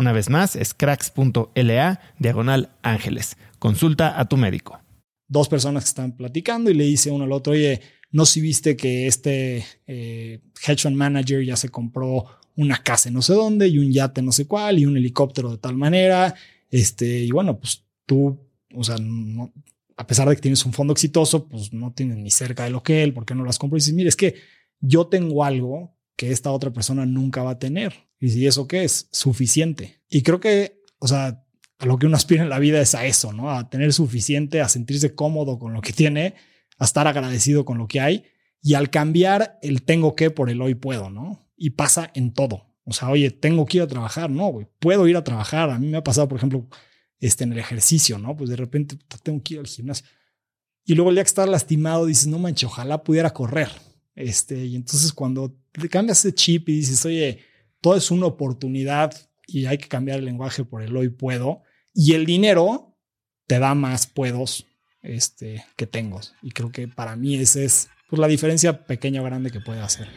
Una vez más, es cracks.la diagonal ángeles. Consulta a tu médico. Dos personas que están platicando y le dice uno al otro, oye, no si viste que este eh, hedge fund manager ya se compró una casa en no sé dónde y un yate no sé cuál y un helicóptero de tal manera. Este, y bueno, pues tú, o sea, a pesar de que tienes un fondo exitoso, pues no tienes ni cerca de lo que él, ¿por qué no las compro? Y dices, mire, es que yo tengo algo que esta otra persona nunca va a tener. Y si eso qué es, suficiente. Y creo que, o sea, a lo que uno aspira en la vida es a eso, ¿no? A tener suficiente, a sentirse cómodo con lo que tiene, a estar agradecido con lo que hay y al cambiar el tengo que por el hoy puedo, ¿no? Y pasa en todo. O sea, oye, tengo que ir a trabajar, no, puedo ir a trabajar. A mí me ha pasado, por ejemplo, este, en el ejercicio, ¿no? Pues de repente tengo que ir al gimnasio. Y luego el día que estás lastimado dices, no manches, ojalá pudiera correr. Este, y entonces cuando te cambias ese chip y dices, oye, todo es una oportunidad y hay que cambiar el lenguaje por el hoy puedo. Y el dinero te da más puedos este, que tengo. Y creo que para mí esa es pues, la diferencia pequeña o grande que puede hacer.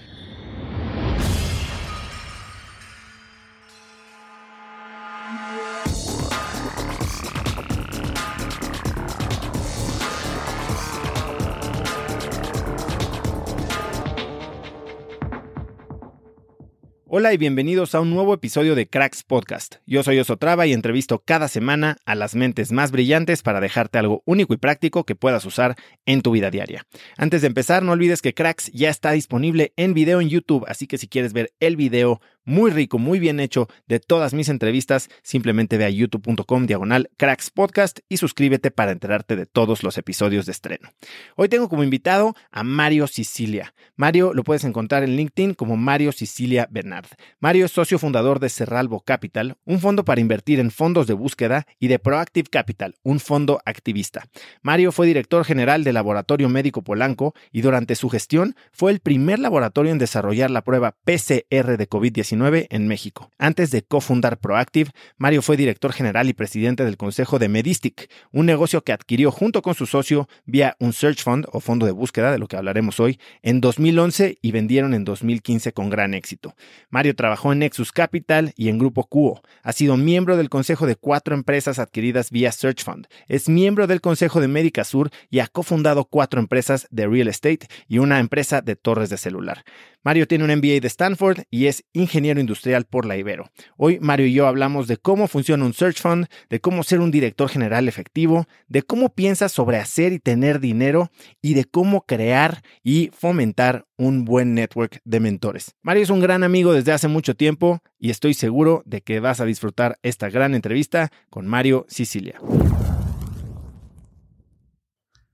Hola y bienvenidos a un nuevo episodio de Cracks Podcast. Yo soy Osotrava y entrevisto cada semana a las mentes más brillantes para dejarte algo único y práctico que puedas usar en tu vida diaria. Antes de empezar, no olvides que Cracks ya está disponible en video en YouTube, así que si quieres ver el video muy rico, muy bien hecho de todas mis entrevistas, simplemente ve a youtube.com diagonal cracks podcast y suscríbete para enterarte de todos los episodios de estreno. Hoy tengo como invitado a Mario Sicilia. Mario lo puedes encontrar en LinkedIn como Mario Sicilia Bernard. Mario es socio fundador de Cerralbo Capital, un fondo para invertir en fondos de búsqueda, y de Proactive Capital, un fondo activista. Mario fue director general del Laboratorio Médico Polanco y durante su gestión fue el primer laboratorio en desarrollar la prueba PCR de COVID-19 en México. Antes de cofundar Proactive, Mario fue director general y presidente del consejo de Medistic, un negocio que adquirió junto con su socio vía un search fund o fondo de búsqueda, de lo que hablaremos hoy, en 2011 y vendieron en 2015 con gran éxito. Mario trabajó en Nexus Capital y en Grupo Cuo. Ha sido miembro del consejo de cuatro empresas adquiridas vía search fund. Es miembro del consejo de Médica Sur y ha cofundado cuatro empresas de real estate y una empresa de torres de celular. Mario tiene un MBA de Stanford y es ingeniero ingeniero industrial por la Ibero. Hoy Mario y yo hablamos de cómo funciona un search fund, de cómo ser un director general efectivo, de cómo piensas sobre hacer y tener dinero y de cómo crear y fomentar un buen network de mentores. Mario es un gran amigo desde hace mucho tiempo y estoy seguro de que vas a disfrutar esta gran entrevista con Mario Sicilia.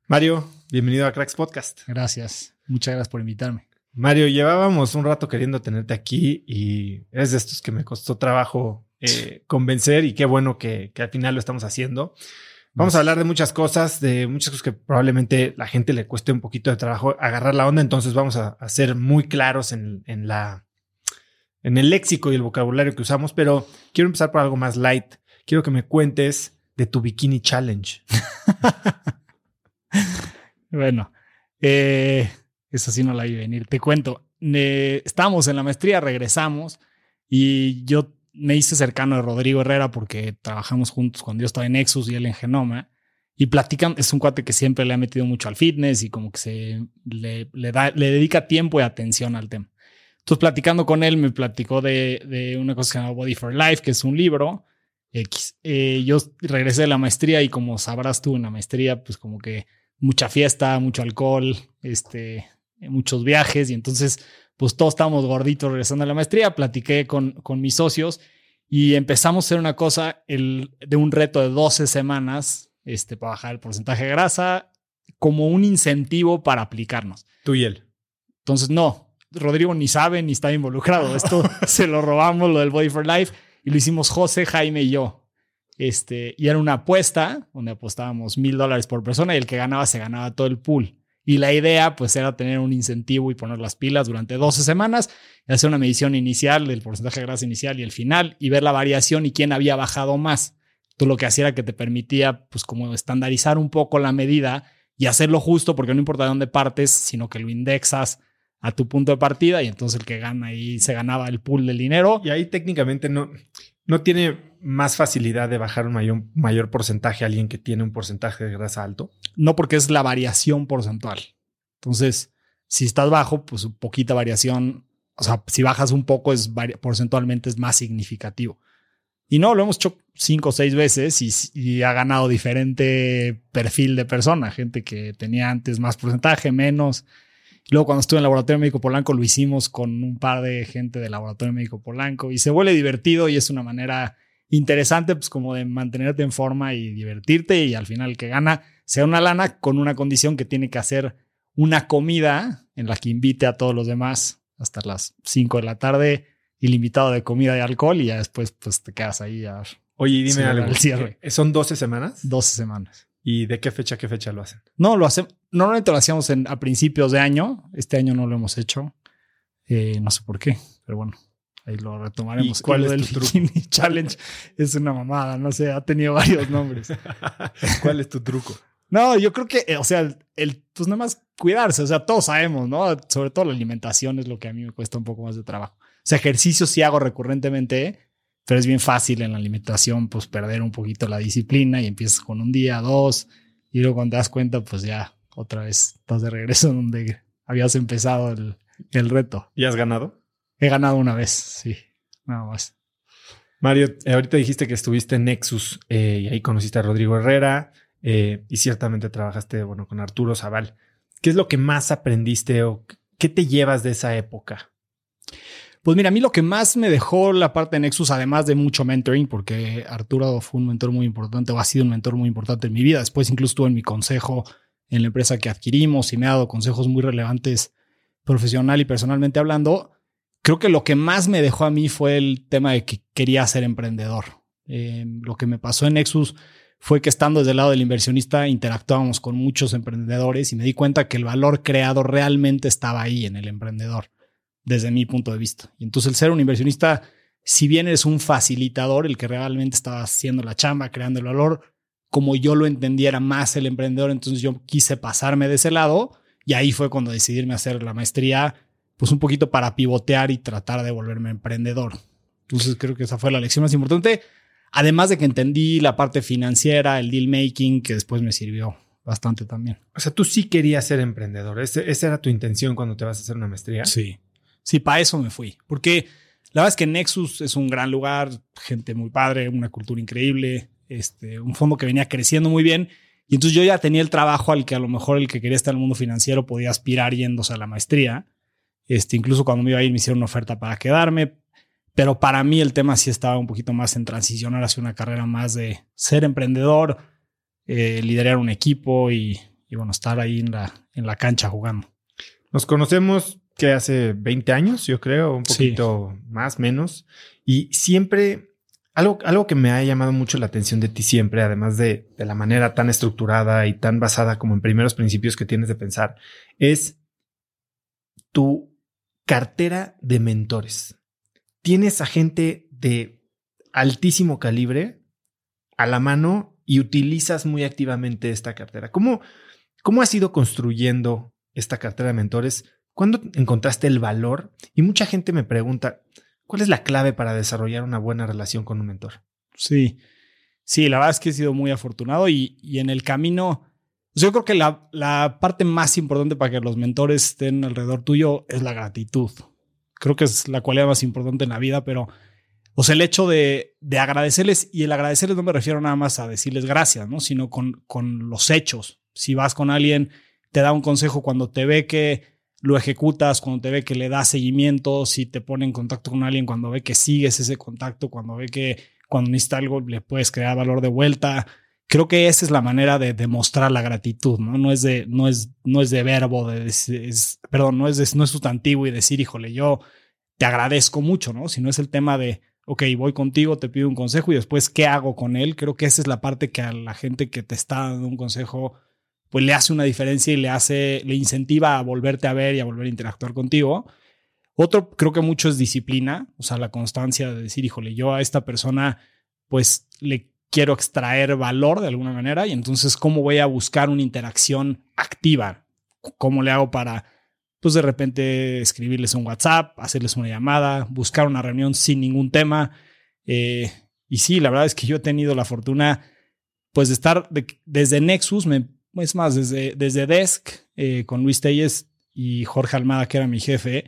Mario, bienvenido a Cracks Podcast. Gracias. Muchas gracias por invitarme. Mario, llevábamos un rato queriendo tenerte aquí y es de estos que me costó trabajo eh, convencer y qué bueno que, al final lo estamos haciendo. Vamos a hablar de muchas cosas, de muchas cosas que probablemente la gente le cueste un poquito de trabajo agarrar la onda, entonces vamos a, ser muy claros en, la, en el léxico y el vocabulario que usamos, pero quiero empezar por algo más light. Quiero que me cuentes de tu Bikini Challenge. bueno, eh, eso sí no la vi venir. Te cuento, estábamos en la maestría, regresamos y yo me hice cercano de Rodrigo Herrera porque trabajamos juntos cuando yo estaba en Nexus y él en Genoma. Y platican, es un cuate que siempre le ha metido mucho al fitness y como que se le, da, le dedica tiempo y atención al tema. Entonces, platicando con él, me platicó de, de una cosa que se llama Body for Life, que es un libro X. Eh, yo regresé de la maestría y como sabrás tú, en la maestría, pues como que mucha fiesta, mucho alcohol, este, muchos viajes y entonces pues todos estábamos gorditos regresando a la maestría, platiqué con, con mis socios y empezamos a hacer una cosa el, de un reto de 12 semanas este, para bajar el porcentaje de grasa como un incentivo para aplicarnos. Tú y él. Entonces, no, Rodrigo ni sabe ni está involucrado. Esto se lo robamos, lo del Body for Life, y lo hicimos José, Jaime y yo. Este, y era una apuesta donde apostábamos mil dólares por persona y el que ganaba se ganaba todo el pool. Y la idea pues era tener un incentivo y poner las pilas durante 12 semanas y hacer una medición inicial del porcentaje de grasa inicial y el final y ver la variación y quién había bajado más. Tú lo que hacía era que te permitía pues como estandarizar un poco la medida y hacerlo justo porque no importa de dónde partes, sino que lo indexas a tu punto de partida y entonces el que gana ahí se ganaba el pool del dinero. Y ahí técnicamente no, no tiene más facilidad de bajar un mayor, mayor porcentaje a alguien que tiene un porcentaje de grasa alto? No, porque es la variación porcentual. Entonces, si estás bajo, pues poquita variación. O sea, si bajas un poco, es porcentualmente es más significativo. Y no, lo hemos hecho cinco o seis veces y, ha ganado diferente perfil de persona. Gente que tenía antes más porcentaje, menos. Luego cuando estuve en Laboratorio Médico Polanco lo hicimos con un par de gente del Laboratorio Médico Polanco y se vuelve divertido y es una manera interesante pues como de mantenerte en forma y divertirte y al final que gana sea una lana con una condición que tiene que hacer una comida en la que invite a todos los demás hasta las 5 de la tarde ilimitado de comida y alcohol y ya después pues te quedas ahí a Oye, dime algo. Cierre. ¿Son 12 semanas? 12 semanas. ¿Y de qué fecha a qué fecha lo hacen? No, lo hacemos. Normalmente lo hacíamos en, a principios de año. Este año no lo hemos hecho. Eh, no sé por qué, pero bueno, ahí lo retomaremos. ¿Cuál es tu truco? Challenge es una mamada, no sé, ha tenido varios nombres. ¿Cuál es tu truco? No, yo creo que, o sea, el, pues nada más cuidarse, o sea, todos sabemos, ¿no? Sobre todo la alimentación es lo que a mí me cuesta un poco más de trabajo. O sea, ejercicio sí hago recurrentemente, pero es bien fácil en la alimentación, pues perder un poquito la disciplina y empiezas con un día, dos, y luego cuando te das cuenta, pues ya otra vez estás de regreso donde habías empezado el, el reto. ¿Y has ganado? He ganado una vez, sí, nada más. Mario, eh, ahorita dijiste que estuviste en Nexus eh, y ahí conociste a Rodrigo Herrera eh, y ciertamente trabajaste, bueno, con Arturo Zaval. ¿Qué es lo que más aprendiste o qué te llevas de esa época? Pues mira, a mí lo que más me dejó la parte de Nexus, además de mucho mentoring, porque Arturo fue un mentor muy importante o ha sido un mentor muy importante en mi vida. Después incluso estuvo en mi consejo en la empresa que adquirimos y me ha dado consejos muy relevantes profesional y personalmente hablando. Creo que lo que más me dejó a mí fue el tema de que quería ser emprendedor. Eh, lo que me pasó en Nexus fue que estando desde el lado del inversionista interactuábamos con muchos emprendedores y me di cuenta que el valor creado realmente estaba ahí en el emprendedor desde mi punto de vista. Y entonces el ser un inversionista, si bien eres un facilitador, el que realmente estaba haciendo la chamba, creando el valor, como yo lo entendiera más el emprendedor, entonces yo quise pasarme de ese lado y ahí fue cuando decidirme hacer la maestría, pues un poquito para pivotear y tratar de volverme emprendedor. Entonces creo que esa fue la lección más importante, además de que entendí la parte financiera, el deal making, que después me sirvió bastante también. O sea, tú sí querías ser emprendedor, esa era tu intención cuando te vas a hacer una maestría. Sí. Sí, para eso me fui. Porque La verdad es que Nexus es un gran lugar, gente muy padre, una cultura increíble, este, un fondo que venía creciendo muy bien. Y entonces yo ya tenía el trabajo al que a lo mejor el que quería estar en el mundo financiero podía aspirar yéndose a la maestría. Este, incluso cuando me iba a ir me hicieron una oferta para quedarme. Pero para mí el tema sí estaba un poquito más en transicionar hacia una carrera más de ser emprendedor, eh, liderar un equipo y, bueno, estar ahí en la, en la cancha jugando. Nos conocemos que hace 20 años, yo creo, un poquito más, menos. Y siempre, algo, algo que me ha llamado mucho la atención de ti siempre, además de, de la manera tan estructurada y tan basada como en primeros principios que tienes de pensar, es tu cartera de mentores. Tienes a gente de altísimo calibre a la mano y utilizas muy activamente esta cartera. ¿Cómo, cómo has ido construyendo esta cartera de mentores? ¿Cuándo encontraste el valor? Y mucha gente me pregunta, ¿cuál es la clave para desarrollar una buena relación con un mentor? Sí, sí, la verdad es que he sido muy afortunado y, en el camino, yo creo que la, la, parte más importante para que los mentores estén alrededor tuyo es la gratitud. Creo que es la cualidad más importante en la vida, pero o sea, el hecho de, agradecerles, y el agradecerles no me refiero nada más a decirles gracias, ¿no? Sino con, con los hechos. Si vas con alguien, te da un consejo cuando te ve que lo ejecutas, cuando te ve que le das seguimiento, si te pone en contacto con alguien, cuando ve que sigues ese contacto, cuando ve que cuando necesita algo le puedes crear valor de vuelta. Creo que esa es la manera de demostrar la gratitud, ¿no? No es de, no es, no es de verbo, de, perdón, no es, no es sustantivo y decir, híjole, yo te agradezco mucho, ¿no? Sino es el tema de, ok, voy contigo, te pido un consejo y después, ¿qué hago con él? Creo que esa es la parte que a la gente que te está dando un consejo, pues le hace una diferencia y le hace, le incentiva a volverte a ver y a volver a interactuar contigo. Otro, creo que mucho es disciplina, o sea, la constancia de decir, híjole, yo a esta persona, pues le quiero extraer valor de alguna manera y entonces, ¿cómo voy a buscar una interacción activa? ¿Cómo le hago para pues de repente escribirles un WhatsApp, hacerles una llamada, buscar una reunión sin ningún tema. Eh, y sí, la verdad es que yo he tenido la fortuna pues de estar desde Nexus, me, es más, desde, desde Desk eh, con Luis Telles y Jorge Almada, que era mi jefe,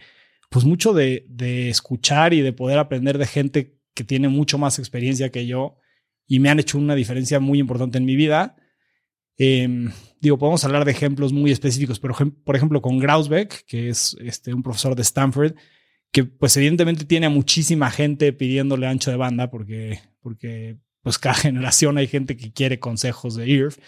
pues mucho de, de escuchar y de poder aprender de gente que tiene mucho más experiencia que yo y me han hecho una diferencia muy importante en mi vida. Eh, digo, podemos hablar de ejemplos muy específicos, pero por ejemplo con Grausbeck, que es este, un profesor de Stanford, que pues evidentemente tiene a muchísima gente pidiéndole ancho de banda porque, porque pues cada generación hay gente que quiere consejos de IRF.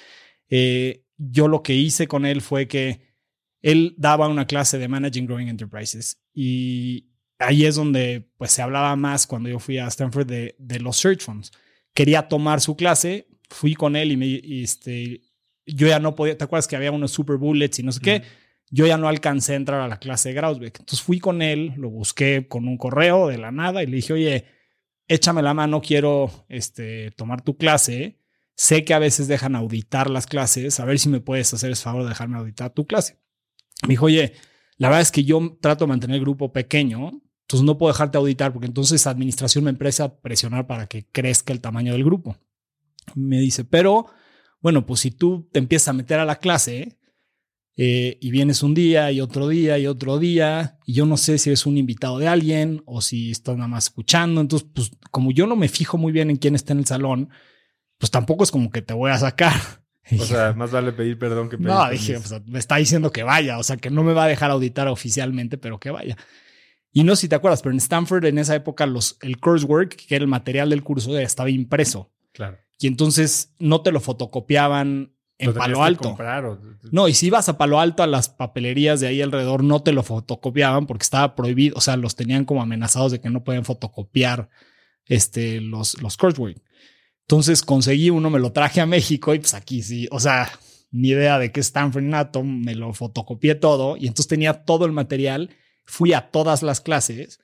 Eh, yo lo que hice con él fue que él daba una clase de Managing Growing Enterprises y ahí es donde pues se hablaba más cuando yo fui a Stanford de, de los search funds. Quería tomar su clase, fui con él y, me, este, yo ya no podía, ¿te acuerdas que había unos super bullets y no sé qué? Yo ya no alcancé a entrar a la clase de Grausbeck. Entonces fui con él, lo busqué con un correo de la nada y le dije, oye, échame la mano, quiero este, tomar tu clase. Sé que a veces dejan auditar las clases, a ver si me puedes hacer el favor de dejarme auditar tu clase. Me dijo, oye, la verdad es que yo trato de mantener el grupo pequeño, entonces no puedo dejarte auditar porque entonces administración me empieza a presionar para que crezca el tamaño del grupo. Me dice, pero bueno, pues si tú te empiezas a meter a la clase eh, y vienes un día y otro día y otro día, y yo no sé si eres un invitado de alguien o si estás nada más escuchando, entonces, pues como yo no me fijo muy bien en quién está en el salón, pues tampoco es como que te voy a sacar. O sea, más vale pedir perdón que pedir No, dije, pues, me está diciendo que vaya, o sea, que no me va a dejar auditar oficialmente, pero que vaya. Y no sé si te acuerdas, pero en Stanford en esa época los, el coursework, que era el material del curso, estaba impreso. Claro y entonces no te lo fotocopiaban en Palo Alto. No, y si ibas a Palo Alto a las papelerías de ahí alrededor, no te lo fotocopiaban porque estaba prohibido, o sea, los tenían como amenazados de que no pueden fotocopiar este, los, los coursework. Entonces conseguí uno, me lo traje a México y pues aquí sí, o sea, ni idea de qué Stanford Nato, me lo fotocopié todo y entonces tenía todo el material, fui a todas las clases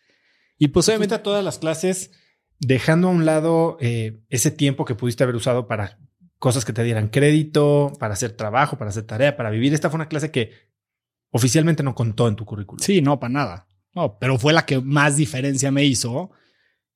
y pues obviamente a todas las clases dejando a un lado eh, ese tiempo que pudiste haber usado para cosas que te dieran crédito, para hacer trabajo, para hacer tarea, para vivir. Esta fue una clase que oficialmente no contó en tu currículum. Sí, no, para nada. No, pero fue la que más diferencia me hizo.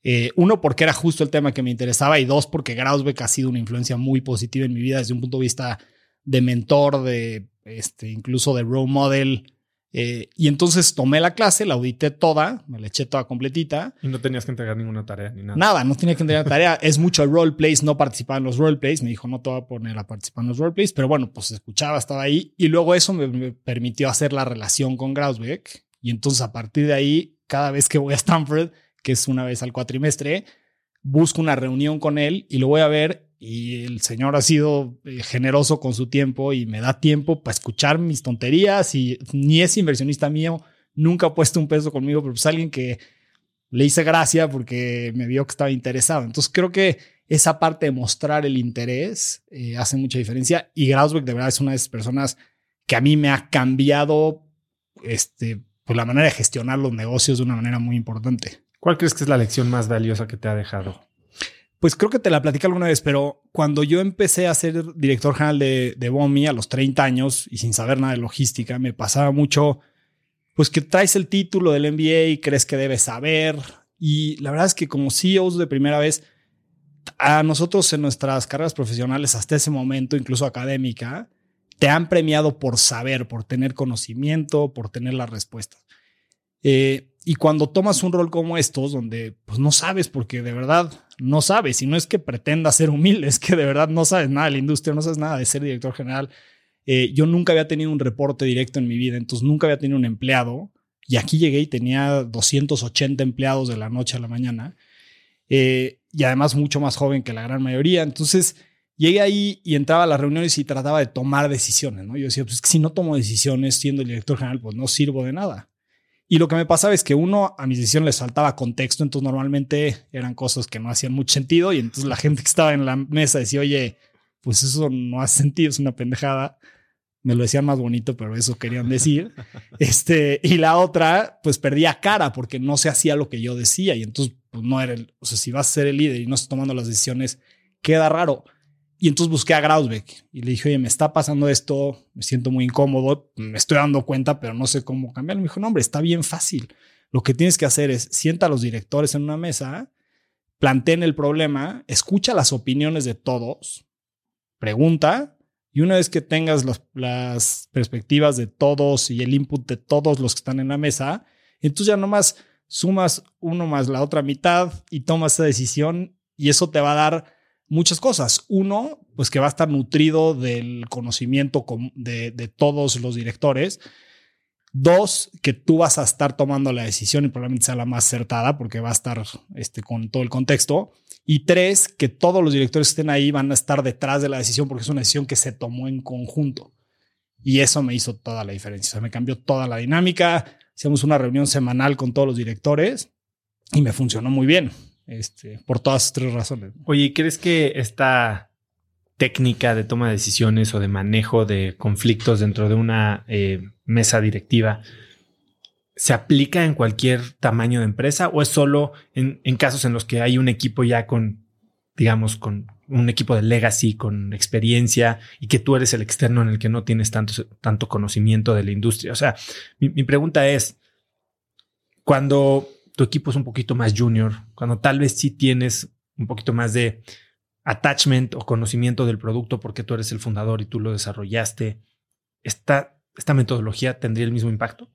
Eh, uno, porque era justo el tema que me interesaba y dos, porque Grausbeck ha sido una influencia muy positiva en mi vida desde un punto de vista de mentor, de este, incluso de role model. Eh, y entonces tomé la clase, la audité toda, me la eché toda completita. Y no tenías que entregar ninguna tarea ni nada. Nada, no tenía que entregar tarea. es mucho roleplays, no participaba en los roleplays. Me dijo, no te voy a poner a participar en los roleplays, pero bueno, pues escuchaba, estaba ahí. Y luego eso me, me permitió hacer la relación con Grausbeck. Y entonces a partir de ahí, cada vez que voy a Stanford, que es una vez al cuatrimestre, busco una reunión con él y lo voy a ver y el señor ha sido eh, generoso con su tiempo y me da tiempo para escuchar mis tonterías y ni es inversionista mío, nunca ha puesto un peso conmigo, pero es pues alguien que le hice gracia porque me vio que estaba interesado. Entonces creo que esa parte de mostrar el interés eh, hace mucha diferencia y Grausbeck de verdad es una de esas personas que a mí me ha cambiado este, pues, la manera de gestionar los negocios de una manera muy importante. ¿Cuál crees que es la lección más valiosa que te ha dejado? Pues creo que te la platicé alguna vez, pero cuando yo empecé a ser director general de, de BOMI a los 30 años y sin saber nada de logística, me pasaba mucho, pues que traes el título del MBA y crees que debes saber. Y la verdad es que como CEOs de primera vez, a nosotros en nuestras carreras profesionales hasta ese momento, incluso académica, te han premiado por saber, por tener conocimiento, por tener las respuestas. Eh, y cuando tomas un rol como estos, donde pues no sabes, porque de verdad no sabes, y no es que pretenda ser humilde, es que de verdad no sabes nada de la industria, no sabes nada de ser director general. Eh, yo nunca había tenido un reporte directo en mi vida, entonces nunca había tenido un empleado. Y aquí llegué y tenía 280 empleados de la noche a la mañana. Eh, y además mucho más joven que la gran mayoría. Entonces llegué ahí y entraba a las reuniones y trataba de tomar decisiones. ¿no? Yo decía, pues si no tomo decisiones siendo el director general, pues no sirvo de nada. Y lo que me pasaba es que uno, a mis decisiones les faltaba contexto, entonces normalmente eran cosas que no hacían mucho sentido y entonces la gente que estaba en la mesa decía, oye, pues eso no hace sentido, es una pendejada. Me lo decían más bonito, pero eso querían decir. este, y la otra, pues perdía cara porque no se hacía lo que yo decía y entonces pues no era el, o sea, si vas a ser el líder y no estás tomando las decisiones, queda raro. Y entonces busqué a Grausbeck y le dije, oye, me está pasando esto, me siento muy incómodo, me estoy dando cuenta, pero no sé cómo cambiarlo. Me dijo, no, hombre, está bien fácil. Lo que tienes que hacer es sienta a los directores en una mesa, planteen el problema, escucha las opiniones de todos, pregunta, y una vez que tengas las perspectivas de todos y el input de todos los que están en la mesa, entonces ya nomás sumas uno más la otra mitad y tomas esa decisión y eso te va a dar muchas cosas. Uno, pues que va a estar nutrido del conocimiento de, todos los directores. Dos, que tú vas a estar tomando la decisión y probablemente sea la más acertada porque va a estar este, con todo el contexto. Y tres, que todos los directores que estén ahí van a estar detrás de la decisión porque es una decisión que se tomó en conjunto. Y eso me hizo toda la diferencia. O sea, me cambió toda la dinámica. Hicimos una reunión semanal con todos los directores y me funcionó muy bien este, por todas tres razones. Oye, ¿crees que esta técnica de toma de decisiones o de manejo de conflictos dentro de una eh, mesa directiva se aplica en cualquier tamaño de empresa o es solo en, casos en los que hay un equipo ya con, digamos, con un equipo de legacy, con experiencia y que tú eres el externo en el que no tienes tanto, tanto conocimiento de la industria? O sea, mi pregunta es, cuando tu equipo es un poquito más junior, cuando tal vez sí tienes un poquito más de attachment o conocimiento del producto porque tú eres el fundador y tú lo desarrollaste, ¿esta, esta metodología tendría el mismo impacto?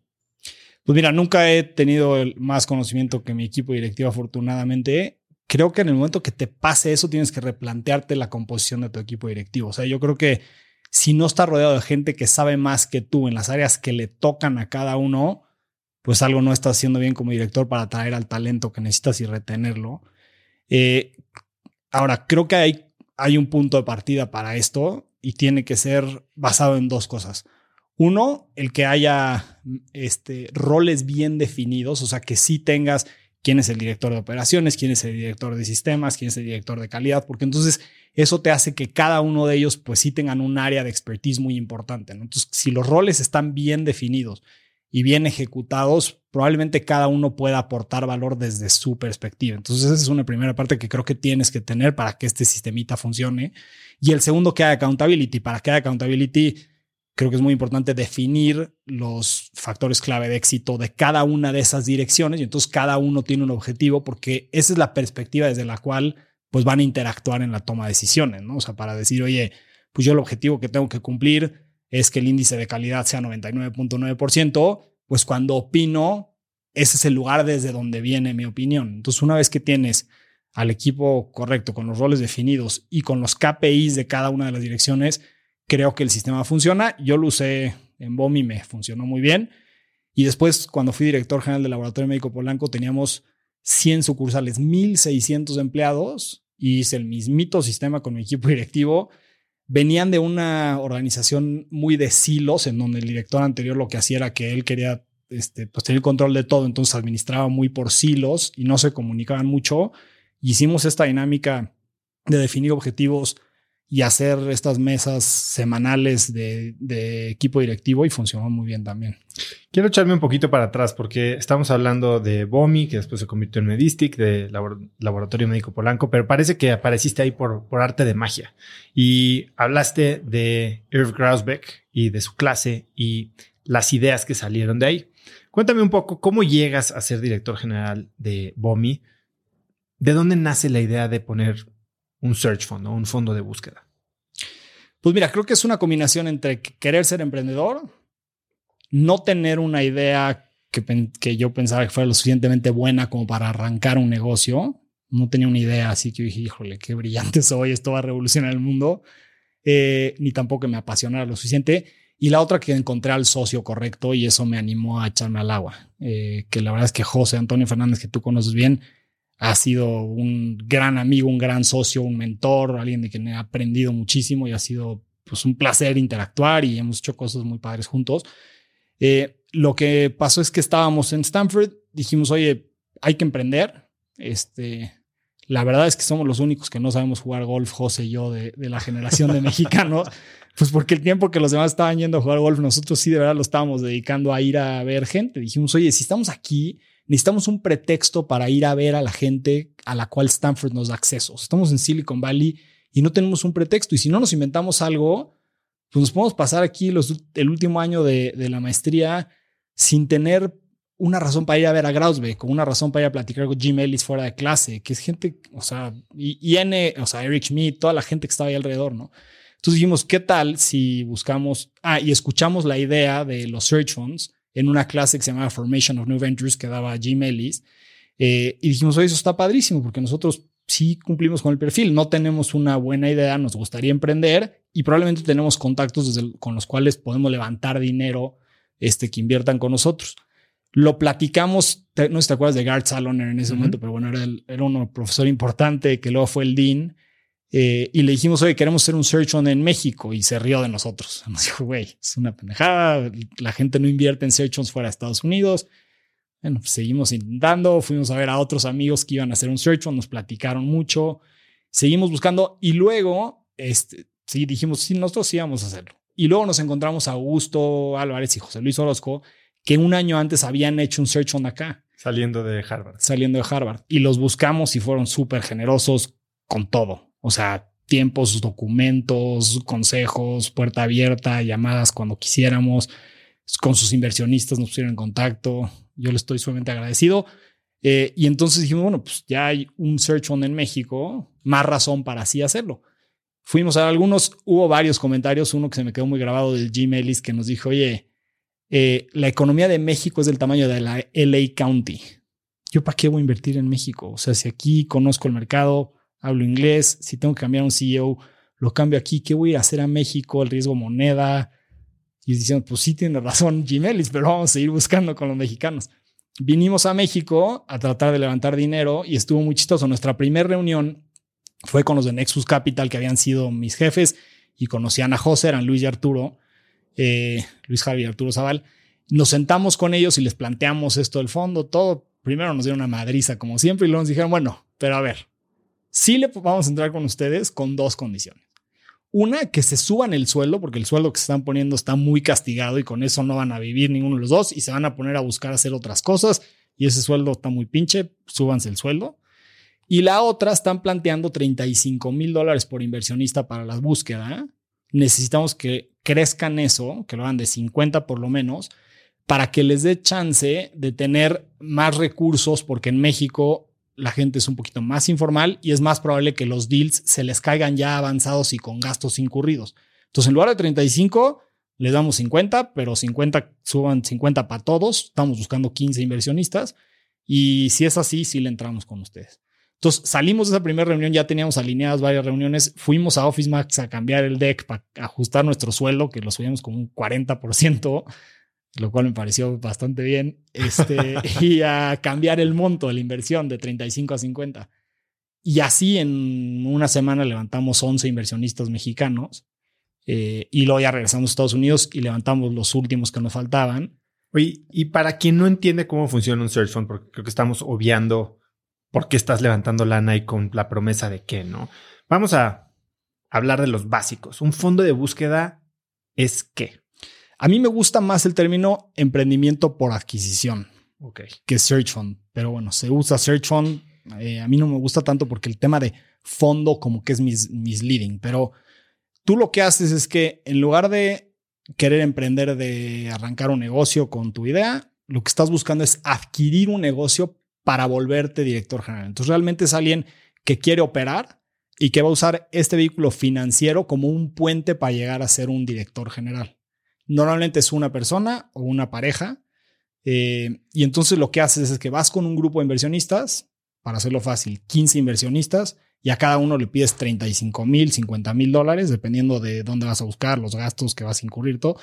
Pues mira, nunca he tenido más conocimiento que mi equipo directivo, afortunadamente. Creo que en el momento que te pase eso, tienes que replantearte la composición de tu equipo directivo. O sea, yo creo que si no estás rodeado de gente que sabe más que tú en las áreas que le tocan a cada uno, pues algo no estás haciendo bien como director para atraer al talento que necesitas y retenerlo. Eh, ahora, creo que hay, hay un punto de partida para esto y tiene que ser basado en dos cosas. Uno, el que haya este, roles bien definidos, o sea, que sí tengas quién es el director de operaciones, quién es el director de sistemas, quién es el director de calidad, porque entonces eso te hace que cada uno de ellos pues sí tengan un área de expertise muy importante. Entonces, si los roles están bien definidos y bien ejecutados, probablemente cada uno pueda aportar valor desde su perspectiva. Entonces, esa es una primera parte que creo que tienes que tener para que este sistemita funcione. Y el segundo, que haya accountability. Para que haya accountability, creo que es muy importante definir los factores clave de éxito de cada una de esas direcciones. Y entonces cada uno tiene un objetivo porque esa es la perspectiva desde la cual pues van a interactuar en la toma de decisiones, ¿no? O sea, para decir, oye, pues yo el objetivo que tengo que cumplir es que el índice de calidad sea 99.9%, pues cuando opino, ese es el lugar desde donde viene mi opinión. Entonces, una vez que tienes al equipo correcto, con los roles definidos y con los KPIs de cada una de las direcciones, creo que el sistema funciona. Yo lo usé en BOMI, me funcionó muy bien. Y después, cuando fui director general del Laboratorio Médico Polanco, teníamos 100 sucursales, 1.600 empleados y hice el mismito sistema con mi equipo directivo. Venían de una organización muy de silos, en donde el director anterior lo que hacía era que él quería este, pues, tener control de todo, entonces administraba muy por silos y no se comunicaban mucho. Hicimos esta dinámica de definir objetivos y hacer estas mesas semanales de, equipo directivo y funcionó muy bien también. Quiero echarme un poquito para atrás porque estamos hablando de BOMI, que después se convirtió en Medistic, de Laboratorio Médico Polanco, pero parece que apareciste ahí por, arte de magia y hablaste de Irv Grausbeck y de su clase y las ideas que salieron de ahí. Cuéntame un poco cómo llegas a ser director general de BOMI. ¿De dónde nace la idea de poner un search fund o un fondo de búsqueda? Pues mira, creo que es una combinación entre querer ser emprendedor, no tener una idea que, que yo pensaba que fuera lo suficientemente buena como para arrancar un negocio. No tenía una idea, así que dije, híjole, qué brillante soy, esto va a revolucionar el mundo. Eh, ni tampoco me apasionara lo suficiente. Y la otra que encontré al socio correcto y eso me animó a echarme al agua. Eh, que la verdad es que José Antonio Fernández, que tú conoces bien, ha sido un gran amigo, un gran socio, un mentor, alguien de quien he aprendido muchísimo y ha sido pues, un placer interactuar y hemos hecho cosas muy padres juntos. Eh, lo que pasó es que estábamos en Stanford, dijimos, oye, hay que emprender. Este, la verdad es que somos los únicos que no sabemos jugar golf, José y yo, de, de la generación de mexicanos. Pues porque el tiempo que los demás estaban yendo a jugar golf, nosotros sí de verdad lo estábamos dedicando a ir a ver gente. Dijimos, oye, si estamos aquí, necesitamos un pretexto para ir a ver a la gente a la cual Stanford nos da acceso. Estamos en Silicon Valley y no tenemos un pretexto. Y si no nos inventamos algo, pues nos podemos pasar aquí los, el último año de, la maestría sin tener una razón para ir a ver a Grausbeck, con una razón para ir a platicar con Jim Ellis fuera de clase, que es gente, o sea, y, N, o sea, Eric Schmidt, toda la gente que estaba ahí alrededor, ¿no? Entonces dijimos, ¿qué tal si buscamos, ah, y escuchamos la idea de los search funds en una clase que se llamaba Formation of New Ventures que daba Jim Ellis. Eh, y dijimos, oye, eso está padrísimo porque nosotros sí cumplimos con el perfil, no tenemos una buena idea, nos gustaría emprender y probablemente tenemos contactos desde con los cuales podemos levantar dinero este, que inviertan con nosotros. Lo platicamos, no sé si te acuerdas de Gart Saloner en ese momento, pero bueno, era, era un profesor importante que luego fue el dean eh, y le dijimos, oye, queremos hacer un search on en México y se rió de nosotros. Nos dijo, güey, es una pendejada, la gente no invierte en search ons fuera de Estados Unidos. Bueno, pues seguimos intentando, fuimos a ver a otros amigos que iban a hacer un search on, nos platicaron mucho, seguimos buscando y luego, este, sí, dijimos, sí, nosotros sí vamos a hacerlo. Y luego nos encontramos a Augusto Álvarez y José Luis Orozco, que un año antes habían hecho un search on acá. Saliendo de Harvard. Saliendo de Harvard. Y los buscamos y fueron súper generosos con todo o sea, tiempos, documentos, consejos, puerta abierta, llamadas cuando quisiéramos. Con sus inversionistas nos pusieron en contacto. Yo le estoy sumamente agradecido. Eh, y entonces dijimos, bueno, pues ya hay un search fund en México, más razón para así hacerlo. Fuimos a algunos, hubo varios comentarios, uno que se me quedó muy grabado del Jim Ellis que nos dijo, oye, eh, la economía de México es del tamaño de la LA County. ¿Yo para qué voy a invertir en México? O sea, si aquí conozco el mercado, hablo inglés, si tengo que cambiar un CEO, lo cambio aquí, ¿qué voy a hacer a México? El riesgo moneda. Y diciendo, pues sí tiene razón Jiménez, pero vamos a seguir buscando con los mexicanos. Vinimos a México a tratar de levantar dinero y estuvo muy chistoso. Nuestra primera reunión fue con los de Nexus Capital, que habían sido mis jefes y conocían a José, eran Luis y Arturo, eh, Luis Javier y Arturo Zaval. Nos sentamos con ellos y les planteamos esto del fondo, todo. Primero nos dieron una madriza, como siempre, y luego nos dijeron, bueno, pero a ver, Sí le vamos a entrar con ustedes con dos condiciones. Una, que se suban el sueldo, porque el sueldo que se están poniendo está muy castigado y con eso no van a vivir ninguno de los dos y se van a poner a buscar hacer otras cosas y ese sueldo está muy pinche, súbanse el sueldo. Y la otra, están planteando 35 mil dólares por inversionista para la búsqueda. Necesitamos que crezcan eso, que lo hagan de 50 por lo menos, para que les dé chance de tener más recursos, porque en México la gente es un poquito más informal y es más probable que los deals se les caigan ya avanzados y con gastos incurridos. Entonces, en lugar de 35, les damos 50, pero 50 suban 50 para todos. Estamos buscando 15 inversionistas. Y si es así, sí le entramos con ustedes. Entonces salimos de esa primera reunión, ya teníamos alineadas varias reuniones, fuimos a Office Max a cambiar el deck para ajustar nuestro sueldo, que lo subíamos como un 40%, lo cual me pareció bastante bien, este, y a cambiar el monto de la inversión de 35 a 50. Y así en una semana levantamos 11 inversionistas mexicanos eh, y luego ya regresamos a Estados Unidos y levantamos los últimos que nos faltaban. Oye, y para quien no entiende cómo funciona un search fund, porque creo que estamos obviando por qué estás levantando lana y con la promesa de qué, ¿no? Vamos a hablar de los básicos. Un fondo de búsqueda es qué. A mí me gusta más el término emprendimiento por adquisición Ok. que search fund, pero bueno, se usa search fund. Eh, a mí no me gusta tanto porque el tema de fondo como que es mis, misleading, pero tú lo que haces es que en lugar de querer emprender, de arrancar un negocio con tu idea, lo que estás buscando es adquirir un negocio para volverte director general. Entonces realmente es alguien que quiere operar y que va a usar este vehículo financiero como un puente para llegar a ser un director general. Normalmente es una persona o una pareja. eh, y entonces lo que haces es que vas con un grupo de inversionistas, para hacerlo fácil, 15 inversionistas, y a cada uno le pides 35 mil, 50 mil dólares, dependiendo de dónde vas a buscar, los gastos que vas a incurrir, todo.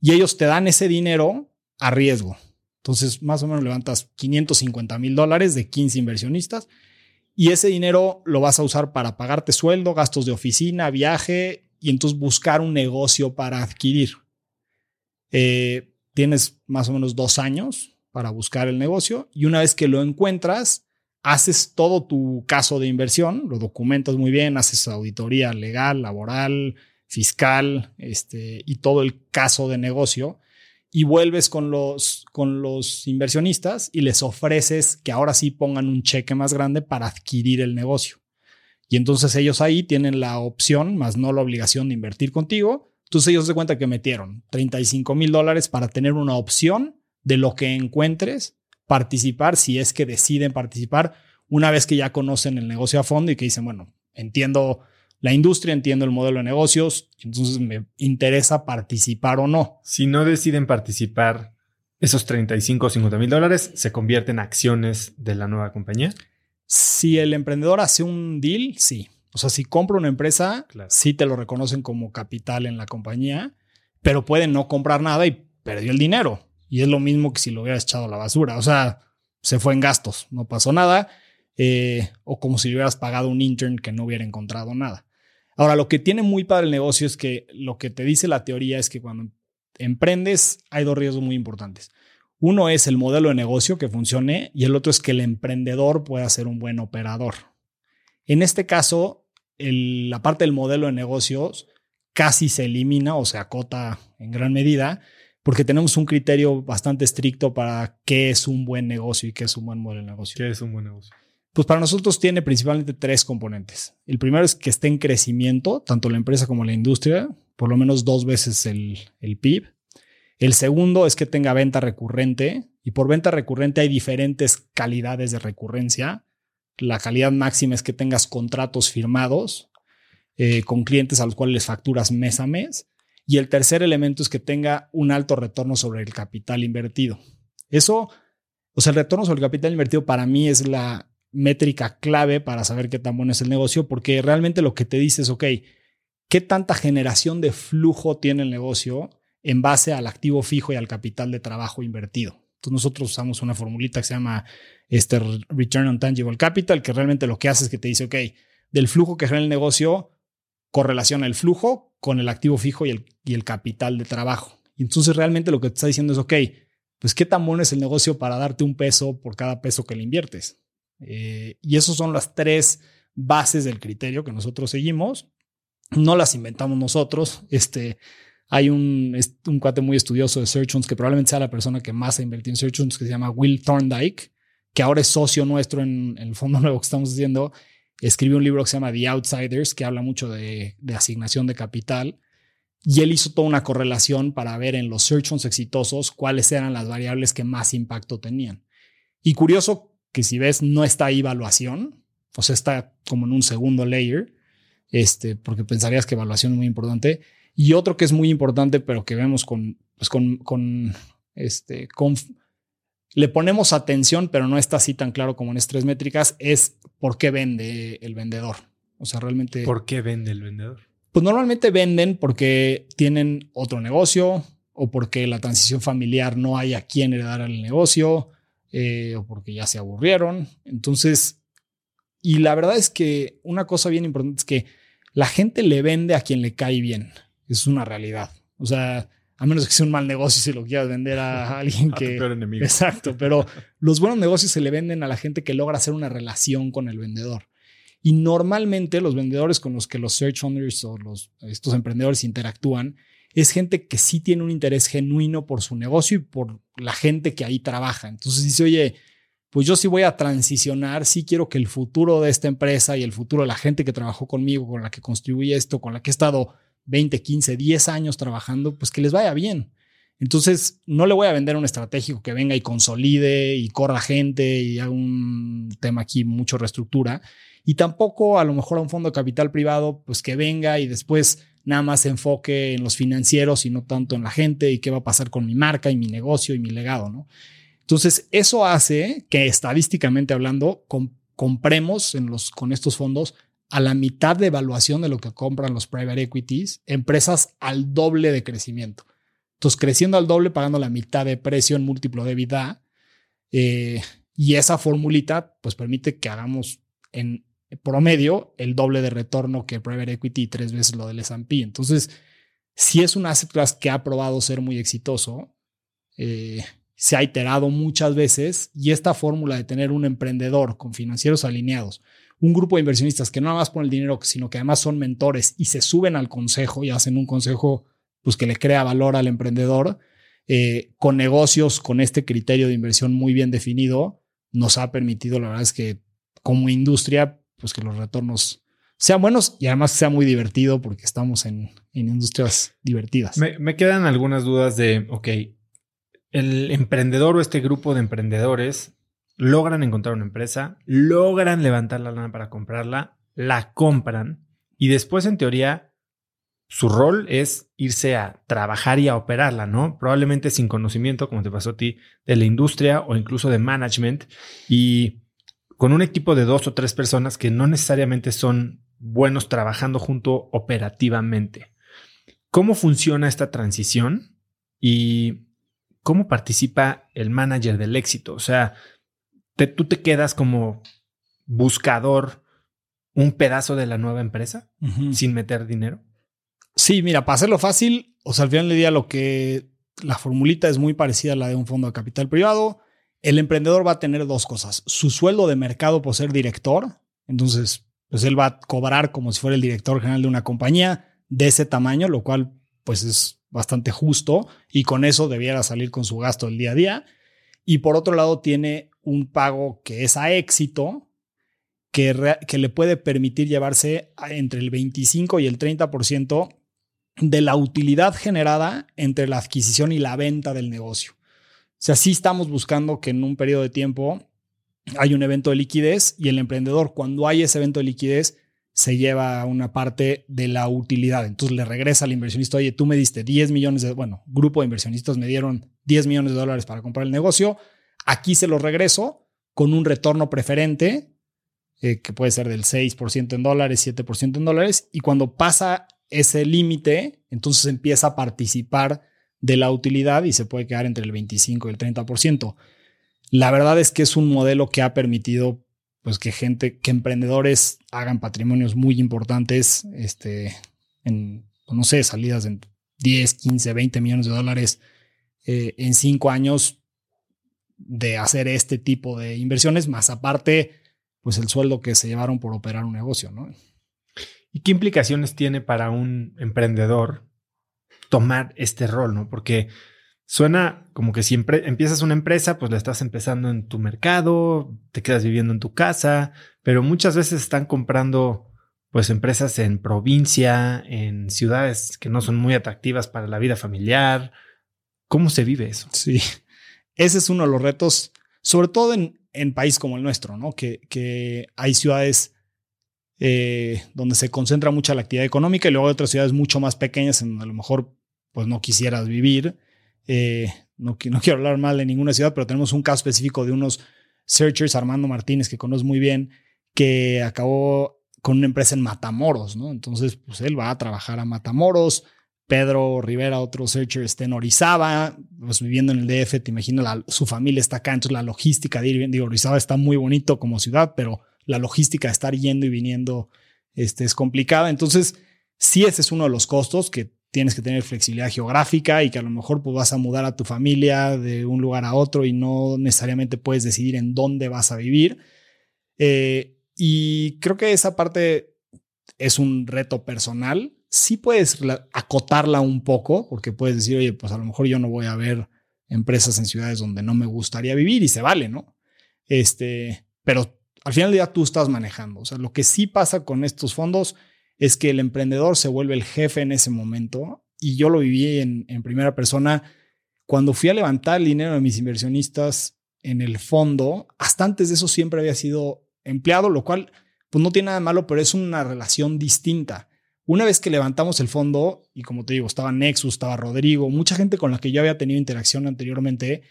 Y ellos te dan ese dinero a riesgo. Entonces, más o menos levantas 550 mil dólares de 15 inversionistas y ese dinero lo vas a usar para pagarte sueldo, gastos de oficina, viaje y entonces buscar un negocio para adquirir. Eh, tienes más o menos dos años para buscar el negocio y una vez que lo encuentras, haces todo tu caso de inversión, lo documentas muy bien, haces auditoría legal, laboral, fiscal este, y todo el caso de negocio y vuelves con los, con los inversionistas y les ofreces que ahora sí pongan un cheque más grande para adquirir el negocio. Y entonces ellos ahí tienen la opción, más no la obligación de invertir contigo. Entonces ellos se cuenta que metieron 35 mil dólares para tener una opción de lo que encuentres, participar si es que deciden participar una vez que ya conocen el negocio a fondo y que dicen, bueno, entiendo la industria, entiendo el modelo de negocios, entonces me interesa participar o no. Si no deciden participar, esos 35 o 50 mil dólares se convierten en acciones de la nueva compañía. Si el emprendedor hace un deal, sí. O sea, si compra una empresa, Claro. sí te lo reconocen como capital en la compañía, pero pueden no comprar nada y perdió el dinero. Y es lo mismo que si lo hubieras echado a la basura. O sea, se fue en gastos, no pasó nada. eh, o como si hubieras pagado un intern que no hubiera encontrado nada. Ahora, lo que tiene muy padre el negocio es que lo que te dice la teoría es que cuando emprendes hay dos riesgos muy importantes. Uno es el modelo de negocio que funcione y el otro es que el emprendedor pueda ser un buen operador. En este caso, el- la parte del modelo de negocios casi se elimina o se acota en gran medida porque tenemos un criterio bastante estricto para qué es un buen negocio y qué es un buen modelo de negocio. Que es un buen negocio. Pues para nosotros tiene principalmente tres componentes. El primero es que esté en crecimiento, tanto la empresa como la industria, por lo menos dos veces el, el PIB. El segundo es que tenga venta recurrente y por venta recurrente hay diferentes calidades de recurrencia. La calidad máxima es que tengas contratos firmados eh, con clientes a los cuales les facturas mes a mes. Y el tercer elemento es que tenga un alto retorno sobre el capital invertido. Eso, o sea, el retorno sobre el capital invertido para mí es la métrica clave para saber qué tan bueno es el negocio, porque realmente lo que te dice es, ok, ¿qué tanta generación de flujo tiene el negocio en base al activo fijo y al capital de trabajo invertido? Entonces nosotros usamos una formulita que se llama este Return on Tangible Capital, que realmente lo que hace es que te dice, ok, del flujo que genera el negocio, correlaciona el flujo con el activo fijo y el, y el capital de trabajo. Y entonces realmente lo que te está diciendo es, ok, pues qué tan bueno es el negocio para darte un peso por cada peso que le inviertes. Eh, y esos son las tres bases del criterio que nosotros seguimos. No las inventamos nosotros. Este, hay un, un cuate muy estudioso de Search Funds que probablemente sea la persona que más ha invertido en Search Funds, que se llama Will Thorndike, que ahora es socio nuestro en, el fondo nuevo que estamos haciendo. Escribió un libro que se llama The Outsiders, que habla mucho de, de asignación de capital. Y él hizo toda una correlación para ver en los search funds exitosos cuáles eran las variables que más impacto tenían. Y curioso que si ves no está ahí evaluación, o sea, está como en un segundo layer, este, porque pensarías que evaluación es muy importante. Y otro que es muy importante, pero que vemos con, pues con, con, este, con, le ponemos atención, pero no está así tan claro como en estas tres métricas, es por qué vende el vendedor. O sea, realmente... ¿Por qué vende el vendedor? Pues normalmente venden porque tienen otro negocio o porque la transición familiar no hay a quien heredar el negocio eh, o porque ya se aburrieron. Entonces, y la verdad es que una cosa bien importante es que la gente le vende a quien le cae bien. Es una realidad. O sea, a menos que sea un mal negocio si lo quieras vender a alguien que... Exacto, pero los buenos negocios se le venden a la gente que logra hacer una relación con el vendedor. Y normalmente los vendedores con los que los search funders o los, estos emprendedores interactúan es gente que sí tiene un interés genuino por su negocio y por la gente que ahí trabaja. Entonces dice, oye, pues yo sí voy a transicionar, sí quiero que el futuro de esta empresa y el futuro de la gente que trabajó conmigo, con la que construí esto, con la que he estado 20, 15, 10 años trabajando, pues que les vaya bien. Entonces, no le voy a vender un estratégico que venga y consolide y corra gente y haga un tema aquí, mucho reestructura. Y tampoco a lo mejor a un fondo de capital privado, pues que venga y después nada más se enfoque en los financieros y no tanto en la gente y qué va a pasar con mi marca y mi negocio y mi legado, ¿no? Entonces, eso hace que estadísticamente hablando, compremos en los, con estos fondos a la mitad de evaluación de lo que compran los private equities, empresas al doble de crecimiento. Entonces, creciendo al doble, pagando la mitad de precio en múltiplo de vida. Eh, y esa formulita, pues permite que hagamos en promedio el doble de retorno que private equity y tres veces lo del S&P. Entonces, si es un asset class que ha probado ser muy exitoso, eh, se ha iterado muchas veces y esta fórmula de tener un emprendedor con financieros alineados, un grupo de inversionistas que no nada más ponen el dinero, sino que además son mentores y se suben al consejo y hacen un consejo pues, que le crea valor al emprendedor, eh, con negocios con este criterio de inversión muy bien definido, nos ha permitido, la verdad es que como industria, pues que los retornos sean buenos y además sea muy divertido porque estamos en, industrias divertidas. Me, quedan algunas dudas de, ok, el emprendedor o este grupo de emprendedores logran encontrar una empresa, logran levantar la lana para comprarla, la compran y después en teoría su rol es irse a trabajar y a operarla, ¿no? Probablemente sin conocimiento, como te pasó a ti, de la industria o incluso de management y con un equipo de dos o tres personas que no necesariamente son buenos trabajando junto operativamente. ¿Cómo funciona esta transición y cómo participa el manager del éxito? O sea, tú te quedas como buscador un pedazo de la nueva empresa sin meter dinero. Sí, mira, para hacerlo fácil, o sea, al final del día lo que la formulita es muy parecida a la de un fondo de capital privado. El emprendedor va a tener dos cosas. Su sueldo de mercado por ser director. Entonces, pues él va a cobrar como si fuera el director general de una compañía de ese tamaño, lo cual pues es bastante justo y con eso debiera salir con su gasto el día a día. Y por otro lado tiene un pago que es a éxito, que, que le puede permitir llevarse entre el 25 y el 30% de la utilidad generada entre la adquisición y la venta del negocio. O sea, sí estamos buscando que en un periodo de tiempo hay un evento de liquidez y el emprendedor, cuando hay ese evento de liquidez, se lleva una parte de la utilidad. Entonces le regresa al inversionista, oye, tú me diste 10 millones de, bueno, grupo de inversionistas me dieron 10 millones de dólares para comprar el negocio, aquí se los regreso con un retorno preferente, eh, que puede ser del 6% en dólares, 7% en dólares, y cuando pasa ese límite, entonces empieza a participar de la utilidad y se puede quedar entre el 25 y el 30%. La verdad es que es un modelo que ha permitido pues que gente, que emprendedores hagan patrimonios muy importantes, este, en, no sé, salidas en 10, 15, 20 millones de dólares eh, en cinco años de hacer este tipo de inversiones, más aparte, pues el sueldo que se llevaron por operar un negocio, ¿no? ¿Y qué implicaciones tiene para un emprendedor tomar este rol, ¿no? Porque suena como que si empiezas una empresa, pues la estás empezando en tu mercado, te quedas viviendo en tu casa, pero muchas veces están comprando pues empresas en provincia, en ciudades que no son muy atractivas para la vida familiar. ¿Cómo se vive eso? Sí, ese es uno de los retos, sobre todo en, en países como el nuestro, ¿no? Que, que hay ciudades eh, donde se concentra mucha la actividad económica y luego hay otras ciudades mucho más pequeñas en donde a lo mejor pues no quisieras vivir. Eh, no, no quiero hablar mal de ninguna ciudad, pero tenemos un caso específico de unos searchers, Armando Martínez, que conozco muy bien, que acabó con una empresa en Matamoros, ¿no? Entonces, pues él va a trabajar a Matamoros. Pedro Rivera, otro searcher, está en Orizaba, pues viviendo en el DF, te imagino, su familia está acá, entonces la logística de ir, digo, Orizaba está muy bonito como ciudad, pero la logística de estar yendo y viniendo este, es complicada. Entonces, sí, ese es uno de los costos que tienes que tener flexibilidad geográfica y que a lo mejor pues, vas a mudar a tu familia de un lugar a otro y no necesariamente puedes decidir en dónde vas a vivir. Eh, y creo que esa parte es un reto personal. Sí puedes acotarla un poco, porque puedes decir, oye, pues a lo mejor yo no voy a ver empresas en ciudades donde no me gustaría vivir y se vale, ¿no? Este, pero al final del día tú estás manejando. O sea, lo que sí pasa con estos fondos es que el emprendedor se vuelve el jefe en ese momento y yo lo viví en, primera persona cuando fui a levantar el dinero de mis inversionistas en el fondo. Hasta antes de eso siempre había sido empleado, lo cual pues no tiene nada de malo, pero es una relación distinta. Una vez que levantamos el fondo, y como te digo, estaba Nexus, estaba Rodrigo, mucha gente con la que yo había tenido interacción anteriormente,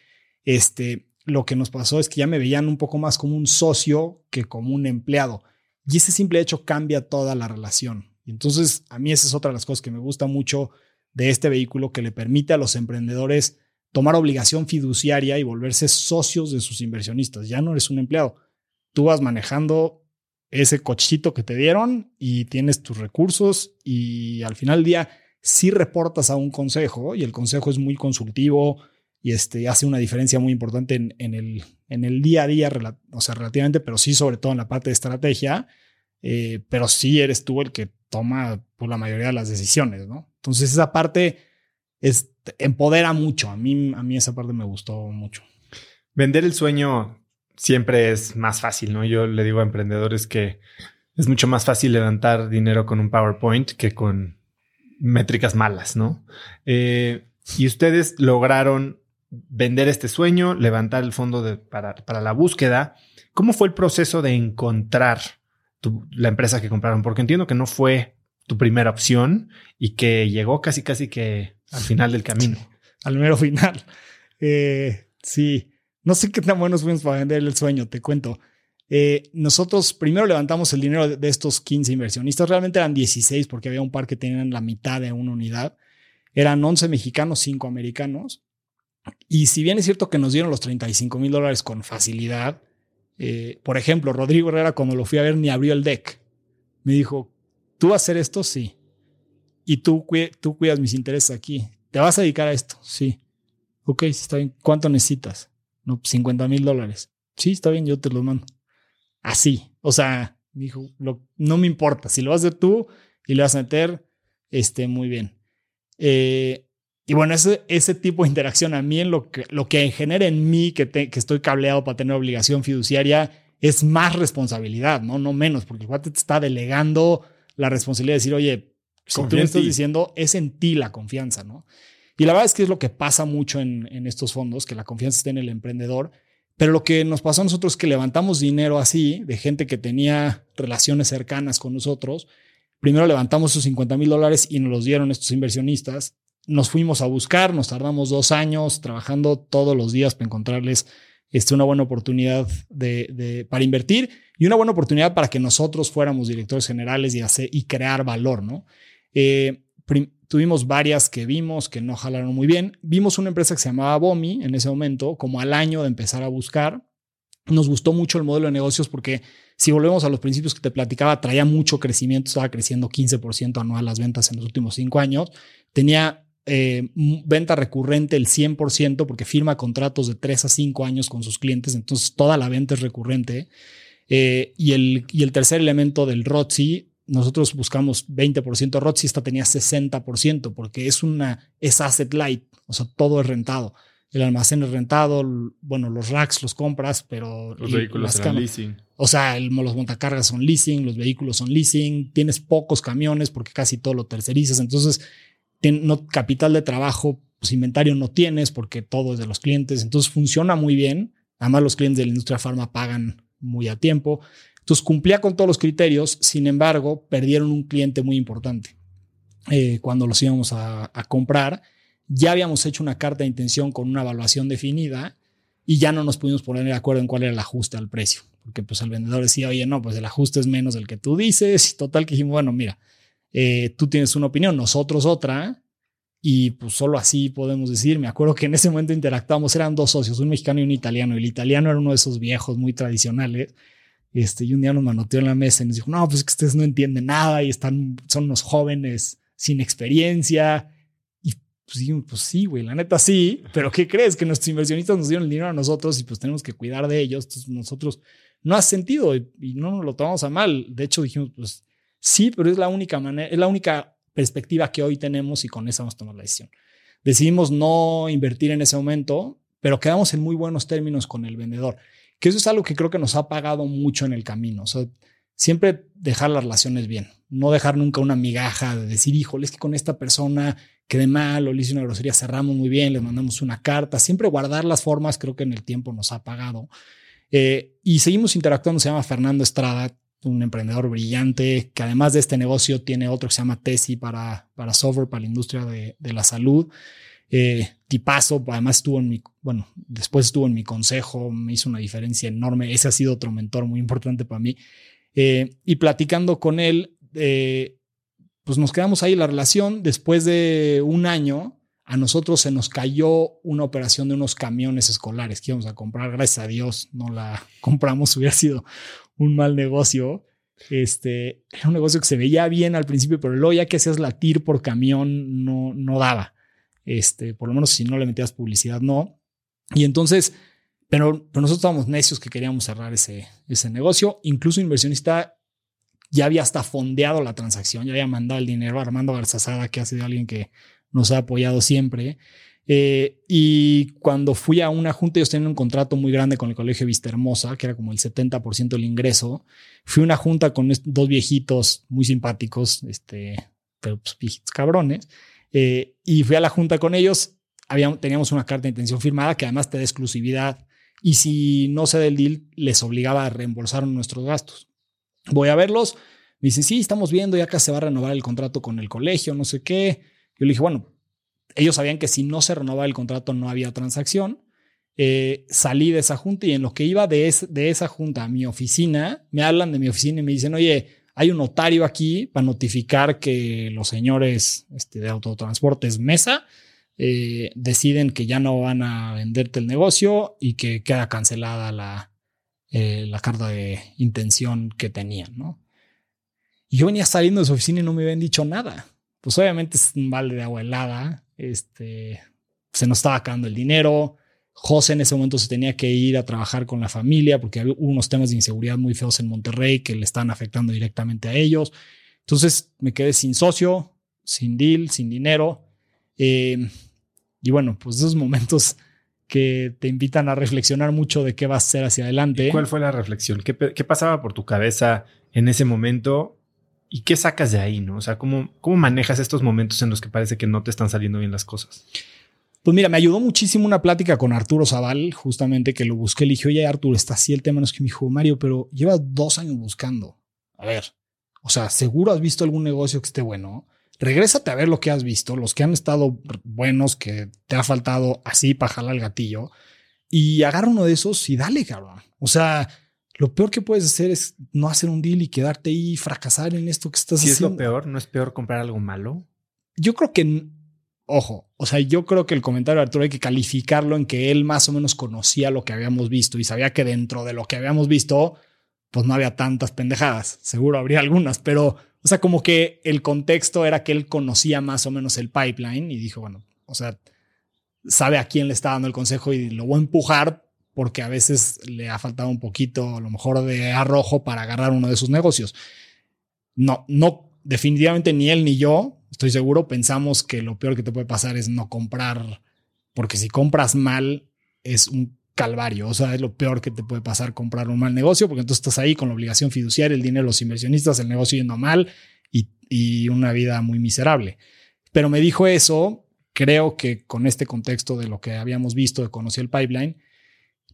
este, lo que nos pasó es que ya me veían un poco más como un socio que como un empleado. Y ese simple hecho cambia toda la relación. Entonces, a mí esa es otra de las cosas que me gusta mucho de este vehículo que le permite a los emprendedores tomar obligación fiduciaria y volverse socios de sus inversionistas. Ya no eres un empleado. Tú vas manejando ese cochito que te dieron y tienes tus recursos y al final del día sí reportas a un consejo y el consejo es muy consultivo, y este, hace una diferencia muy importante en, el, en el día a día, o sea, relativamente, pero sí sobre todo en la parte de estrategia, eh, pero sí eres tú el que toma pues, la mayoría de las decisiones, ¿no? Entonces esa parte es, empodera mucho, a mí, a mí esa parte me gustó mucho. Vender el sueño siempre es más fácil, ¿no? Yo le digo a emprendedores que es mucho más fácil levantar dinero con un PowerPoint que con métricas malas, ¿no? Eh, y ustedes lograron vender este sueño, levantar el fondo para, la búsqueda. ¿Cómo fue el proceso de encontrar la empresa que compraron? Porque entiendo que no fue tu primera opción y que llegó casi, casi que al final del camino. Al mero final. Eh, sí, no sé qué tan buenos fuimos para vender el sueño, te cuento. Eh, nosotros primero levantamos el dinero de estos 15 inversionistas, realmente eran 16 porque había un par que tenían la mitad de una unidad. Eran 11 mexicanos, 5 americanos. Y si bien es cierto que nos dieron los 35 mil dólares con facilidad, eh, por ejemplo, Rodrigo Herrera cuando lo fui a ver ni abrió el deck. Me dijo, ¿tú vas a hacer esto? Sí. Y tú, tú cuidas mis intereses aquí. ¿Te vas a dedicar a esto? Sí. Ok, está bien. ¿Cuánto necesitas? No, 50 mil dólares. Sí, está bien, yo te lo mando. Así. O sea, dijo, no me importa. Si lo vas a hacer tú y le vas a meter, esté muy bien. Eh, y bueno, ese, ese tipo de interacción a mí en lo que, lo que genera en mí que, que estoy cableado para tener obligación fiduciaria es más responsabilidad, ¿no? No menos, porque el cuate te está delegando la responsabilidad de decir, oye, si tú me estás diciendo, es en ti la confianza, ¿no? Y la verdad es que es lo que pasa mucho en, en estos fondos, que la confianza está en el emprendedor. Pero lo que nos pasó a nosotros es que levantamos dinero así de gente que tenía relaciones cercanas con nosotros. Primero levantamos esos 50 mil dólares y nos los dieron estos inversionistas nos fuimos a buscar, nos tardamos dos años trabajando todos los días para encontrarles este, una buena oportunidad de, para invertir y una buena oportunidad para que nosotros fuéramos directores generales y, hacer, y crear valor, ¿no? Eh, tuvimos varias que vimos que no jalaron muy bien. Vimos una empresa que se llamaba Bomi en ese momento, como al año de empezar a buscar. Nos gustó mucho el modelo de negocios porque si volvemos a los principios que te platicaba, traía mucho crecimiento, estaba creciendo 15% anual las ventas en los últimos cinco años. Tenía eh, venta recurrente el 100% porque firma contratos de 3 a 5 años con sus clientes, entonces toda la venta es recurrente. Eh, y, el, y el tercer elemento del ROTSI, nosotros buscamos 20%, ROTSI esta tenía 60% porque es una es asset light, o sea, todo es rentado. El almacén es rentado, bueno, los racks los compras, pero... Los vehículos son leasing. O sea, los montacargas son leasing, los vehículos son leasing, tienes pocos camiones porque casi todo lo tercerizas. Entonces, no, capital de trabajo, pues inventario no tienes porque todo es de los clientes, entonces funciona muy bien. Además, los clientes de la industria farma pagan muy a tiempo. Entonces cumplía con todos los criterios, sin embargo, perdieron un cliente muy importante. Eh, cuando los íbamos a, comprar, ya habíamos hecho una carta de intención con una evaluación definida y ya no nos pudimos poner de acuerdo en cuál era el ajuste al precio, porque pues el vendedor decía, oye, no, pues el ajuste es menos del que tú dices, y total que dijimos, bueno, mira, eh, tú tienes una opinión, nosotros otra, y pues solo así podemos decir, me acuerdo que en ese momento interactuamos, eran dos socios, un mexicano y un italiano, y el italiano era uno de esos viejos muy tradicionales, este, y un día nos manoteó en la mesa y nos dijo, no, pues que ustedes no entienden nada y están, son unos jóvenes sin experiencia, pues, pues sí, güey, la neta sí, pero ¿qué crees? Que nuestros inversionistas nos dieron el dinero a nosotros y pues tenemos que cuidar de ellos. Entonces nosotros no hace sentido y, no nos lo tomamos a mal. De hecho dijimos, pues sí, pero es la única manera, es la única perspectiva que hoy tenemos y con esa vamos a tomar la decisión. Decidimos no invertir en ese momento, pero quedamos en muy buenos términos con el vendedor, que eso es algo que creo que nos ha pagado mucho en el camino. O sea, siempre dejar las relaciones bien, no dejar nunca una migaja de decir, híjole, es que con esta persona quedé mal o le hice una grosería, cerramos muy bien, le mandamos una carta, siempre guardar las formas, creo que en el tiempo nos ha pagado. Eh, y seguimos interactuando, se llama Fernando Estrada, un emprendedor brillante, que además de este negocio tiene otro que se llama Tesi para, para software, para la industria de la salud. Eh, tipazo, además estuvo en mi, bueno, después estuvo en mi consejo, me hizo una diferencia enorme. Ese ha sido otro mentor muy importante para mí. Eh, y platicando con él, eh, pues nos quedamos ahí la relación. Después de un año, a nosotros se nos cayó una operación de unos camiones escolares que íbamos a comprar. Gracias a Dios no la compramos, hubiera sido un mal negocio. Este era un negocio que se veía bien al principio, pero luego ya que hacías la TIR por camión no, no daba. Este, por lo menos si no le metías publicidad, no. Y entonces, pero, nosotros estábamos necios que queríamos cerrar ese, ese negocio. Incluso inversionista ya había hasta fondeado la transacción, ya había mandado el dinero a Armando Garzazada, que ha sido alguien que nos ha apoyado siempre. Eh, y cuando fui a una junta, ellos tenían un contrato muy grande con el Colegio Vista Hermosa, que era como el 70% del ingreso. Fui a una junta con dos viejitos muy simpáticos, este, pero pues, viejitos cabrones. Eh, y fui a la junta con ellos. Teníamos una carta de intención firmada que además te da exclusividad. Y si no se da el deal, les obligaba a reembolsar nuestros gastos. Voy a verlos. Me dicen, sí, estamos viendo, ya acá se va a renovar el contrato con el colegio, no sé qué. Yo le dije, bueno, ellos sabían que si no se renovaba el contrato no había transacción. Eh, salí de esa junta y en lo que iba de, de esa junta a mi oficina, me hablan de mi oficina y me dicen, oye, hay un notario aquí para notificar que los señores este, de autotransportes Mesa eh, deciden que ya no van a venderte el negocio y que queda cancelada la, eh, la carta de intención que tenían, ¿no? Y yo venía saliendo de su oficina y no me habían dicho nada. Pues obviamente es un balde de agua helada. Este, se nos estaba acabando el dinero. José en ese momento se tenía que ir a trabajar con la familia porque había unos temas de inseguridad muy feos en Monterrey que le están afectando directamente a ellos. Entonces me quedé sin socio, sin deal, sin dinero. Eh, y bueno, pues esos momentos que te invitan a reflexionar mucho de qué vas a hacer hacia adelante. ¿Cuál fue la reflexión? ¿Qué, pasaba por tu cabeza en ese momento? ¿Y qué sacas de ahí? ¿no? O sea, ¿cómo, ¿cómo manejas estos momentos en los que parece que no te están saliendo bien las cosas? Pues mira, me ayudó muchísimo una plática con Arturo Zaval, justamente que lo busqué. Le dije, oye, Arturo, está así el tema. No es que me dijo, Mario, pero llevas dos años buscando. A ver, o sea, seguro has visto algún negocio que esté bueno regrésate a ver lo que has visto, los que han estado buenos, que te ha faltado así para jalar el gatillo, y agarra uno de esos y dale, cabrón. O sea, lo peor que puedes hacer es no hacer un deal y quedarte ahí y fracasar en esto que estás haciendo. Si es lo peor, ¿no es peor comprar algo malo? Yo creo que, ojo, o sea, yo creo que el comentario de Arturo hay que calificarlo en que él más o menos conocía lo que habíamos visto y sabía que dentro de lo que habíamos visto, pues no había tantas pendejadas. Seguro habría algunas, pero o sea, como que el contexto era que él conocía más o menos el pipeline y dijo, bueno, o sea, sabe a quién le está dando el consejo y lo voy a empujar porque a veces le ha faltado un poquito, a lo mejor, de arrojo para agarrar uno de sus negocios. No, no, definitivamente ni él ni yo, estoy seguro, pensamos que lo peor que te puede pasar es no comprar, porque si compras mal es un calvario. O sea, es lo peor que te puede pasar comprar un mal negocio, porque entonces estás ahí con la obligación fiduciaria, el dinero de los inversionistas, el negocio yendo mal y, una vida muy miserable. Pero me dijo eso, creo que con este contexto de lo que habíamos visto, de conocer el pipeline,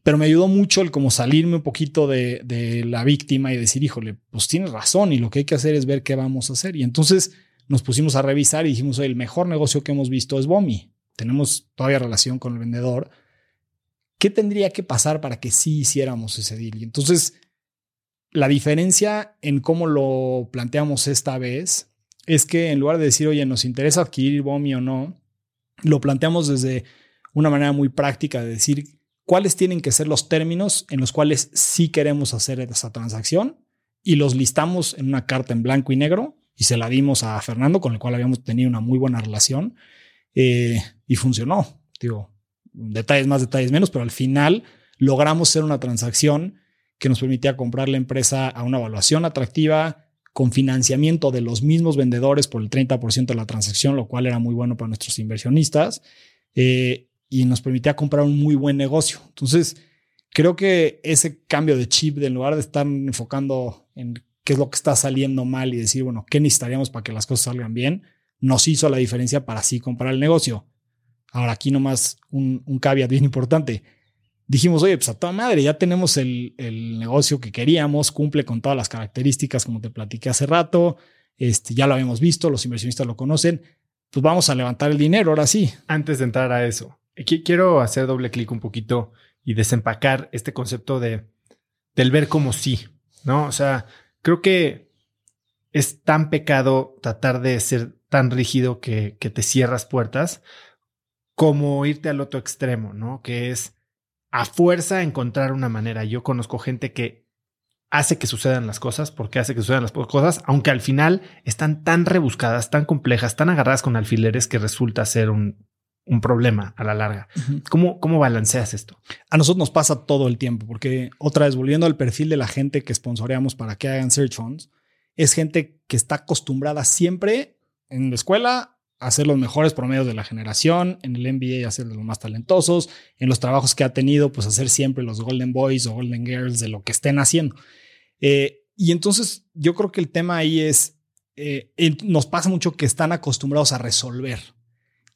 pero me ayudó mucho el como salirme un poquito de, de, la víctima y decir, híjole, pues tienes razón y lo que hay que hacer es ver qué vamos a hacer. Y entonces nos pusimos a revisar y dijimos, el mejor negocio que hemos visto es Bomi. Tenemos todavía relación con el vendedor. ¿Qué tendría que pasar para que sí hiciéramos ese deal? Y entonces, la diferencia en cómo lo planteamos esta vez es que en lugar de decir, oye, nos interesa adquirir Bomi o no, lo planteamos desde una manera muy práctica de decir cuáles tienen que ser los términos en los cuales sí queremos hacer esa transacción y los listamos en una carta en blanco y negro y se la dimos a Fernando, con el cual habíamos tenido una muy buena relación eh, y funcionó. Digo, detalles más, detalles menos, pero al final logramos hacer una transacción que nos permitía comprar la empresa a una evaluación atractiva, con financiamiento de los mismos vendedores por el 30% de la transacción, lo cual era muy bueno para nuestros inversionistas, eh, y nos permitía comprar un muy buen negocio. Entonces, creo que ese cambio de chip, en lugar de estar enfocando en qué es lo que está saliendo mal y decir, bueno, ¿qué necesitaríamos para que las cosas salgan bien? Nos hizo la diferencia para así comprar el negocio. Ahora, aquí nomás un, un caveat bien importante. Dijimos, oye, pues a toda madre, ya tenemos el, el, negocio que queríamos, cumple con todas las características como te platiqué hace rato, este, ya lo habíamos visto, los inversionistas lo conocen, pues vamos a levantar el dinero, ahora sí. Antes de entrar a eso, quiero hacer doble clic un poquito y desempacar este concepto de del ver como sí, ¿no? O sea, creo que es tan pecado tratar de ser tan rígido que, te cierras puertas como irte al otro extremo, ¿no? Que es a fuerza encontrar una manera. Yo conozco gente que hace que sucedan las cosas, porque hace que sucedan las cosas, aunque al final están tan rebuscadas, tan complejas, tan agarradas con alfileres que resulta ser un, un problema a la larga. ¿Cómo, ¿Cómo balanceas esto? A nosotros nos pasa todo el tiempo, porque otra vez, volviendo al perfil de la gente que sponsoreamos para que hagan search funds, es gente que está acostumbrada siempre en la escuela a ser los mejores promedios de la generación, en el MBA a ser los más talentosos, en los trabajos que ha tenido, pues a ser siempre los Golden Boys o Golden Girls de lo que estén haciendo. Eh, y entonces yo creo que el tema ahí es, eh, nos pasa mucho que están acostumbrados a resolver.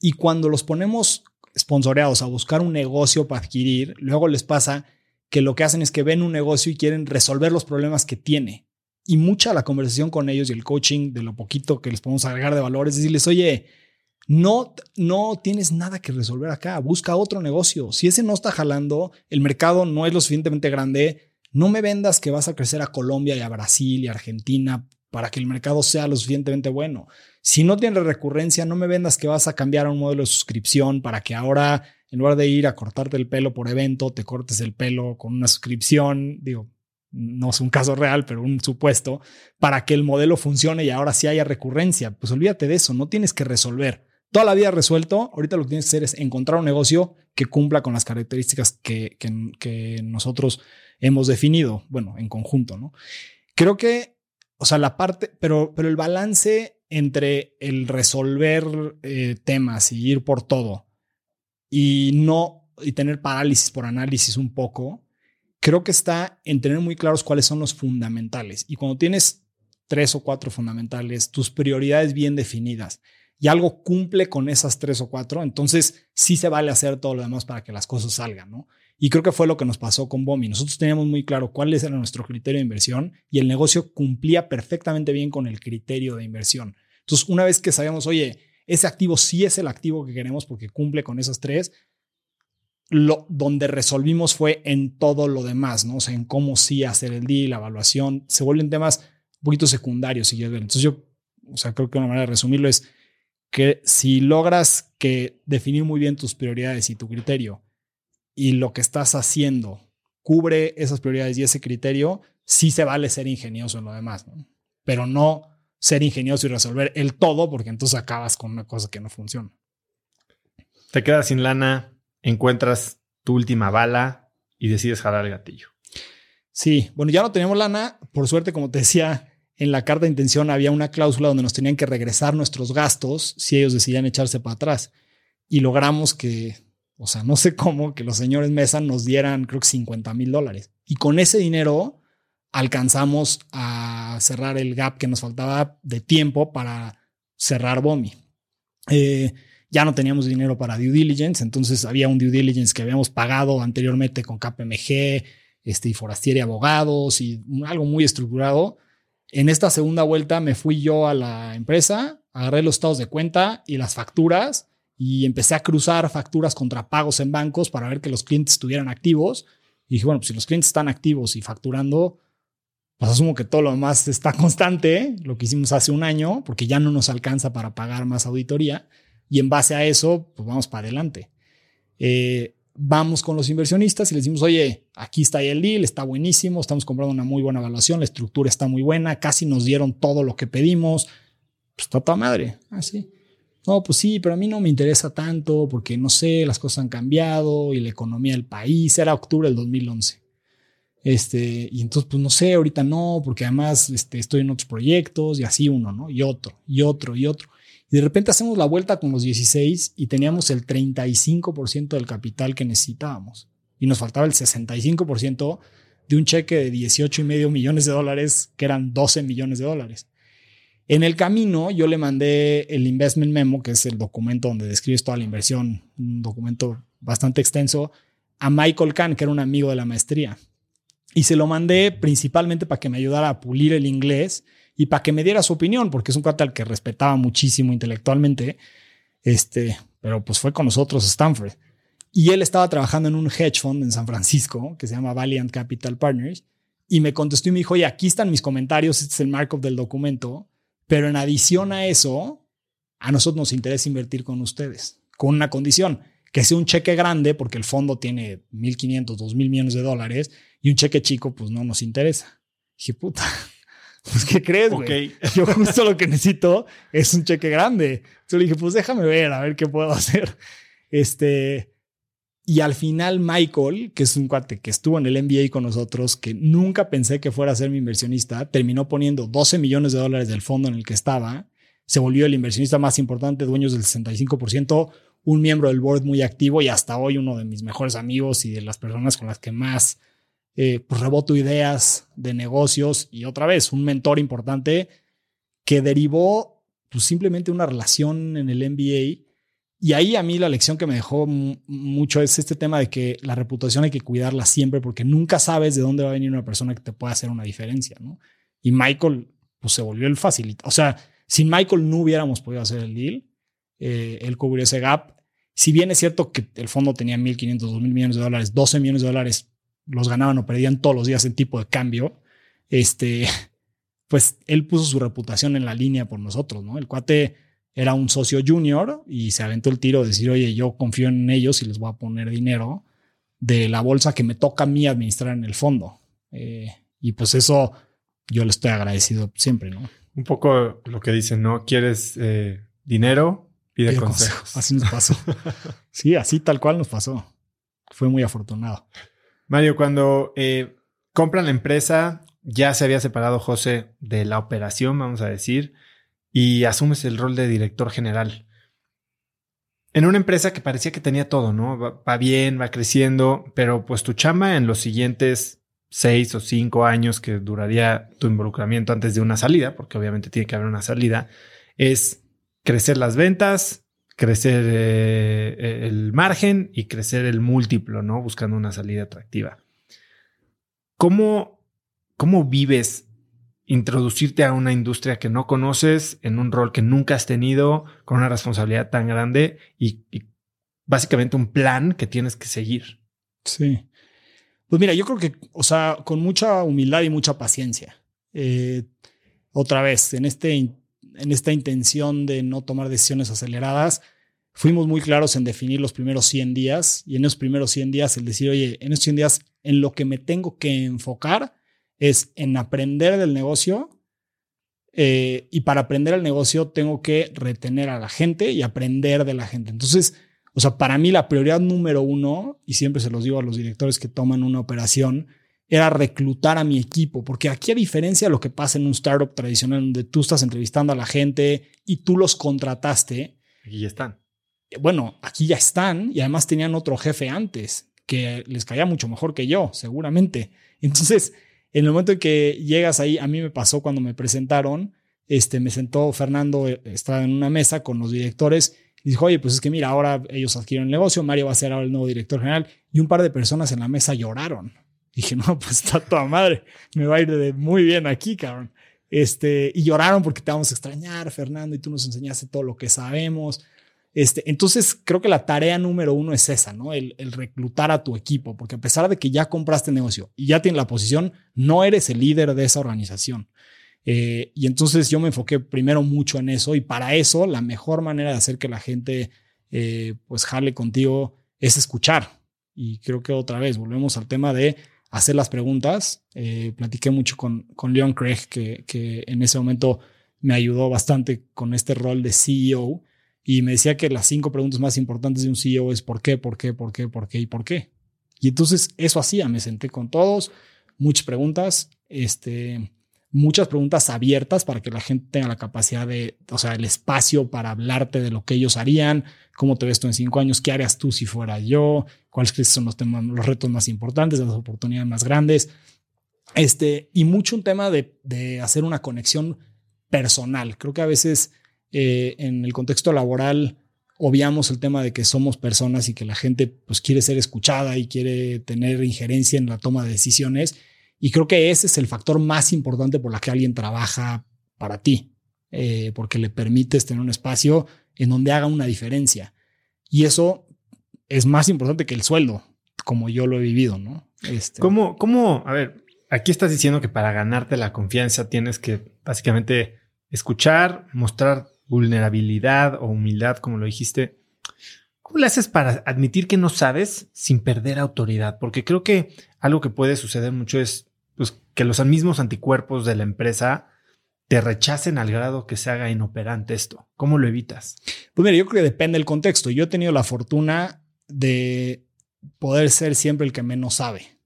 Y cuando los ponemos sponsoreados a buscar un negocio para adquirir, luego les pasa que lo que hacen es que ven un negocio y quieren resolver los problemas que tiene. Y mucha la conversación con ellos y el coaching de lo poquito que les podemos agregar de valor es decirles, oye, no, no tienes nada que resolver acá, busca otro negocio. Si ese no está jalando, el mercado no es lo suficientemente grande, no me vendas que vas a crecer a Colombia y a Brasil y Argentina para que el mercado sea lo suficientemente bueno. Si no tienes recurrencia, no me vendas que vas a cambiar a un modelo de suscripción para que ahora, en lugar de ir a cortarte el pelo por evento, te cortes el pelo con una suscripción. Digo, no es un caso real, pero un supuesto, para que el modelo funcione y ahora sí haya recurrencia. Pues olvídate de eso, no tienes que resolver. Toda la vida resuelto, ahorita lo que tienes que hacer es encontrar un negocio que cumpla con las características que, que, nosotros hemos definido, bueno, en conjunto, ¿no? Creo que, o sea, la parte, pero, pero el balance entre el resolver eh, temas y ir por todo y no, y tener parálisis por análisis un poco, creo que está en tener muy claros cuáles son los fundamentales. Y cuando tienes tres o cuatro fundamentales, tus prioridades bien definidas y algo cumple con esas tres o cuatro, entonces sí se vale hacer todo lo demás para que las cosas salgan, ¿no? Y creo que fue lo que nos pasó con Bomi. Nosotros teníamos muy claro cuál era nuestro criterio de inversión y el negocio cumplía perfectamente bien con el criterio de inversión. Entonces, una vez que sabíamos, oye, ese activo sí es el activo que queremos porque cumple con esas tres, lo, donde resolvimos fue en todo lo demás, ¿no? O sea, en cómo sí hacer el deal, la evaluación, se vuelven temas un poquito secundarios, si quieres Entonces yo, o sea, creo que una manera de resumirlo es que si logras que definir muy bien tus prioridades y tu criterio y lo que estás haciendo cubre esas prioridades y ese criterio, sí se vale ser ingenioso en lo demás, ¿no? Pero no ser ingenioso y resolver el todo, porque entonces acabas con una cosa que no funciona. Te quedas sin lana, encuentras tu última bala y decides jalar el gatillo. Sí, bueno, ya no teníamos lana. Por suerte, como te decía, en la carta de intención había una cláusula donde nos tenían que regresar nuestros gastos si ellos decidían echarse para atrás. Y logramos que, o sea, no sé cómo, que los señores Mesa nos dieran, creo que 50 mil dólares. Y con ese dinero alcanzamos a cerrar el gap que nos faltaba de tiempo para cerrar Bomi. Eh, ya no teníamos dinero para due diligence, entonces había un due diligence que habíamos pagado anteriormente con KPMG, este, y Forastier y Abogados y algo muy estructurado. En esta segunda vuelta me fui yo a la empresa, agarré los estados de cuenta y las facturas y empecé a cruzar facturas contra pagos en bancos para ver que los clientes estuvieran activos. Y dije, bueno, pues si los clientes están activos y facturando, pues asumo que todo lo demás está constante, lo que hicimos hace un año, porque ya no nos alcanza para pagar más auditoría y en base a eso, pues vamos para adelante. Eh, vamos con los inversionistas y les decimos, oye, aquí está el deal, está buenísimo, estamos comprando una muy buena evaluación, la estructura está muy buena, casi nos dieron todo lo que pedimos, pues está toda madre, así. No, pues sí, pero a mí no me interesa tanto porque no sé, las cosas han cambiado y la economía del país, era octubre del 2011. Este, y entonces, pues no sé, ahorita no, porque además este, estoy en otros proyectos y así uno, ¿no? Y otro, y otro, y otro. Y de repente hacemos la vuelta con los 16 y teníamos el 35% del capital que necesitábamos. Y nos faltaba el 65% de un cheque de 18 y medio millones de dólares, que eran 12 millones de dólares. En el camino yo le mandé el investment memo, que es el documento donde describes toda la inversión, un documento bastante extenso, a Michael Kahn, que era un amigo de la maestría. Y se lo mandé principalmente para que me ayudara a pulir el inglés y para que me diera su opinión, porque es un cuate al que respetaba muchísimo intelectualmente, este, pero pues fue con nosotros a Stanford. Y él estaba trabajando en un hedge fund en San Francisco que se llama Valiant Capital Partners y me contestó y me dijo, oye, aquí están mis comentarios, este es el markup del documento, pero en adición a eso, a nosotros nos interesa invertir con ustedes, con una condición, que sea un cheque grande, porque el fondo tiene 1.500, 2.000 millones de dólares, y un cheque chico, pues no nos interesa. dije, puta, pues, ¿qué crees, güey? Yo justo lo que necesito es un cheque grande. Entonces le dije, pues déjame ver, a ver qué puedo hacer. Este, y al final Michael, que es un cuate que estuvo en el NBA con nosotros, que nunca pensé que fuera a ser mi inversionista, terminó poniendo 12 millones de dólares del fondo en el que estaba, se volvió el inversionista más importante, dueños del 65%, un miembro del board muy activo y hasta hoy uno de mis mejores amigos y de las personas con las que más eh, pues reboto ideas de negocios y otra vez un mentor importante que derivó pues simplemente una relación en el MBA. Y ahí a mí la lección que me dejó mucho es este tema de que la reputación hay que cuidarla siempre porque nunca sabes de dónde va a venir una persona que te pueda hacer una diferencia, ¿no? Y Michael pues se volvió el facilitador. O sea, sin Michael no hubiéramos podido hacer el deal. Eh, él cubrió ese gap. Si bien es cierto que el fondo tenía 1.500, 2.000 millones de dólares, 12 millones de dólares los ganaban o perdían todos los días en tipo de cambio, este, pues él puso su reputación en la línea por nosotros, ¿no? El cuate era un socio junior y se aventó el tiro de decir, oye, yo confío en ellos y les voy a poner dinero de la bolsa que me toca a mí administrar en el fondo. Eh, y pues eso yo le estoy agradecido siempre, ¿no? Un poco lo que dicen, ¿no? ¿Quieres eh, dinero? Pide, consejos. Así nos pasó. sí, así tal cual nos pasó. Fue muy afortunado. Mario, cuando eh, compran la empresa, ya se había separado José de la operación, vamos a decir, y asumes el rol de director general. En una empresa que parecía que tenía todo, ¿no? Va, bien, va creciendo, pero pues tu chama en los siguientes seis o cinco años que duraría tu involucramiento antes de una salida, porque obviamente tiene que haber una salida, es crecer las ventas, crecer eh, eh, el margen y crecer el múltiplo, ¿no? Buscando una salida atractiva. ¿Cómo, cómo vives introducirte a una industria que no conoces, en un rol que nunca has tenido, con una responsabilidad tan grande y, básicamente un plan que tienes que seguir? Sí. Pues mira, yo creo que, o sea, con mucha humildad y mucha paciencia. Eh, otra vez, en este en esta intención de no tomar decisiones aceleradas, fuimos muy claros en definir los primeros 100 días y en esos primeros 100 días el decir, oye, en esos 100 días en lo que me tengo que enfocar es en aprender del negocio eh, y para aprender el negocio tengo que retener a la gente y aprender de la gente. Entonces, o sea, para mí la prioridad número uno, y siempre se los digo a los directores que toman una operación, era reclutar a mi equipo, porque aquí a diferencia de lo que pasa en un startup tradicional donde tú estás entrevistando a la gente y tú los contrataste. Aquí ya están. Bueno, aquí ya están y además tenían otro jefe antes que les caía mucho mejor que yo, seguramente. Entonces, en el momento en que llegas ahí, a mí me pasó cuando me presentaron, este, me sentó Fernando, eh, estaba en una mesa con los directores Y dijo, oye, pues es que mira, ahora ellos adquieren el negocio, Mario va a ser ahora el nuevo director general. Y un par de personas en la mesa lloraron. dije, no, pues está toda madre, me va a ir de muy bien aquí, cabrón. Este, y lloraron porque te vamos a extrañar, Fernando, y tú nos enseñaste todo lo que sabemos. Este, entonces, creo que la tarea número uno es esa, ¿no? El, reclutar a tu equipo, porque a pesar de que ya compraste negocio y ya tienes la posición, no eres el líder de esa organización. Eh, y entonces yo me enfoqué primero mucho en eso y para eso la mejor manera de hacer que la gente eh, pues jale contigo es escuchar. Y creo que otra vez volvemos al tema de hacer las preguntas. Eh, platiqué mucho con, con Leon Craig, que, que en ese momento me ayudó bastante con este rol de CEO y me decía que las cinco preguntas más importantes de un CEO es por qué, por qué, por qué, por qué y por qué. Y entonces eso hacía, me senté con todos, muchas preguntas, este, muchas preguntas abiertas para que la gente tenga la capacidad de, o sea, el espacio para hablarte de lo que ellos harían, cómo te ves tú en cinco años, qué harías tú si fuera yo, cuáles son los temas, los retos más importantes, las oportunidades más grandes. Este, y mucho un tema de, de hacer una conexión personal. Creo que a veces eh, en el contexto laboral obviamos el tema de que somos personas y que la gente pues quiere ser escuchada y quiere tener injerencia en la toma de decisiones y creo que ese es el factor más importante por la que alguien trabaja para ti, eh, porque le permites tener un espacio en donde haga una diferencia. Y eso es más importante que el sueldo, como yo lo he vivido, ¿no? Este, ¿Cómo, ¿Cómo? A ver, aquí estás diciendo que para ganarte la confianza tienes que básicamente escuchar, mostrar vulnerabilidad o humildad, como lo dijiste. ¿Cómo le haces para admitir que no sabes sin perder autoridad? Porque creo que algo que puede suceder mucho es pues, que los mismos anticuerpos de la empresa te rechacen al grado que se haga inoperante esto. ¿Cómo lo evitas? Pues mira, yo creo que depende del contexto. Yo he tenido la fortuna de poder ser siempre el que menos sabe,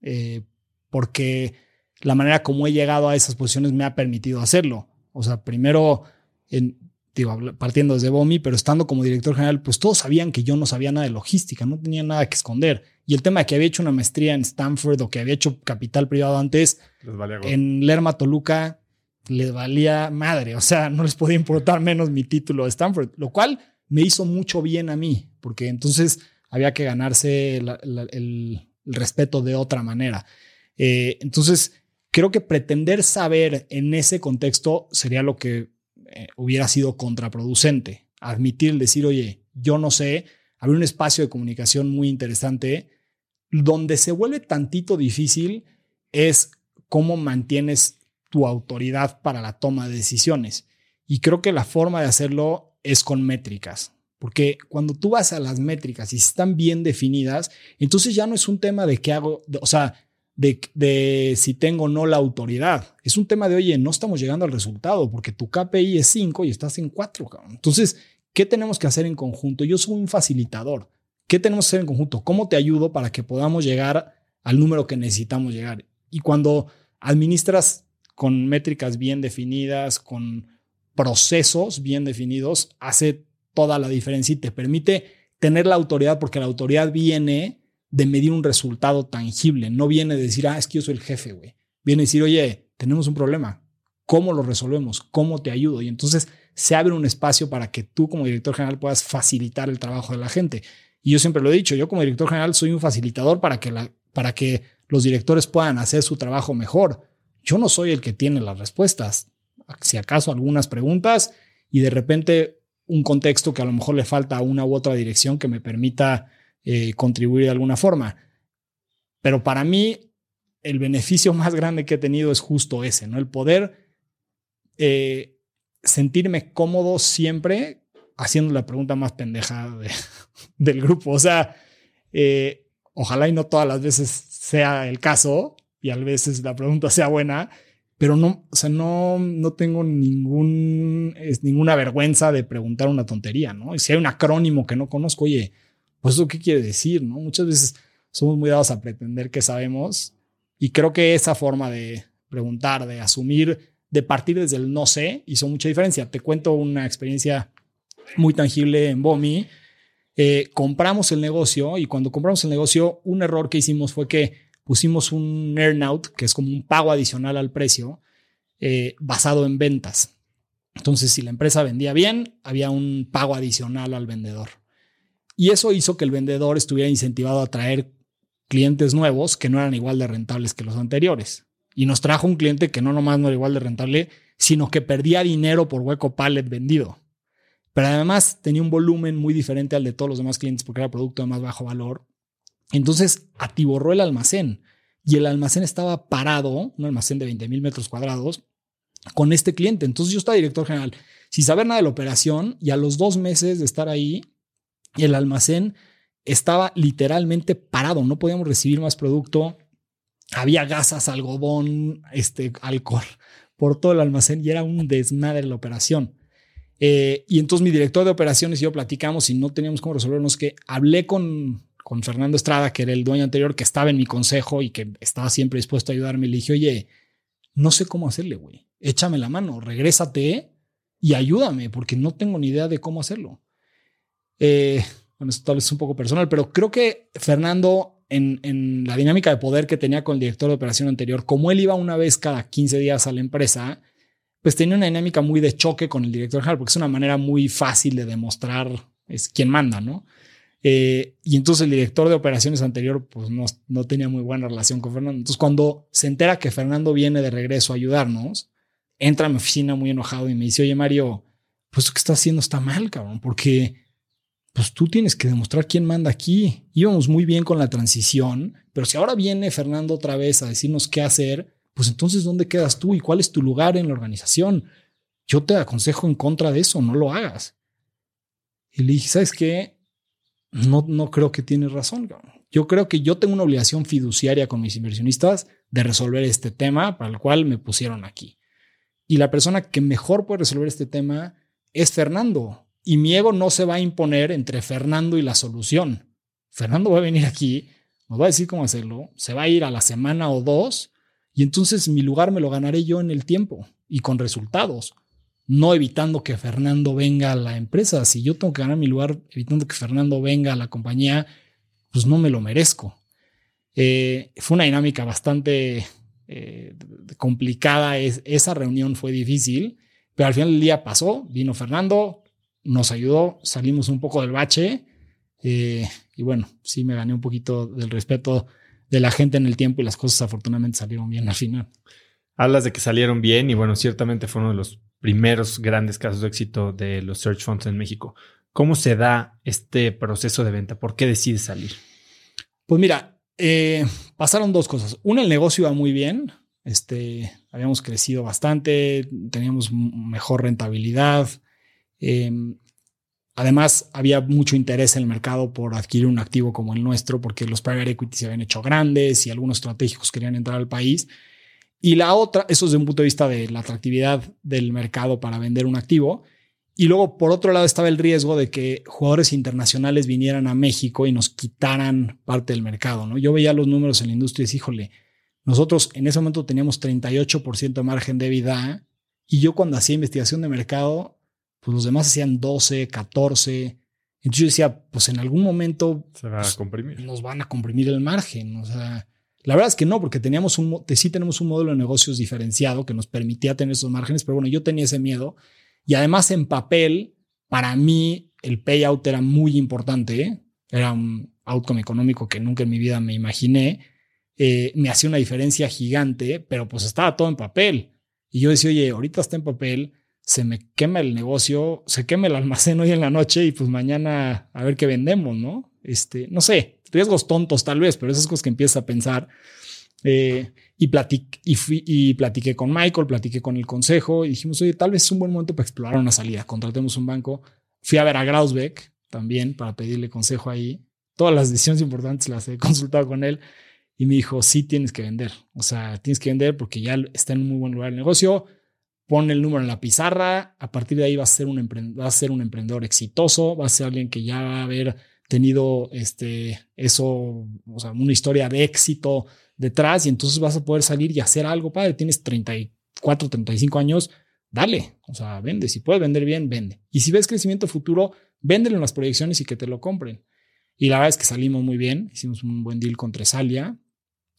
eh, porque la manera como he llegado a esas posiciones me ha permitido hacerlo. O sea, primero, en, digo, partiendo desde Bomi, pero estando como director general, pues todos sabían que yo no sabía nada de logística, no tenía nada que esconder. Y el tema de que había hecho una maestría en Stanford o que había hecho capital privado antes, en Lerma Toluca, les valía madre. O sea, no les podía importar menos mi título de Stanford, lo cual me hizo mucho bien a mí, porque entonces había que ganarse el, respeto de otra manera. Eh, entonces, creo que pretender saber en ese contexto sería lo que eh, hubiera sido contraproducente. Admitir, decir, oye, yo no sé, abrir un espacio de comunicación muy interesante donde se vuelve tantito difícil es cómo mantienes tu autoridad para la toma de decisiones. Y creo que la forma de hacerlo es con métricas. Porque cuando tú vas a las métricas y están bien definidas, entonces ya no es un tema de qué hago, o sea, de, si tengo o no la autoridad. Es un tema de, oye, no estamos llegando al resultado porque tu KPI es 5 y estás en 4. Entonces, ¿qué tenemos que hacer en conjunto? Yo soy un facilitador. ¿Qué tenemos que hacer en conjunto? ¿Cómo te ayudo para que podamos llegar al número que necesitamos llegar? Y cuando administras con métricas bien definidas, con procesos bien definidos, hace toda la diferencia y te permite tener la autoridad porque la autoridad viene de medir un resultado tangible, no viene de decir, ah, es que yo soy el jefe, güey. Viene a decir, oye, tenemos un problema, ¿cómo lo resolvemos? ¿Cómo te ayudo? Y entonces se abre un espacio para que tú como director general puedas facilitar el trabajo de la gente. Y yo siempre lo he dicho, yo como director general soy un facilitador para que, para que los directores puedan hacer su trabajo mejor. Yo no soy el que tiene las respuestas. Si acaso algunas preguntas y de repente un contexto que a lo mejor le falta a una u otra dirección que me permita eh, contribuir de alguna forma. Pero para mí, el beneficio más grande que he tenido es justo ese, ¿no? El poder eh, sentirme cómodo siempre haciendo la pregunta más pendeja del grupo. O sea, eh, ojalá y no todas las veces sea el caso y a veces la pregunta sea buena, pero no, o sea, no, no tengo ningún, es, ninguna vergüenza de preguntar una tontería, ¿no? Y si hay un acrónimo que no conozco, oye, pues eso qué quiere decir, ¿no? Muchas veces somos muy dados a pretender que sabemos y creo que esa forma de preguntar, de asumir, de partir desde el no sé hizo mucha diferencia. Te cuento una experiencia muy tangible en Bomi. Eh, compramos el negocio y cuando compramos el negocio, un error que hicimos fue que pusimos un earnout, que es como un pago adicional al precio, eh, basado en ventas. Entonces, si la empresa vendía bien, había un pago adicional al vendedor. Y eso hizo que el vendedor estuviera incentivado a traer clientes nuevos que no eran igual de rentables que los anteriores. Y nos trajo un cliente que no nomás no era igual de rentable, sino que perdía dinero por hueco pallet vendido. Pero además tenía un volumen muy diferente al de todos los demás clientes porque era producto de más bajo valor. Entonces atiborró el almacén y el almacén estaba parado, un almacén de 20 mil metros cuadrados, con este cliente. Entonces yo estaba director general sin saber nada de la operación y a los dos meses de estar ahí, el almacén estaba literalmente parado, no podíamos recibir más producto. Había gasas, algodón, este, alcohol por todo el almacén y era un desmadre la operación. Eh, y entonces mi director de operaciones y yo platicamos y no teníamos cómo resolvernos que hablé con, con Fernando Estrada, que era el dueño anterior, que estaba en mi consejo y que estaba siempre dispuesto a ayudarme. Le dije, oye, no sé cómo hacerle, güey. Échame la mano, regrésate y ayúdame, porque no tengo ni idea de cómo hacerlo. Eh, bueno, esto tal vez es un poco personal, pero creo que Fernando, en, en, la dinámica de poder que tenía con el director de operación anterior, como él iba una vez cada 15 días a la empresa, pues tenía una dinámica muy de choque con el director general, porque es una manera muy fácil de demostrar es quién manda, ¿no? Eh, y entonces el director de operaciones anterior, pues no, no tenía muy buena relación con Fernando. Entonces, cuando se entera que Fernando viene de regreso a ayudarnos, entra a mi oficina muy enojado y me dice, oye, Mario, pues lo que estás haciendo está mal, cabrón, porque pues tú tienes que demostrar quién manda aquí. Íbamos muy bien con la transición, pero si ahora viene Fernando otra vez a decirnos qué hacer, pues entonces, ¿dónde quedas tú y cuál es tu lugar en la organización? Yo te aconsejo en contra de eso, no lo hagas. Y le dije, ¿sabes qué? No, no creo que tienes razón. Yo creo que yo tengo una obligación fiduciaria con mis inversionistas de resolver este tema para el cual me pusieron aquí. Y la persona que mejor puede resolver este tema es Fernando. Y mi ego no se va a imponer entre Fernando y la solución. Fernando va a venir aquí, nos va a decir cómo hacerlo, se va a ir a la semana o dos y entonces mi lugar me lo ganaré yo en el tiempo y con resultados, no evitando que Fernando venga a la empresa. Si yo tengo que ganar mi lugar evitando que Fernando venga a la compañía, pues no me lo merezco. Eh, fue una dinámica bastante eh, complicada. Es, esa reunión fue difícil, pero al final del día pasó, vino Fernando, nos ayudó, salimos un poco del bache. Eh, y bueno, sí me gané un poquito del respeto de la gente en el tiempo y las cosas afortunadamente salieron bien al final. Hablas de que salieron bien y bueno, ciertamente fue uno de los primeros grandes casos de éxito de los search funds en México. ¿Cómo se da este proceso de venta? ¿Por qué decides salir? Pues mira, eh, pasaron dos cosas. Una, el negocio iba muy bien. Este, habíamos crecido bastante, teníamos mejor rentabilidad. Eh, Además, había mucho interés en el mercado por adquirir un activo como el nuestro, porque los private equity se habían hecho grandes y algunos estratégicos querían entrar al país. Y la otra, eso desde un punto de vista de la atractividad del mercado para vender un activo. Y luego, por otro lado, estaba el riesgo de que jugadores internacionales vinieran a México y nos quitaran parte del mercado. ¿no? Yo veía los números en la industria y decía, híjole, nosotros en ese momento teníamos 38% de margen de vida y yo cuando hacía investigación de mercado pues los demás hacían 12, 14. Entonces yo decía, pues en algún momento Se va a pues, comprimir. nos van a comprimir el margen. O sea, la verdad es que no, porque teníamos un, sí tenemos un modelo de negocios diferenciado que nos permitía tener esos márgenes, pero bueno, yo tenía ese miedo. Y además en papel, para mí el payout era muy importante. ¿eh? Era un outcome económico que nunca en mi vida me imaginé. Eh, me hacía una diferencia gigante, pero pues estaba todo en papel. Y yo decía, oye, ahorita está en papel, se me quema el negocio, se quema el almacén hoy en la noche y pues mañana a ver qué vendemos, ¿no? Este, no sé, riesgos tontos tal vez, pero esas cosas que empiezas a pensar. Eh, y, y, fui, y platiqué con Michael, platiqué con el consejo y dijimos, oye, tal vez es un buen momento para explorar una salida. Contratemos un banco. Fui a ver a Grausbeck también para pedirle consejo ahí. Todas las decisiones importantes las he consultado con él y me dijo, sí tienes que vender. O sea, tienes que vender porque ya está en un muy buen lugar el negocio pone el número en la pizarra, a partir de ahí va a ser un, va a ser un emprendedor exitoso, va a ser alguien que ya va a haber tenido este, eso, o sea, una historia de éxito detrás y entonces vas a poder salir y hacer algo, padre, tienes 34, 35 años, dale, o sea, vende, si puedes vender bien, vende. Y si ves crecimiento futuro, véndelo en las proyecciones y que te lo compren. Y la verdad es que salimos muy bien, hicimos un buen deal con Tresalia.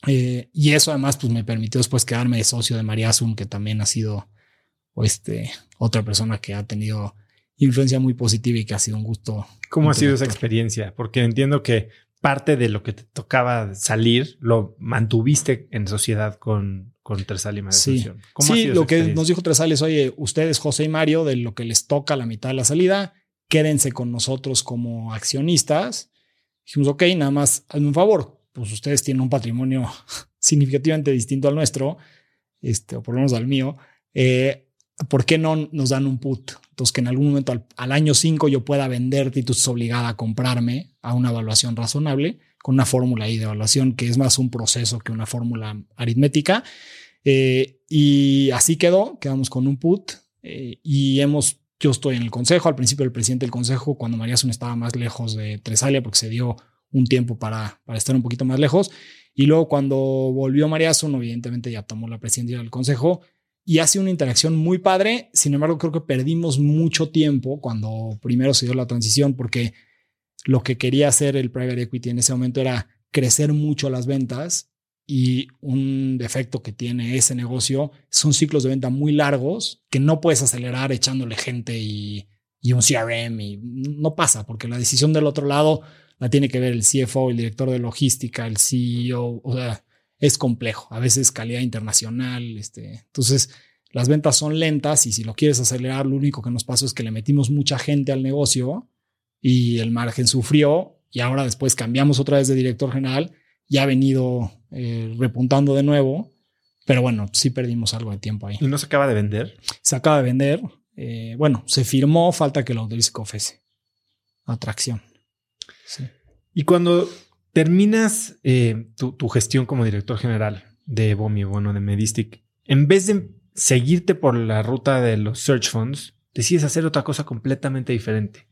Eh, y eso además pues me permitió después quedarme de socio de María Zoom, que también ha sido o este, otra persona que ha tenido influencia muy positiva y que ha sido un gusto. ¿Cómo ha sido esa experiencia? Porque entiendo que parte de lo que te tocaba salir lo mantuviste en sociedad con, con Tresal y Sí, sí lo que nos dijo Tresal es, oye, ustedes, José y Mario, de lo que les toca la mitad de la salida, quédense con nosotros como accionistas. Dijimos, ok, nada más hazme un favor, pues ustedes tienen un patrimonio significativamente distinto al nuestro, este, o por lo menos al mío. Eh, ¿por qué no nos dan un put? Entonces, que en algún momento al, año 5 yo pueda venderte y tú estés obligada a comprarme a una evaluación razonable con una fórmula ahí de evaluación que es más un proceso que una fórmula aritmética. Eh, y así quedó, quedamos con un put eh, y hemos, yo estoy en el consejo, al principio el presidente del consejo, cuando María Sun estaba más lejos de Tresalia, porque se dio un tiempo para, para estar un poquito más lejos. Y luego cuando volvió María Sun, evidentemente ya tomó la presidencia del consejo y ha sido una interacción muy padre. Sin embargo, creo que perdimos mucho tiempo cuando primero se dio la transición porque lo que quería hacer el private equity en ese momento era crecer mucho las ventas y un defecto que tiene ese negocio son ciclos de venta muy largos que no puedes acelerar echándole gente y, y un CRM y no pasa porque la decisión del otro lado la tiene que ver el CFO, el director de logística, el CEO, o sea, es complejo, a veces calidad internacional, este, entonces las ventas son lentas y si lo quieres acelerar, lo único que nos pasó es que le metimos mucha gente al negocio y el margen sufrió y ahora después cambiamos otra vez de director general y ha venido eh, repuntando de nuevo, pero bueno, sí perdimos algo de tiempo ahí. ¿Y no se acaba de vender? Se acaba de vender, eh, bueno, se firmó, falta que lo autorice COFESE. Atracción. Sí. Y cuando terminas eh, tu, gestión como director general de Bomi, bueno, de Medistic, en vez de seguirte por la ruta de los search funds, decides hacer otra cosa completamente diferente,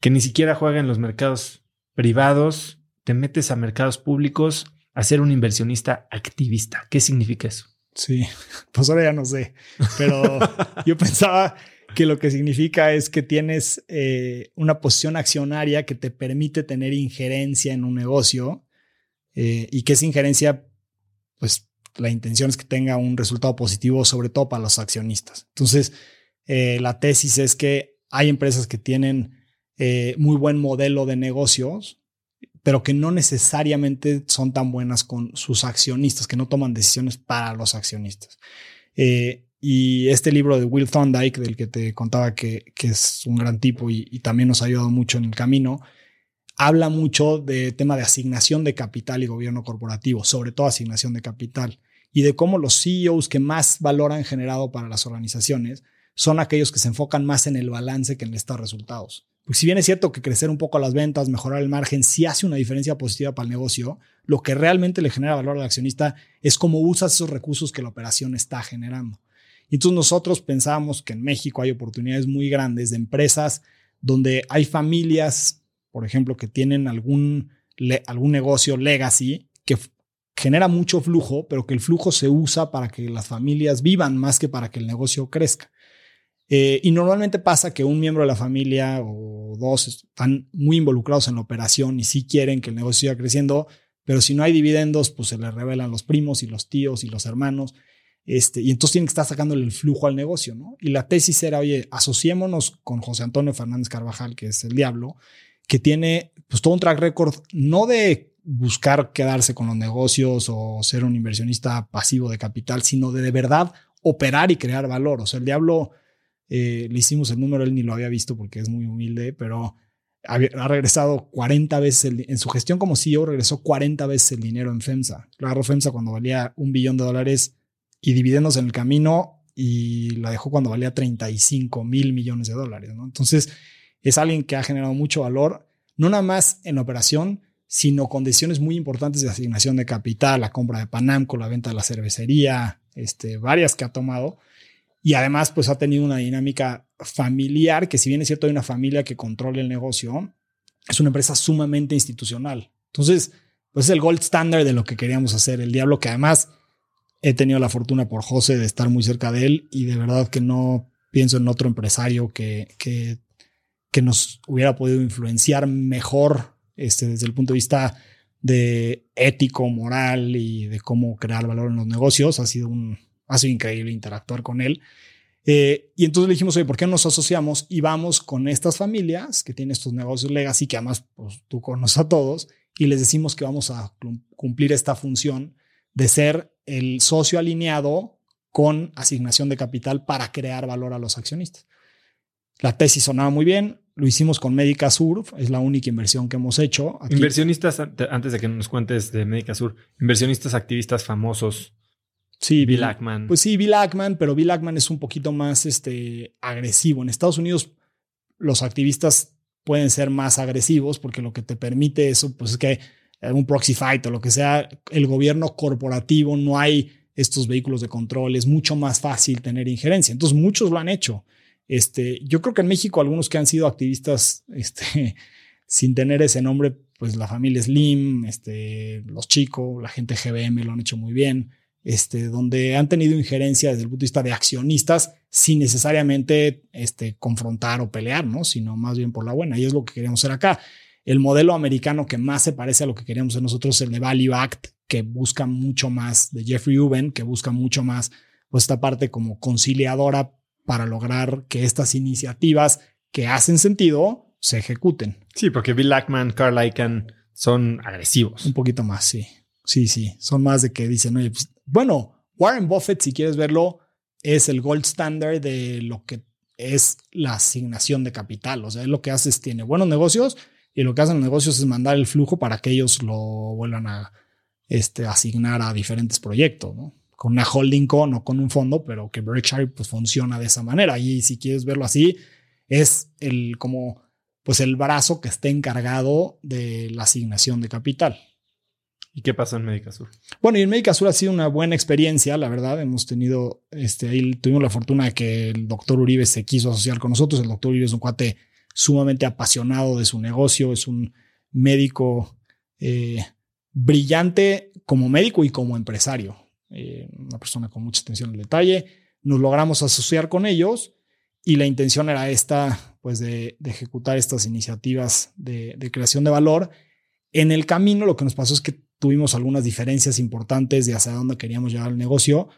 que ni siquiera juega en los mercados privados, te metes a mercados públicos a ser un inversionista activista. ¿Qué significa eso? Sí, pues ahora ya no sé, pero yo pensaba que lo que significa es que tienes eh, una posición accionaria que te permite tener injerencia en un negocio eh, y que esa injerencia, pues la intención es que tenga un resultado positivo, sobre todo para los accionistas. Entonces, eh, la tesis es que hay empresas que tienen muy buen modelo de negocios, pero que no necesariamente son tan buenas con sus accionistas, que no toman decisiones para los accionistas. Y este libro de Will Thorndike, del que te contaba que, es un gran tipo y, también nos ha ayudado mucho en el camino, habla mucho de tema de asignación de capital y gobierno corporativo, sobre todo asignación de capital, y de cómo los CEOs que más valor han generado para las organizaciones son aquellos que se enfocan más en el balance que en estos resultados. Porque si bien es cierto que crecer un poco las ventas, mejorar el margen, sí hace una diferencia positiva para el negocio, lo que realmente le genera valor al accionista es cómo usas esos recursos que la operación está generando. Y entonces nosotros pensábamos que en México hay oportunidades muy grandes de empresas donde hay familias, por ejemplo, que tienen algún, algún negocio legacy que genera mucho flujo, pero que el flujo se usa para que las familias vivan más que para que el negocio crezca. Eh, y normalmente pasa que un miembro de la familia o dos están muy involucrados en la operación y sí quieren que el negocio siga creciendo, pero si no hay dividendos, pues se les revelan los primos y los tíos y los hermanos. Este, y entonces tienen que estar sacándole el flujo al negocio, ¿no? Y la tesis era, oye, asociémonos con José Antonio Fernández Carvajal, que es el diablo, que tiene pues todo un track record, no de buscar quedarse con los negocios o ser un inversionista pasivo de capital, sino de de verdad operar y crear valor. O sea, el diablo, eh, le hicimos el número, él ni lo había visto porque es muy humilde, pero ha, regresado 40 veces, en su gestión como CEO, regresó 40 veces el dinero en FEMSA. Claro, FEMSA cuando valía un billón de dólares y dividendos en el camino y la dejó cuando valía 35 mil millones de dólares. ¿no? Entonces, es alguien que ha generado mucho valor, no nada más en operación, sino con decisiones muy importantes de asignación de capital, la compra de Panamco, la venta de la cervecería, este, varias que ha tomado. Y además, pues ha tenido una dinámica familiar, que si bien es cierto, hay una familia que controla el negocio, es una empresa sumamente institucional. Entonces, pues es el gold standard de lo que queríamos hacer. El diablo que además he tenido la fortuna por José de estar muy cerca de él y de verdad que no pienso en otro empresario que, que, que nos hubiera podido influenciar mejor este, desde el punto de vista de ético, moral y de cómo crear valor en los negocios. Ha sido un, ha sido increíble interactuar con él. Eh, y entonces le dijimos, oye, ¿por qué no nos asociamos y vamos con estas familias que tienen estos negocios legacy, que además pues, tú conoces a todos, y les decimos que vamos a cumplir esta función de ser el socio alineado con asignación de capital para crear valor a los accionistas. La tesis sonaba muy bien, lo hicimos con Médica Sur, es la única inversión que hemos hecho. Inversionistas, antes de que nos cuentes de Médica Sur, inversionistas activistas famosos. Sí, Bill Ackman. Pues sí, Bill Ackman, pero Bill Ackman es un poquito más este, agresivo. En Estados Unidos los activistas pueden ser más agresivos porque lo que te permite eso pues es que un proxy fight o lo que sea, el gobierno corporativo no hay estos vehículos de control, es mucho más fácil tener injerencia. Entonces muchos lo han hecho. Este, yo creo que en México algunos que han sido activistas este, sin tener ese nombre, pues la familia Slim, este, los chicos, la gente GBM lo han hecho muy bien, este, donde han tenido injerencia desde el punto de vista de accionistas sin necesariamente este, confrontar o pelear, ¿no? sino más bien por la buena. Y es lo que queremos hacer acá. El modelo americano que más se parece a lo que queríamos nosotros es el de Value Act, que busca mucho más, de Jeffrey Uben, que busca mucho más pues, esta parte como conciliadora para lograr que estas iniciativas que hacen sentido se ejecuten. Sí, porque Bill Ackman, Carl Icahn son agresivos. Un poquito más, sí. Sí, sí. Son más de que dicen, oye, pues, bueno, Warren Buffett, si quieres verlo, es el gold standard de lo que es la asignación de capital. O sea, es lo que hace es tiene buenos negocios y lo que hacen los negocios es mandar el flujo para que ellos lo vuelvan a este, asignar a diferentes proyectos, ¿no? Con una holding con o con un fondo, pero que Berkshire pues funciona de esa manera. Y si quieres verlo así, es el como pues el brazo que está encargado de la asignación de capital. ¿Y qué pasó en Médica Sur? Bueno, y en Médica Sur ha sido una buena experiencia, la verdad. Hemos tenido, este, ahí tuvimos la fortuna de que el doctor Uribe se quiso asociar con nosotros. El doctor Uribe es un cuate sumamente apasionado de su negocio, es un médico eh, brillante como médico y como empresario, eh, una persona con mucha atención al detalle. Nos logramos asociar con ellos y la intención era esta, pues de, ejecutar estas iniciativas de, creación de valor. En el camino lo que nos pasó es que tuvimos algunas diferencias importantes de hacia dónde queríamos llevar el negocio,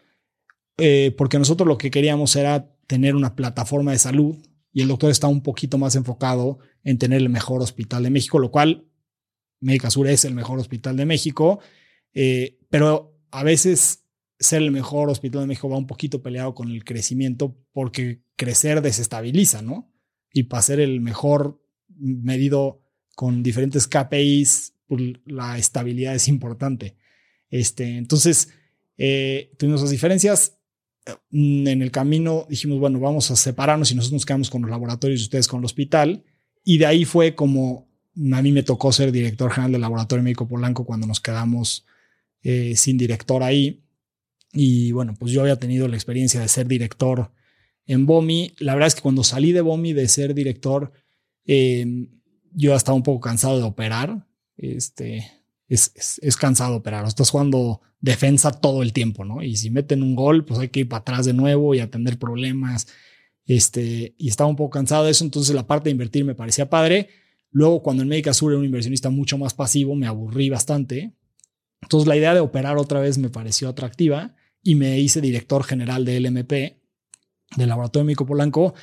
eh, porque nosotros lo que queríamos era tener una plataforma de salud y el doctor está un poquito más enfocado en tener el mejor hospital de México, lo cual Médica Sur es el mejor hospital de México, eh, pero a veces ser el mejor hospital de México va un poquito peleado con el crecimiento porque crecer desestabiliza, ¿no? Y para ser el mejor medido con diferentes KPIs, pues, la estabilidad es importante. Este, entonces, eh, tuvimos esas diferencias. En el camino dijimos, bueno, vamos a separarnos y nosotros nos quedamos con los laboratorios y ustedes con el hospital. Y de ahí fue como a mí me tocó ser director general del Laboratorio Médico Polanco cuando nos quedamos eh, sin director ahí. Y bueno, pues yo había tenido la experiencia de ser director en BOMI. La verdad es que cuando salí de BOMI de ser director, em, yo estaba un poco cansado de operar. Este, es, es, cansado operar. Estás jugando defensa todo el tiempo, ¿no? Y si meten un gol, pues hay que ir para atrás de nuevo y atender problemas. Este, y estaba un poco cansado de eso. Entonces la parte de invertir me parecía padre Luego, cuando en Médica Sur era un inversionista mucho más pasivo, me aburrí bastante. Entonces, la idea de operar otra vez me pareció atractiva y me hice director general de LMP, del Laboratorio Médico Polanco,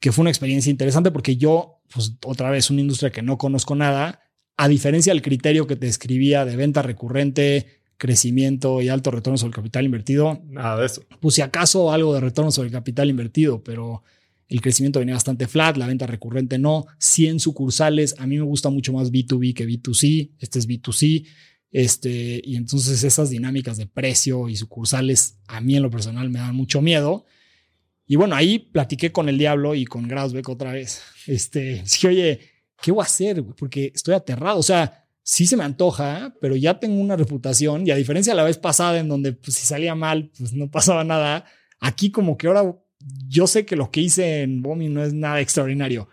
que fue una experiencia interesante porque yo, pues otra vez, una industria que no conozco nada, a diferencia del criterio que te escribía de venta recurrente, crecimiento y alto retorno sobre el capital invertido. Nada de eso. Pues si acaso algo de retorno sobre el capital invertido, pero el crecimiento venía bastante flat, la venta recurrente no, 100 sucursales, a mí me gusta mucho más B2B que B2C, este es B2C, este, y entonces esas dinámicas de precio y sucursales a mí en lo personal me dan mucho miedo. Y bueno, ahí platiqué con el diablo y con Grausbeck otra vez. Este, dije, oye, ¿qué voy a hacer? Porque estoy aterrado. O sea, sí se me antoja, pero ya tengo una reputación y a diferencia de la vez pasada en donde pues, si salía mal, pues no pasaba nada. Aquí como que ahora yo sé que lo que hice en Bomi no es nada extraordinario.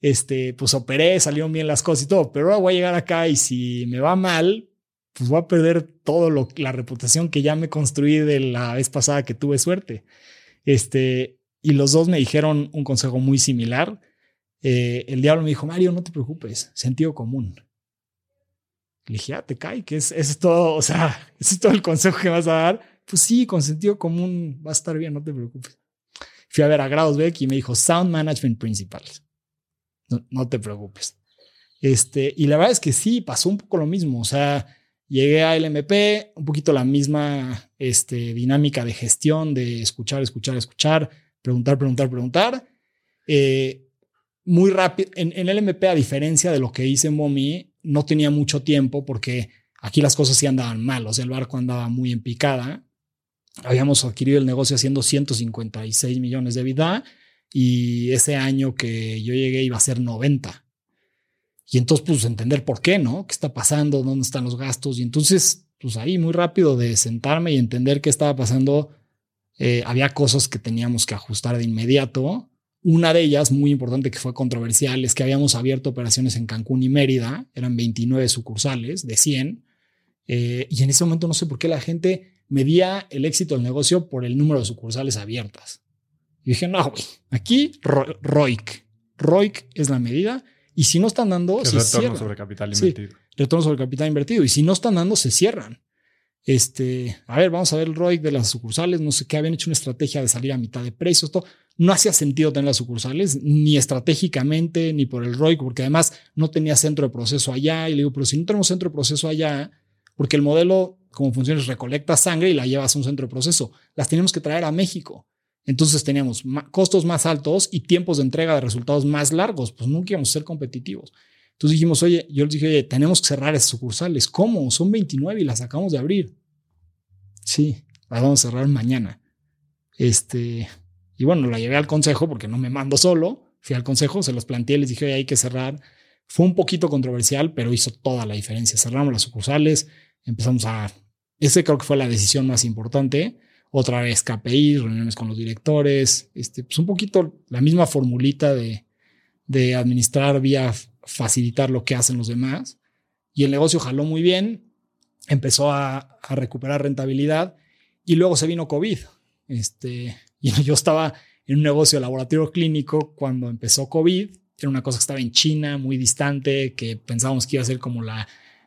Este, pues operé, salieron bien las cosas y todo, pero ahora voy a llegar acá y si me va mal, pues voy a perder todo lo, la reputación que ya me construí de la vez pasada que tuve suerte. Este, y los dos me dijeron un consejo muy similar. Eh, el diablo me dijo, Mario, no te preocupes, sentido común. Le dije, ah, te cae, que es, es todo, o sea, ese es todo el consejo que vas a dar. Pues sí, con sentido común va a estar bien, no te preocupes. Fui a ver a Grausbeck y me dijo Sound Management Principles. No, te preocupes. Este, y la verdad es que sí, pasó un poco lo mismo. O sea, llegué a LMP, un poquito la misma este, dinámica de gestión, de escuchar, escuchar, escuchar, preguntar, preguntar, preguntar. Eh, muy rápido. En, en, LMP, a diferencia de lo que hice en Momi, no tenía mucho tiempo porque aquí las cosas sí andaban mal. O sea, el barco andaba muy en picada. Habíamos adquirido el negocio haciendo 156 millones de vida y ese año que yo llegué iba a ser 90. Y entonces, pues entender por qué, ¿no? ¿Qué está pasando? ¿Dónde están los gastos? Y entonces, pues ahí muy rápido de sentarme y entender qué estaba pasando, eh, había cosas que teníamos que ajustar de inmediato. Una de ellas, muy importante, que fue controversial, es que habíamos abierto operaciones en Cancún y Mérida, eran 29 sucursales de 100, eh, y en ese momento no sé por qué la gente medía el éxito del negocio por el número de sucursales abiertas. Y dije, no, güey, aquí ROIC. ROIC es la medida. Y si no están dando, se retorno sobre capital invertido. retorno sobre capital invertido. Y si no están dando, se cierran. Este, a ver, vamos a ver el ROIC de las sucursales. No sé qué, habían hecho una estrategia de salir a mitad de precios. Esto no hacía sentido tener las sucursales, ni estratégicamente, ni por el ROIC, porque además no tenía centro de proceso allá. Y le digo, pero si no tenemos centro de proceso allá, porque el modelo, como funciona, es recolecta sangre y la llevas a un centro de proceso. Las tenemos que traer a México. Entonces teníamos costos más altos y tiempos de entrega de resultados más largos. Pues nunca íbamos a ser competitivos. Entonces dijimos, oye, yo les dije, oye, tenemos que cerrar esas sucursales. ¿Cómo? Son 29 y las acabamos de abrir. Sí, las vamos a cerrar mañana. Este, y bueno, la llevé al consejo porque no me mando solo. Fui al consejo, se los planteé, les dije, oye, hay que cerrar. Fue un poquito controversial, pero hizo toda la diferencia. Cerramos las sucursales, empezamos a... Ese creo que fue la decisión más importante otra vez KPI, reuniones con los directores, este, pues un poquito la misma formulita de, de administrar vía facilitar lo que hacen los demás. Y el negocio jaló muy bien, empezó a, a recuperar rentabilidad y luego se vino COVID. Este, y yo estaba en un negocio de laboratorio clínico cuando empezó COVID. Era una cosa que estaba en China, muy distante, que pensábamos que iba a ser como la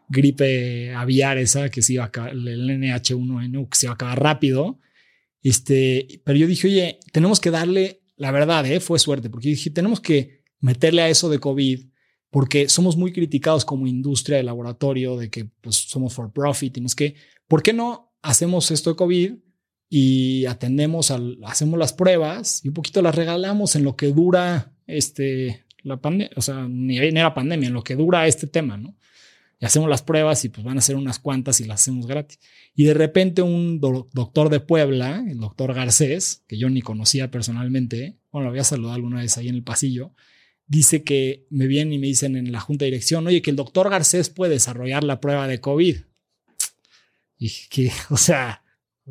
gripe aviar esa, que se iba a acabar, el NH1N, que se iba a acabar rápido. Este, pero yo dije, oye, tenemos que darle, la verdad, ¿eh? fue suerte, porque dije, tenemos que meterle a eso de COVID, porque somos muy criticados como industria de laboratorio, de que pues, somos for profit, y no es que, ¿por qué no hacemos esto de COVID y atendemos, al, hacemos las pruebas y un poquito las regalamos en lo que dura este, la pandemia, o sea, ni era pandemia, en lo que dura este tema, ¿no? y hacemos las pruebas y pues van a ser unas cuantas y las hacemos gratis. Y de repente un doctor de Puebla, el doctor Garcés, que yo ni conocía personalmente, bueno, lo había saludado alguna vez ahí en el pasillo, dice que me vienen y me dicen en la junta de dirección, oye, que el doctor Garcés puede desarrollar la prueba de COVID. Y que, o sea,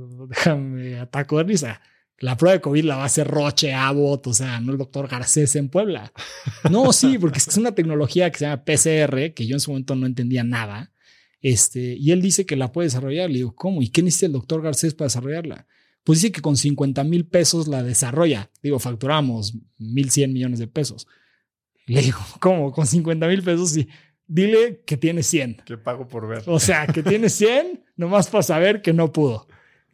déjame ataco de risa la prueba de COVID la va a hacer Roche, Abbott, o sea, no el doctor Garcés en Puebla. No, sí, porque es una tecnología que se llama PCR, que yo en su momento no entendía nada. Este, y él dice que la puede desarrollar. Le digo, ¿cómo? ¿Y qué necesita el doctor Garcés para desarrollarla? Pues dice que con 50 mil pesos la desarrolla. Digo, facturamos 1.100 millones de pesos. Le digo, ¿cómo? Con 50 mil pesos, sí. Dile que tiene 100. Que pago por ver. O sea, que tiene 100, nomás para saber que no pudo.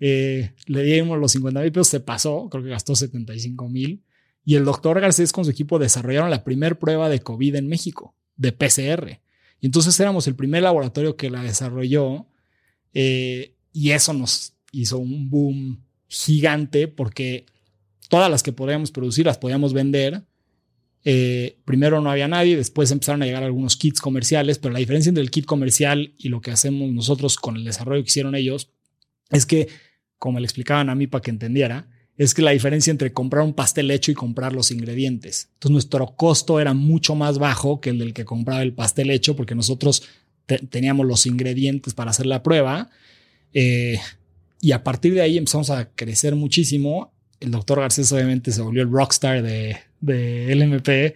Eh, le dimos los 50 mil pesos, se pasó, creo que gastó 75 mil. Y el doctor Garcés con su equipo desarrollaron la primera prueba de COVID en México, de PCR. Y entonces éramos el primer laboratorio que la desarrolló. Eh, y eso nos hizo un boom gigante porque todas las que podíamos producir las podíamos vender. Eh, primero no había nadie, después empezaron a llegar algunos kits comerciales, pero la diferencia entre el kit comercial y lo que hacemos nosotros con el desarrollo que hicieron ellos es que como le explicaban a mí para que entendiera, es que la diferencia entre comprar un pastel hecho y comprar los ingredientes. Entonces nuestro costo era mucho más bajo que el del que compraba el pastel hecho porque nosotros teníamos los ingredientes para hacer la prueba. Eh, y a partir de ahí empezamos a crecer muchísimo. El doctor Garcés obviamente se volvió el rockstar de, de LMP,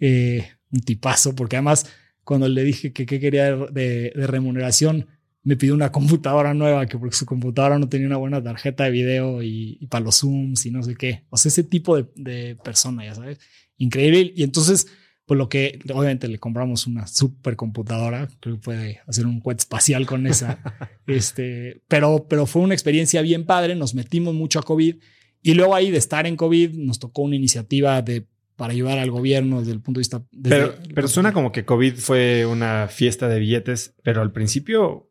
eh, un tipazo, porque además cuando le dije que qué quería de, de remuneración, me pidió una computadora nueva, que porque su computadora no tenía una buena tarjeta de video y, para los Zooms y no sé qué. O sea, ese tipo de, de, persona, ya sabes. Increíble. Y entonces, pues lo que, obviamente le compramos una super computadora, creo que puede hacer un cohete espacial con esa. este, pero, pero fue una experiencia bien padre, nos metimos mucho a COVID Y luego ahí de estar en COVID nos tocó una iniciativa de para ayudar al gobierno desde el punto de vista... pero, pero suena como que COVID fue una fiesta de billetes, pero al principio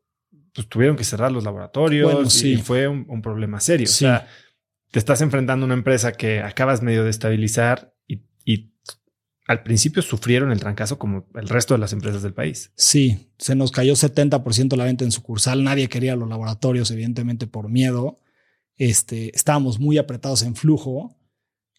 pues, tuvieron que cerrar los laboratorios y fue un, problema serio. O sea, te estás enfrentando a una empresa que acabas medio de estabilizar y, y al principio sufrieron el trancazo como el resto de las empresas del país. Sí, se nos cayó 70% la venta en sucursal. Nadie quería los laboratorios, evidentemente, por miedo. Este, estábamos muy apretados en flujo.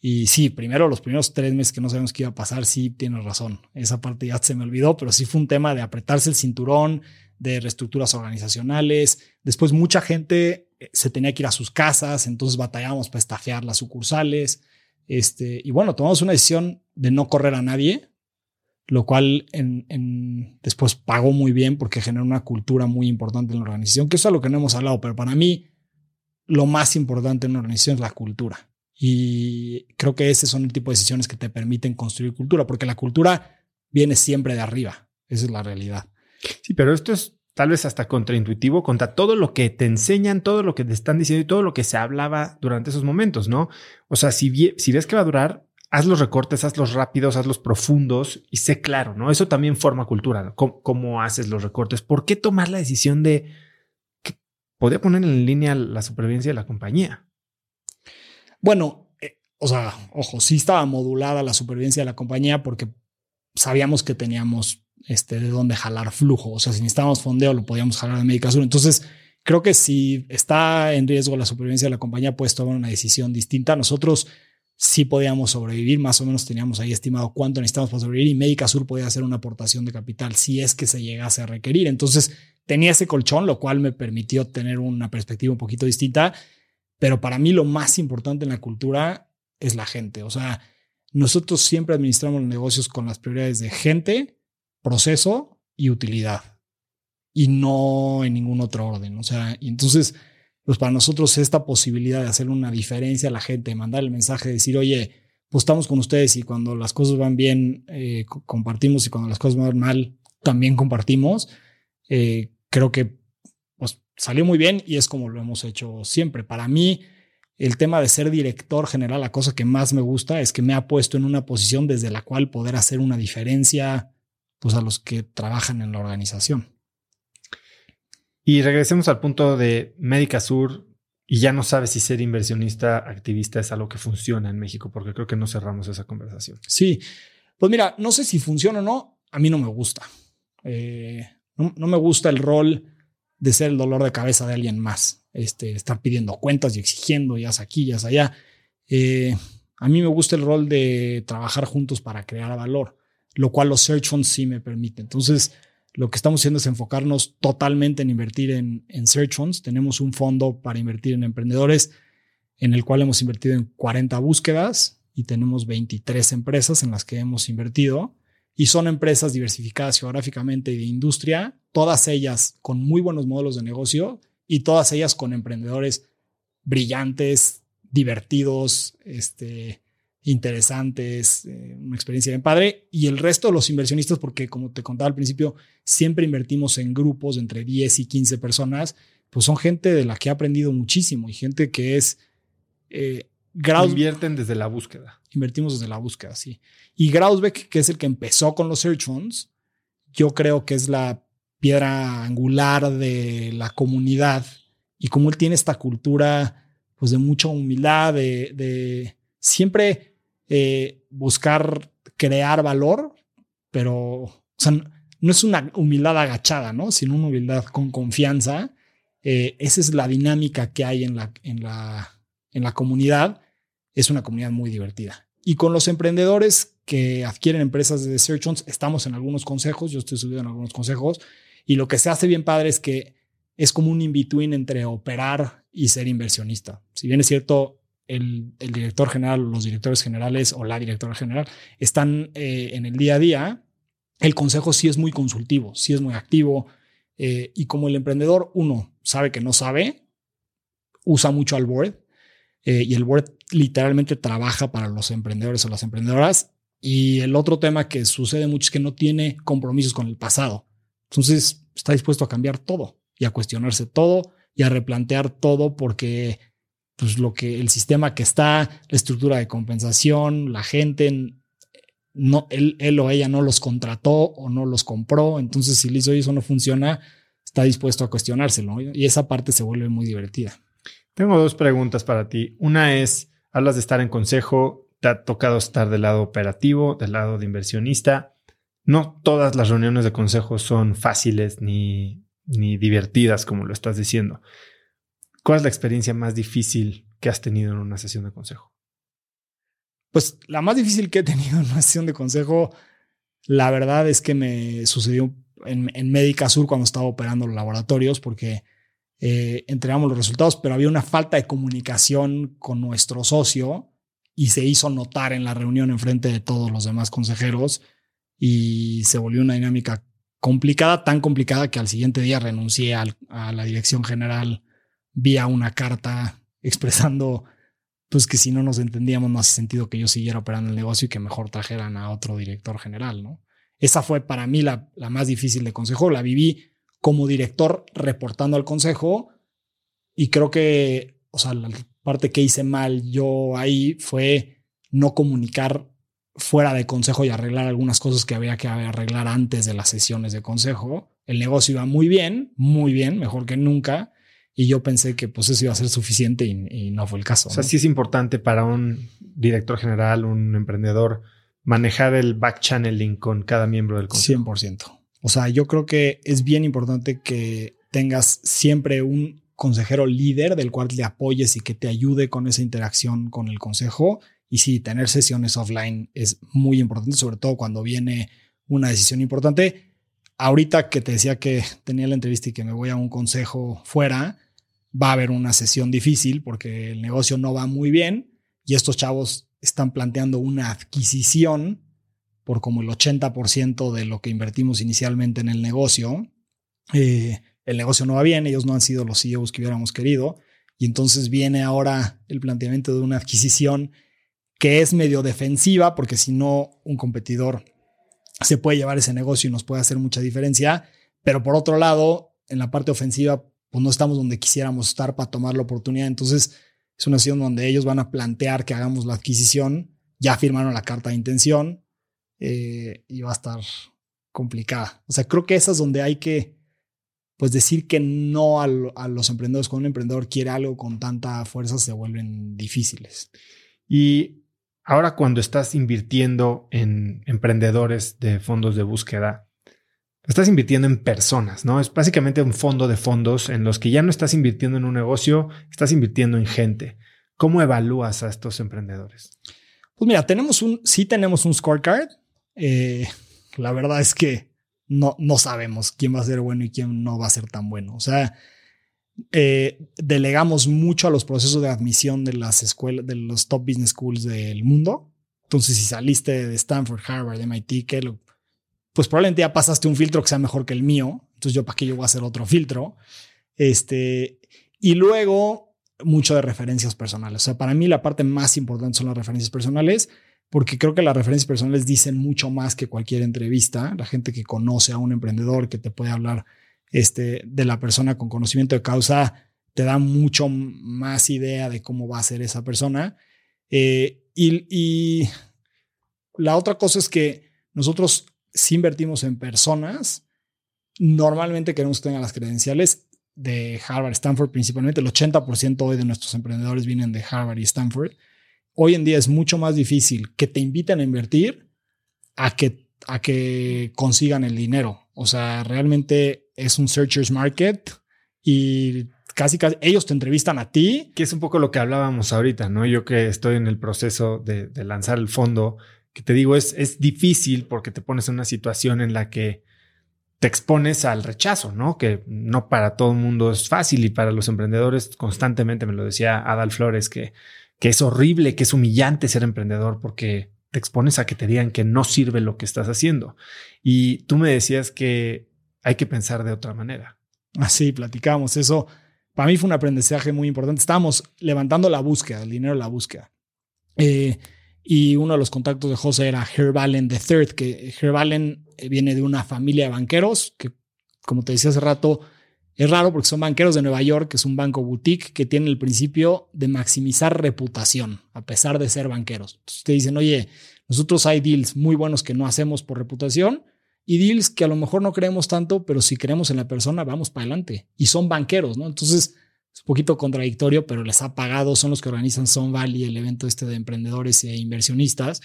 Y sí, primero los primeros tres meses que no sabemos qué iba a pasar, sí tienes razón. Esa parte ya se me olvidó, pero sí fue un tema de apretarse el cinturón, de reestructuras organizacionales. Después mucha gente eh, se tenía que ir a sus casas, entonces batallábamos para estafear las sucursales. Este, y bueno, tomamos una decisión de no correr a nadie, lo cual en, después pagó muy bien porque generó una cultura muy importante en la organización, que eso es lo que no hemos hablado, pero para mí lo más importante en una organización es la cultura. Y creo que ese son el tipo de decisiones que te permiten construir cultura, porque la cultura viene siempre de arriba. Esa es la realidad. Sí, pero esto es tal vez hasta contraintuitivo contra todo lo que te enseñan, todo lo que te están diciendo y todo lo que se hablaba durante esos momentos, ¿no? O sea, si, ves que va a durar, haz los recortes, hazlos rápidos, hazlos profundos y sé claro, ¿no? Eso también forma cultura, ¿Cómo, haces los recortes? ¿Por qué tomar la decisión de que podía poner en línea la supervivencia de la compañía? Bueno, eh, o sea, ojo, sí estaba modulada la supervivencia de la compañía porque sabíamos que teníamos este, de dónde jalar flujo. O sea, si necesitábamos fondeo, lo podíamos jalar de Médica Sur. Entonces, creo que si está en riesgo la supervivencia de la compañía, puedes tomar una decisión distinta. Nosotros sí podíamos sobrevivir, más o menos teníamos ahí estimado cuánto necesitábamos para sobrevivir y Médica Sur podía hacer una aportación de capital si es que se llegase a requerir. Entonces, tenía ese colchón, lo cual me permitió tener una perspectiva un poquito distinta. Pero para mí lo más importante en la cultura es la gente. O sea, nosotros siempre administramos los negocios con las prioridades de gente, proceso y utilidad y no en ningún otro orden. O sea, y entonces, pues para nosotros esta posibilidad de hacer una diferencia a la gente, mandar el mensaje, de decir, oye, pues estamos con ustedes y cuando las cosas van bien, eh, compartimos y cuando las cosas van mal, también compartimos. Eh, creo que pues, salió muy bien y es como lo hemos hecho siempre. Para mí, el tema de ser director general, la cosa que más me gusta es que me ha puesto en una posición desde la cual poder hacer una diferencia pues a los que trabajan en la organización. Y regresemos al punto de Médica Sur y ya no sabes si ser inversionista activista es algo que funciona en México, porque creo que no cerramos esa conversación. Sí, pues mira, no sé si funciona o no, a mí no me gusta. Eh, no, me gusta el rol de ser el dolor de cabeza de alguien más, este, estar pidiendo cuentas y exigiendo, ya aquí, ya allá. Eh, a mí me gusta el rol de trabajar juntos para crear valor lo cual los search funds sí me permiten. Entonces, lo que estamos haciendo es enfocarnos totalmente en invertir en, en search funds. Tenemos un fondo para invertir en emprendedores en el cual hemos invertido en 40 búsquedas y tenemos 23 empresas en las que hemos invertido y son empresas diversificadas geográficamente y de industria, todas ellas con muy buenos modelos de negocio y todas ellas con emprendedores brillantes, divertidos, este, interesantes, eh, una experiencia bien padre. Y el resto de los inversionistas, porque como te contaba al principio, siempre invertimos en grupos de entre 10 y 15 personas, pues son gente de la que ha aprendido muchísimo y gente que es... Eh, Invierten desde la búsqueda. Invertimos desde la búsqueda, sí. Y Grausbeck, que es el que empezó con los search funds, yo creo que es la piedra angular de la comunidad y como él tiene esta cultura pues de mucha humildad, de, de siempre eh, buscar crear valor, pero no es una humildad agachada, ¿no? sino una humildad con confianza. Eh, esa es la dinámica que hay en la, en, la, en la comunidad. Es una comunidad muy divertida. Y con los emprendedores que adquieren empresas de Search estamos en algunos consejos, yo estoy subido en algunos consejos, y lo que se hace bien padre es que es como un in-between entre operar y ser inversionista. Si bien es cierto, el, director general, los directores generales o la directora general están eh, en el día a día, el consejo sí es muy consultivo, sí es muy activo. Eh, y como el emprendedor, uno sabe que no sabe, usa mucho al board eh, y el board literalmente trabaja para los emprendedores o las emprendedoras. Y el otro tema que sucede mucho es que no tiene compromisos con el pasado. Entonces está dispuesto a cambiar todo y a cuestionarse todo y a replantear todo porque pues lo que el sistema que está, la estructura de compensación, la gente, no, él, él o ella no los contrató o no los compró. Entonces, si le hizo eso no funciona, está dispuesto a cuestionárselo. Y esa parte se vuelve muy divertida. Tengo dos preguntas para ti. Una es, hablas de estar en consejo, te ha tocado estar del lado operativo, del lado de inversionista. No todas las reuniones de consejo son fáciles ni, ni divertidas, como lo estás diciendo. ¿Cuál es la experiencia más difícil que has tenido en una sesión de consejo? Pues la más difícil que he tenido en una sesión de consejo, la verdad es que me sucedió en, Médica Sur cuando estaba operando los laboratorios, porque eh, entregamos los resultados, pero había una falta de comunicación con nuestro socio y se hizo notar en la reunión en frente de todos los demás consejeros y se volvió una dinámica complicada, tan complicada que al siguiente día renuncié a la dirección general vía una carta expresando pues que si no nos entendíamos no hace sentido que yo siguiera operando el negocio y que mejor trajeran a otro director general, ¿no? Esa fue para mí la, la más difícil de consejo. La viví como director reportando al consejo y creo que, o sea, la parte que hice mal yo ahí fue no comunicar fuera de consejo y arreglar algunas cosas que había que arreglar antes de las sesiones de consejo. El negocio iba muy bien, muy bien, mejor que nunca. Y yo pensé que pues eso iba a ser suficiente y, no fue el caso. O sea, sí es importante para un director general, un emprendedor, manejar el back channeling con cada miembro del consejo. 100%. O sea, yo creo que es bien importante que tengas siempre un consejero líder del cual le apoyes y que te ayude con esa interacción con el consejo. Y sí, tener sesiones offline es muy importante, sobre todo cuando viene una decisión importante. Ahorita que te decía que tenía la entrevista y que me voy a un consejo fuera, va a haber una sesión difícil porque el negocio no va muy bien y estos chavos están planteando una adquisición por como el 80% de lo que invertimos inicialmente en el negocio. Eh, el negocio no va bien, ellos no han sido los CEOs que hubiéramos querido. Y entonces viene ahora el planteamiento de una adquisición que es medio defensiva, porque si no, un competidor se puede llevar ese negocio y nos puede hacer mucha diferencia. Pero por otro lado, en la parte ofensiva, pues no estamos donde quisiéramos estar para tomar la oportunidad. Entonces, es una situación donde ellos van a plantear que hagamos la adquisición. Ya firmaron la carta de intención eh, y va a estar complicada. O sea, creo que esa es donde hay que pues decir que no a, los emprendedores cuando un emprendedor quiere algo con tanta fuerza se vuelven difíciles. Y ahora cuando estás invirtiendo en emprendedores de fondos de búsqueda, estás invirtiendo en personas, ¿no? Es básicamente un fondo de fondos en los que ya no estás invirtiendo en un negocio, estás invirtiendo en gente. ¿Cómo evalúas a estos emprendedores? Pues mira, tenemos un, sí tenemos un scorecard eh, la verdad es que no, no sabemos quién va a ser bueno y quién no va a ser tan bueno. O sea, eh, delegamos mucho a los procesos de admisión de las escuelas, de los top business schools del mundo. Entonces, si saliste de Stanford, Harvard, MIT, Kellogg, pues probablemente ya pasaste un filtro que sea mejor que el mío. Entonces, yo para qué yo voy a hacer otro filtro. Este, y luego, mucho de referencias personales. O sea, para mí la parte más importante son las referencias personales porque creo que las referencias personales dicen mucho más que cualquier entrevista. La gente que conoce a un emprendedor, que te puede hablar este, de la persona con conocimiento de causa, te da mucho más idea de cómo va a ser esa persona. Eh, y, y, la otra cosa es que nosotros, si invertimos en personas, normalmente queremos que tengan las credenciales de Harvard, Stanford principalmente. El 80% hoy de nuestros emprendedores vienen de Harvard y Stanford hoy en día es mucho más difícil que te inviten a invertir a que, a que consigan el dinero. O sea, realmente es un searcher's market y casi, casi ellos te entrevistan a ti. Que es un poco lo que hablábamos ahorita, ¿no? Yo que estoy en el proceso de, de lanzar el fondo, que te digo, es, es difícil porque te pones en una situación en la que te expones al rechazo, ¿no? Que no para todo el mundo es fácil y para los emprendedores constantemente me lo decía Adal Flores que que es horrible, que es humillante ser emprendedor porque te expones a que te digan que no sirve lo que estás haciendo. Y tú me decías que hay que pensar de otra manera. Así, platicamos. Eso para mí fue un aprendizaje muy importante. Estábamos levantando la búsqueda, el dinero la búsqueda. Eh, y uno de los contactos de José era Herb Allen III, que Herb Allen viene de una familia de banqueros que, como te decía hace rato, Es raro porque son banqueros de Nueva York, que es un banco boutique que tiene el principio de maximizar reputación, a pesar de ser banqueros. Entonces te dicen, oye, nosotros hay deals muy buenos que no hacemos por reputación y deals que a lo mejor no creemos tanto, pero si creemos en la persona, vamos para adelante. Y son banqueros, ¿no? Entonces es un poquito contradictorio, pero les ha pagado, son los que organizan Son Valley, el evento este de emprendedores e inversionistas.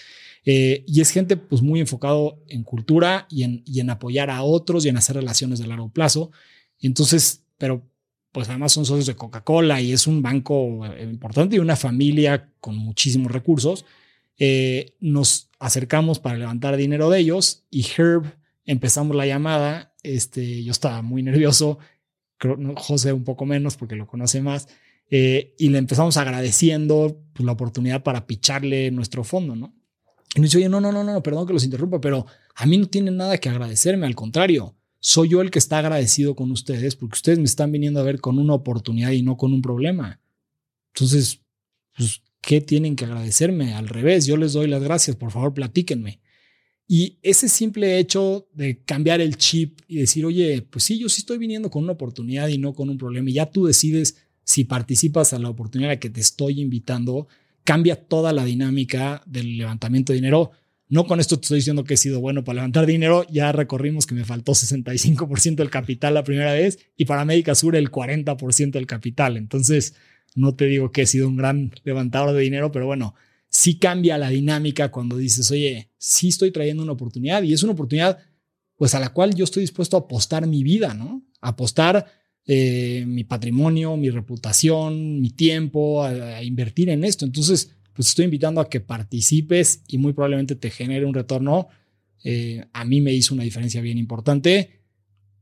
Eh, y es gente pues muy enfocado en cultura y en, y en apoyar a otros y en hacer relaciones de largo plazo. Entonces, pero pues además son socios de Coca-Cola y es un banco eh, importante y una familia con muchísimos recursos. Eh, nos acercamos para levantar dinero de ellos y Herb empezamos la llamada. Este, yo estaba muy nervioso José un poco menos porque lo conoce más, eh, y le empezamos agradeciendo pues, la oportunidad para picharle nuestro fondo, ¿no? Y nos dice, oye, no, no, no, no, perdón que los interrumpa, pero a mí no tienen nada que agradecerme, al contrario, soy yo el que está agradecido con ustedes porque ustedes me están viniendo a ver con una oportunidad y no con un problema. Entonces, pues, ¿qué tienen que agradecerme? Al revés, yo les doy las gracias, por favor, platíquenme. Y ese simple hecho de cambiar el chip y decir, oye, pues sí, yo sí estoy viniendo con una oportunidad y no con un problema, y ya tú decides si participas a la oportunidad a la que te estoy invitando, cambia toda la dinámica del levantamiento de dinero. No con esto te estoy diciendo que he sido bueno para levantar dinero, ya recorrimos que me faltó 65% del capital la primera vez y para Médica Sur el 40% del capital. Entonces, no te digo que he sido un gran levantador de dinero, pero bueno, sí cambia la dinámica cuando dices, oye, sí estoy trayendo una oportunidad y es una oportunidad pues a la cual yo estoy dispuesto a apostar mi vida, ¿no? apostar eh, mi patrimonio, mi reputación, mi tiempo, a, invertir en esto. Entonces, pues estoy invitando a que participes y muy probablemente te genere un retorno. Eh, a mí me hizo una diferencia bien importante.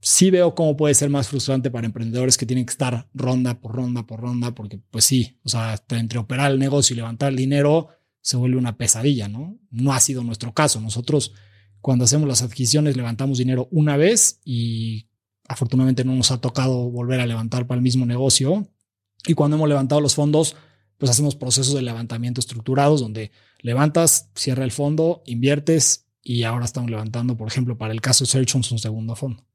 Sí veo cómo puede ser más frustrante para emprendedores que tienen que estar ronda por ronda por ronda, porque pues sí, o sea, entre operar el negocio y levantar el dinero, se vuelve una pesadilla, ¿no? No ha sido nuestro caso. Nosotros cuando hacemos las adquisiciones levantamos dinero una vez y afortunadamente no nos ha tocado volver a levantar para el mismo negocio. Y cuando hemos levantado los fondos, pues hacemos procesos de levantamiento estructurados donde levantas, cierra el fondo, inviertes y ahora estamos levantando, por ejemplo, para el caso de Searchons un segundo fondo.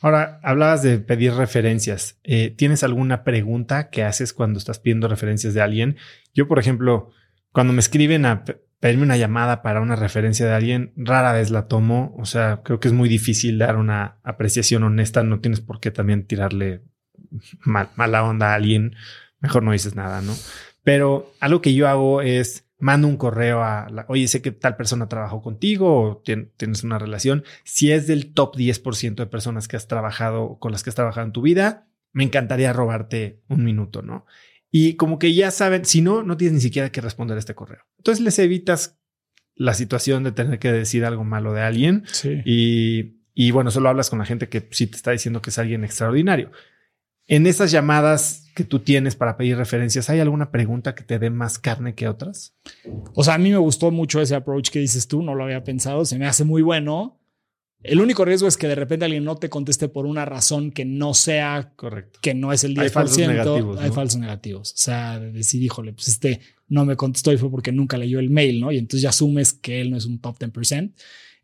Ahora, hablabas de pedir referencias. Eh, ¿Tienes alguna pregunta que haces cuando estás pidiendo referencias de alguien? Yo, por ejemplo, cuando me escriben a pedirme una llamada para una referencia de alguien, rara vez la tomo. O sea, creo que es muy difícil dar una apreciación honesta. No tienes por qué también tirarle mala onda a alguien. Mejor no dices nada, ¿no? Pero algo que yo hago es mando un correo a la, oye, sé que tal persona trabajó contigo o tienes una relación. Si es del top 10% de personas que has trabajado, con las que has trabajado en tu vida, me encantaría robarte un minuto, ¿no? Y como que ya saben, si no, no tienes ni siquiera que responder este correo. Entonces les evitas la situación de tener que decir algo malo de alguien. Y, y bueno, solo hablas con la gente que sí te está diciendo que es alguien extraordinario. En esas llamadas que tú tienes para pedir referencias, ¿hay alguna pregunta que te dé más carne que otras? O sea, a mí me gustó mucho ese approach que dices tú, no lo había pensado, se me hace muy bueno. El único riesgo es que de repente alguien no te conteste por una razón que no sea correcto, que no es el 10%. Hay falsos negativos. Hay falsos negativos. O sea, decir, híjole, pues este no me contestó y fue porque nunca leyó el mail, ¿no? Y entonces ya asumes que él no es un top 10%.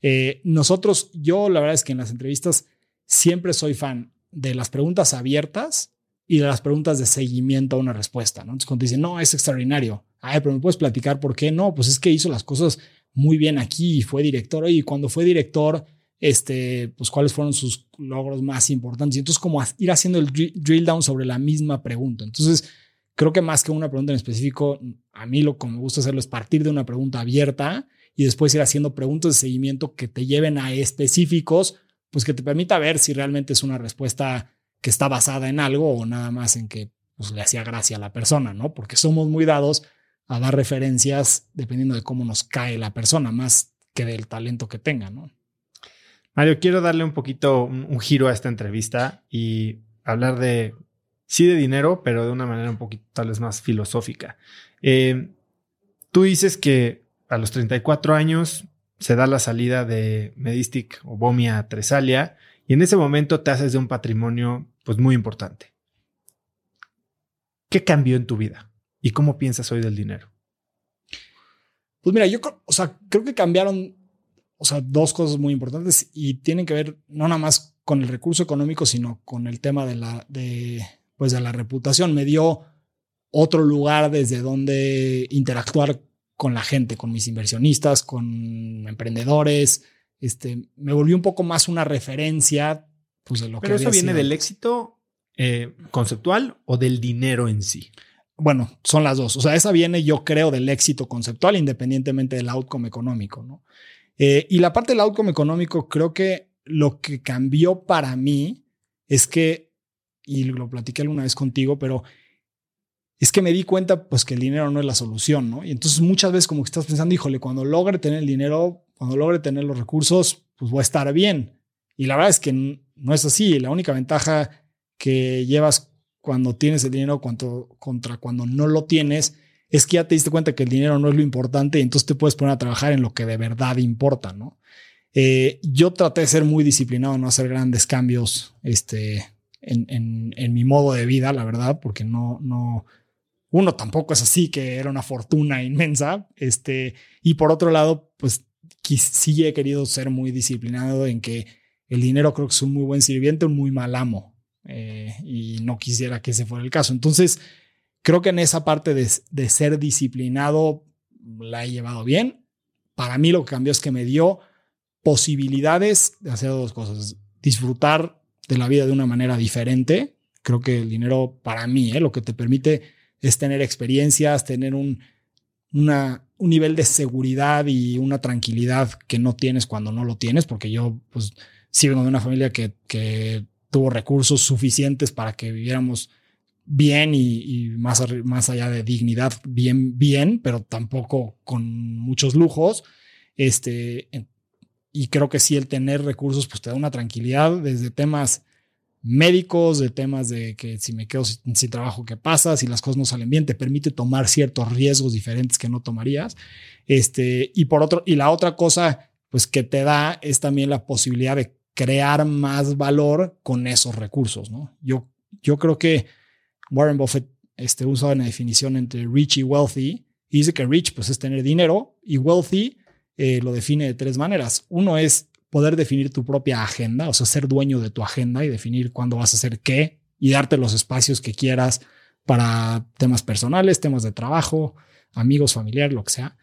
Eh, nosotros, yo la verdad es que en las entrevistas siempre soy fan de las preguntas abiertas y de las preguntas de seguimiento a una respuesta, ¿no? Entonces cuando dicen, no, es extraordinario. Ay, pero me puedes platicar por qué no, pues es que hizo las cosas muy bien aquí y fue director. Y cuando fue director, este, pues cuáles fueron sus logros más importantes. Y entonces como ir haciendo el drill down sobre la misma pregunta. Entonces, creo que más que una pregunta en específico, a mí lo que me gusta hacerlo es partir de una pregunta abierta y después ir haciendo preguntas de seguimiento que te lleven a específicos, pues que te permita ver si realmente es una respuesta que está basada en algo o nada más en que pues, le hacía gracia a la persona, ¿no? Porque somos muy dados a dar referencias dependiendo de cómo nos cae la persona, más que del talento que tenga, ¿no? Mario, quiero darle un poquito un, giro a esta entrevista y hablar de, sí, de dinero, pero de una manera un poquito tal vez más filosófica. Eh, tú dices que a los 34 años se da la salida de Medistic o Bomia Tresalia y en ese momento te haces de un patrimonio pues muy importante. ¿Qué cambió en tu vida? ¿Y cómo piensas hoy del dinero? Pues mira, yo o creo que cambiaron o sea, dos cosas muy importantes y tienen que ver no nada más con el recurso económico, sino con el tema de la, de, pues de la reputación. Me dio otro lugar desde donde interactuar con la gente, con mis inversionistas, con emprendedores. Este, me volvió un poco más una referencia pues, de lo Pero que eso había viene sido. del éxito eh, conceptual o del dinero en sí. Bueno, son las dos. O sea, esa viene, yo creo, del éxito conceptual, independientemente del outcome económico, ¿no? Eh, y la parte del outcome económico, creo que lo que cambió para mí es que, y lo platiqué alguna vez contigo, pero es que me di cuenta, pues, que el dinero no es la solución, ¿no? Y entonces muchas veces como que estás pensando, híjole, cuando logre tener el dinero, cuando logre tener los recursos, pues voy a estar bien. Y la verdad es que no es así. La única ventaja que llevas cuando tienes el dinero cuanto, contra cuando no lo tienes es que ya te diste cuenta que el dinero no es lo importante y entonces te puedes poner a trabajar en lo que de verdad importa, ¿no? Eh, yo traté de ser muy disciplinado, no hacer grandes cambios este, en, en- en mi modo de vida, la verdad, porque no, no, uno tampoco es así, que era una fortuna inmensa. Este, y por otro lado, pues sí he querido ser muy disciplinado en que el dinero creo que es un muy buen sirviente, un muy mal amo. eh, y no quisiera que ese fuera el caso. Entonces, creo que en esa parte de, ser disciplinado la he llevado bien. Para mí lo que cambió es que me dio posibilidades de hacer dos cosas. Disfrutar de la vida de una manera diferente. Creo que el dinero para mí, eh, lo que te permite es tener experiencias, tener un, nivel de seguridad y una tranquilidad que no tienes cuando no lo tienes, porque yo pues sí de una familia que tuvo recursos suficientes para que viviéramos bien y, más, más allá de dignidad, bien, bien, pero tampoco con muchos lujos. Este, y creo que sí el tener recursos pues te da una tranquilidad desde temas médicos, de temas de que si me quedo sin, sin trabajo, ¿qué pasa? Si las cosas no salen bien, te permite tomar ciertos riesgos diferentes que no tomarías. Este, y por otro, y la otra cosa, pues que te da es también la posibilidad de crear más valor con esos recursos, ¿no? Yo, yo creo que Warren Buffett este, usa una definición entre rich y wealthy y dice que rich pues es tener dinero y wealthy eh, lo define de tres maneras. Uno es poder definir tu propia agenda, o sea, ser dueño de tu agenda y definir cuándo vas a hacer qué y darte los espacios que quieras para temas personales, temas de trabajo, amigos, familiares, lo que sea.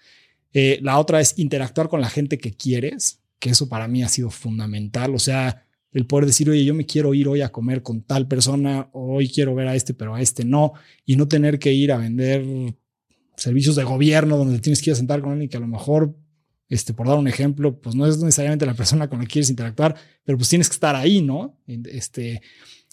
Eh, la otra es interactuar con la gente que quieres, que eso para mí ha sido fundamental. O sea, el poder decir, oye, yo me quiero ir hoy a comer con tal persona, hoy quiero ver a este, pero a este no, y no tener que ir a vender servicios de gobierno donde tienes que ir a sentar con alguien que a lo mejor este, por dar un ejemplo, pues no es necesariamente la persona con la que quieres interactuar, pero pues tienes que estar ahí, ¿no? Este,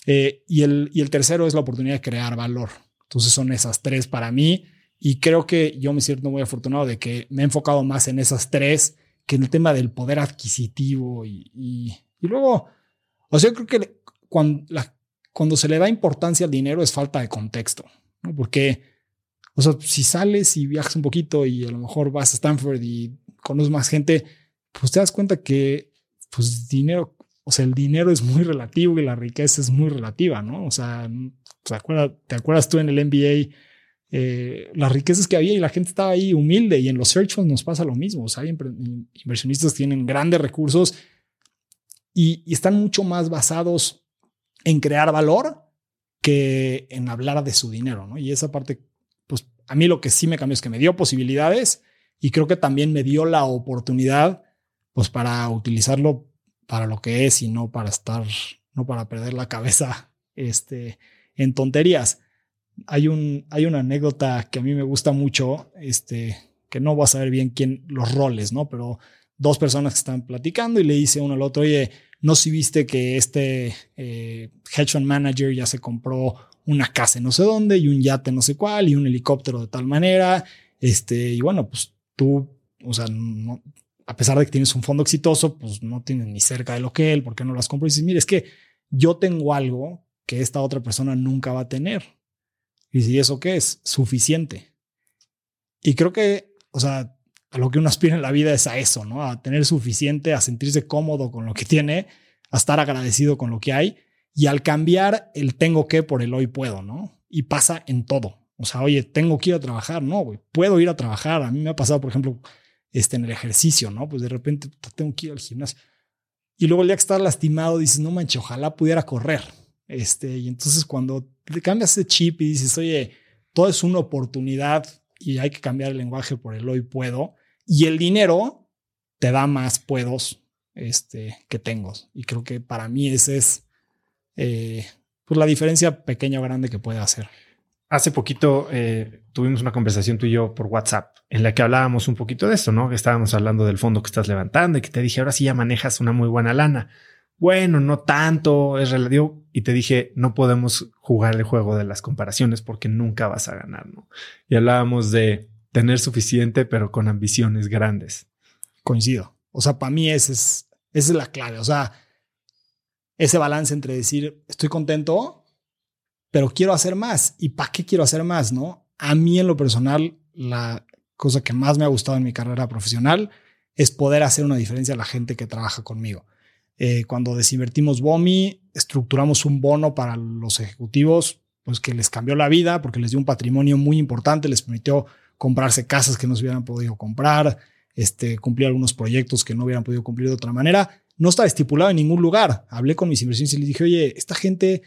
eh, y, el, y el tercero es la oportunidad de crear valor. Entonces son esas tres para mí y creo que yo me siento muy afortunado de que me he enfocado más en esas tres que en el tema del poder adquisitivo y, y luego, o sea, yo creo que cuando, la, cuando se le da importancia al dinero es falta de contexto, ¿no? Porque, o sea, si sales y viajas un poquito y a lo mejor vas a Stanford y conoces más gente, pues te das cuenta que, pues, dinero, o sea, el dinero es muy relativo y la riqueza es muy relativa, ¿no? O sea, ¿te acuerdas, te acuerdas tú en el MBA eh, las riquezas que había y la gente estaba ahí humilde y en los search funds nos pasa lo mismo. O sea, hay inversionistas que tienen grandes recursos y, están mucho más basados en crear valor que en hablar de su dinero, ¿no? Y esa parte, pues a mí lo que sí me cambió es que me dio posibilidades y creo que también me dio la oportunidad, pues para utilizarlo para lo que es y no para estar, no para perder la cabeza, este, en tonterías. Hay un, hay una anécdota que a mí me gusta mucho, este, que no voy a saber bien quién, los roles, ¿no? Pero dos personas que están platicando y le dice uno al otro, oye, no si viste que este eh, hedge fund manager ya se compró una casa en no sé dónde y un yate no sé cuál y un helicóptero de tal manera, este, y bueno, pues tú, o sea, no, a pesar de que tienes un fondo exitoso, pues no tienes ni cerca de lo que él, ¿por qué no las compro? Y dices, mire, es que yo tengo algo que esta otra persona nunca va a tener. Y si eso qué es, suficiente. Y creo que, o sea, a lo que uno aspira en la vida es a eso, ¿no? A tener suficiente, a sentirse cómodo con lo que tiene, a estar agradecido con lo que hay y al cambiar el tengo que por el hoy puedo, ¿no? Y pasa en todo. O sea, oye, tengo que ir a trabajar, no, güey, puedo ir a trabajar. A mí me ha pasado, por ejemplo, este, en el ejercicio, ¿no? Pues de repente tengo que ir al gimnasio. Y luego el día que estás lastimado dices, no manches, ojalá pudiera correr. Este, y entonces cuando te cambias ese chip y dices, oye, todo es una oportunidad y hay que cambiar el lenguaje por el hoy puedo. Y el dinero te da más puedos este, que tengo. Y creo que para mí esa es eh, pues la diferencia pequeña o grande que puede hacer. Hace poquito eh, tuvimos una conversación tú y yo por WhatsApp en la que hablábamos un poquito de esto, ¿no? Que estábamos hablando del fondo que estás levantando y que te dije, ahora sí ya manejas una muy buena lana. Bueno, no tanto, es relativo. Y te dije, no podemos jugar el juego de las comparaciones porque nunca vas a ganar, ¿no? Y hablábamos de tener suficiente, pero con ambiciones grandes. Coincido. O sea, para mí esa es, esa es la clave. O sea, ese balance entre decir, estoy contento, pero quiero hacer más. ¿Y para qué quiero hacer más? No, a mí en lo personal, la cosa que más me ha gustado en mi carrera profesional es poder hacer una diferencia a la gente que trabaja conmigo. Eh, cuando desinvertimos BOMI, estructuramos un bono para los ejecutivos, pues que les cambió la vida porque les dio un patrimonio muy importante, les permitió comprarse casas que no se hubieran podido comprar, este, cumplir algunos proyectos que no hubieran podido cumplir de otra manera. No está estipulado en ningún lugar. Hablé con mis inversiones y les dije, oye, esta gente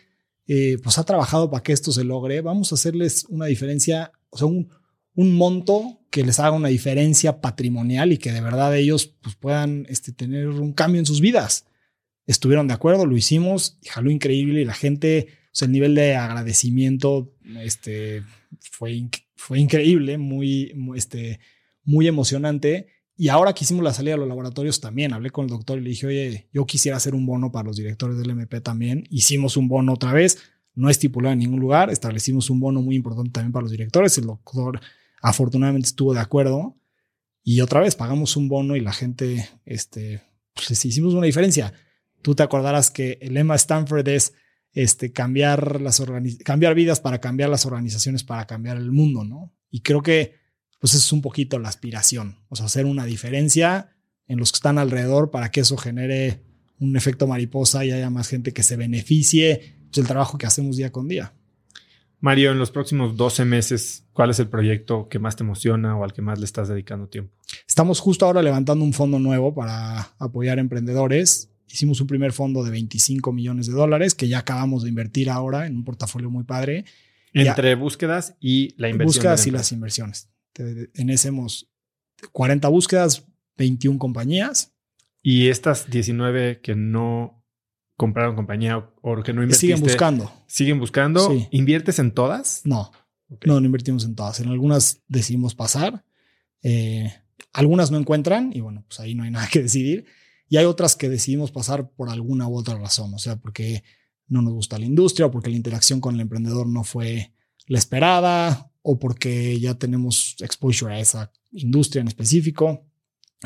eh, pues ha trabajado para que esto se logre. Vamos a hacerles una diferencia, o sea, un, un monto que les haga una diferencia patrimonial y que de verdad ellos pues, puedan este, tener un cambio en sus vidas. Estuvieron de acuerdo, lo hicimos y jaló increíble y la gente, o sea, el nivel de agradecimiento este, fue, fue increíble, muy, este, muy emocionante. Y ahora que hicimos la salida a los laboratorios también, hablé con el doctor y le dije, oye, yo quisiera hacer un bono para los directores del MP también. Hicimos un bono otra vez, no estipulado en ningún lugar, establecimos un bono muy importante también para los directores. El doctor afortunadamente estuvo de acuerdo y otra vez pagamos un bono y la gente, este, pues hicimos una diferencia. Tú te acordarás que el lema Stanford es este, cambiar, las cambiar vidas para cambiar las organizaciones, para cambiar el mundo, ¿no? Y creo que pues es un poquito la aspiración, o sea, hacer una diferencia en los que están alrededor para que eso genere un efecto mariposa y haya más gente que se beneficie pues, del trabajo que hacemos día con día. Mario, en los próximos 12 meses, ¿cuál es el proyecto que más te emociona o al que más le estás dedicando tiempo? Estamos justo ahora levantando un fondo nuevo para apoyar emprendedores. Hicimos un primer fondo de 25 millones de dólares que ya acabamos de invertir ahora en un portafolio muy padre. Entre búsquedas y la inversión. Búsquedas y las inversiones. En ese hemos 40 búsquedas, 21 compañías. Y estas 19 que no compraron compañía o que no invirtiste. Siguen buscando. Siguen buscando. ¿Inviertes en todas? No. No, no invertimos en todas. En algunas decidimos pasar. Eh, algunas no encuentran y bueno, pues ahí no hay nada que decidir. Y hay otras que decidimos pasar por alguna u otra razón. O sea, porque no nos gusta la industria o porque la interacción con el emprendedor no fue la esperada o porque ya tenemos exposure a esa industria en específico.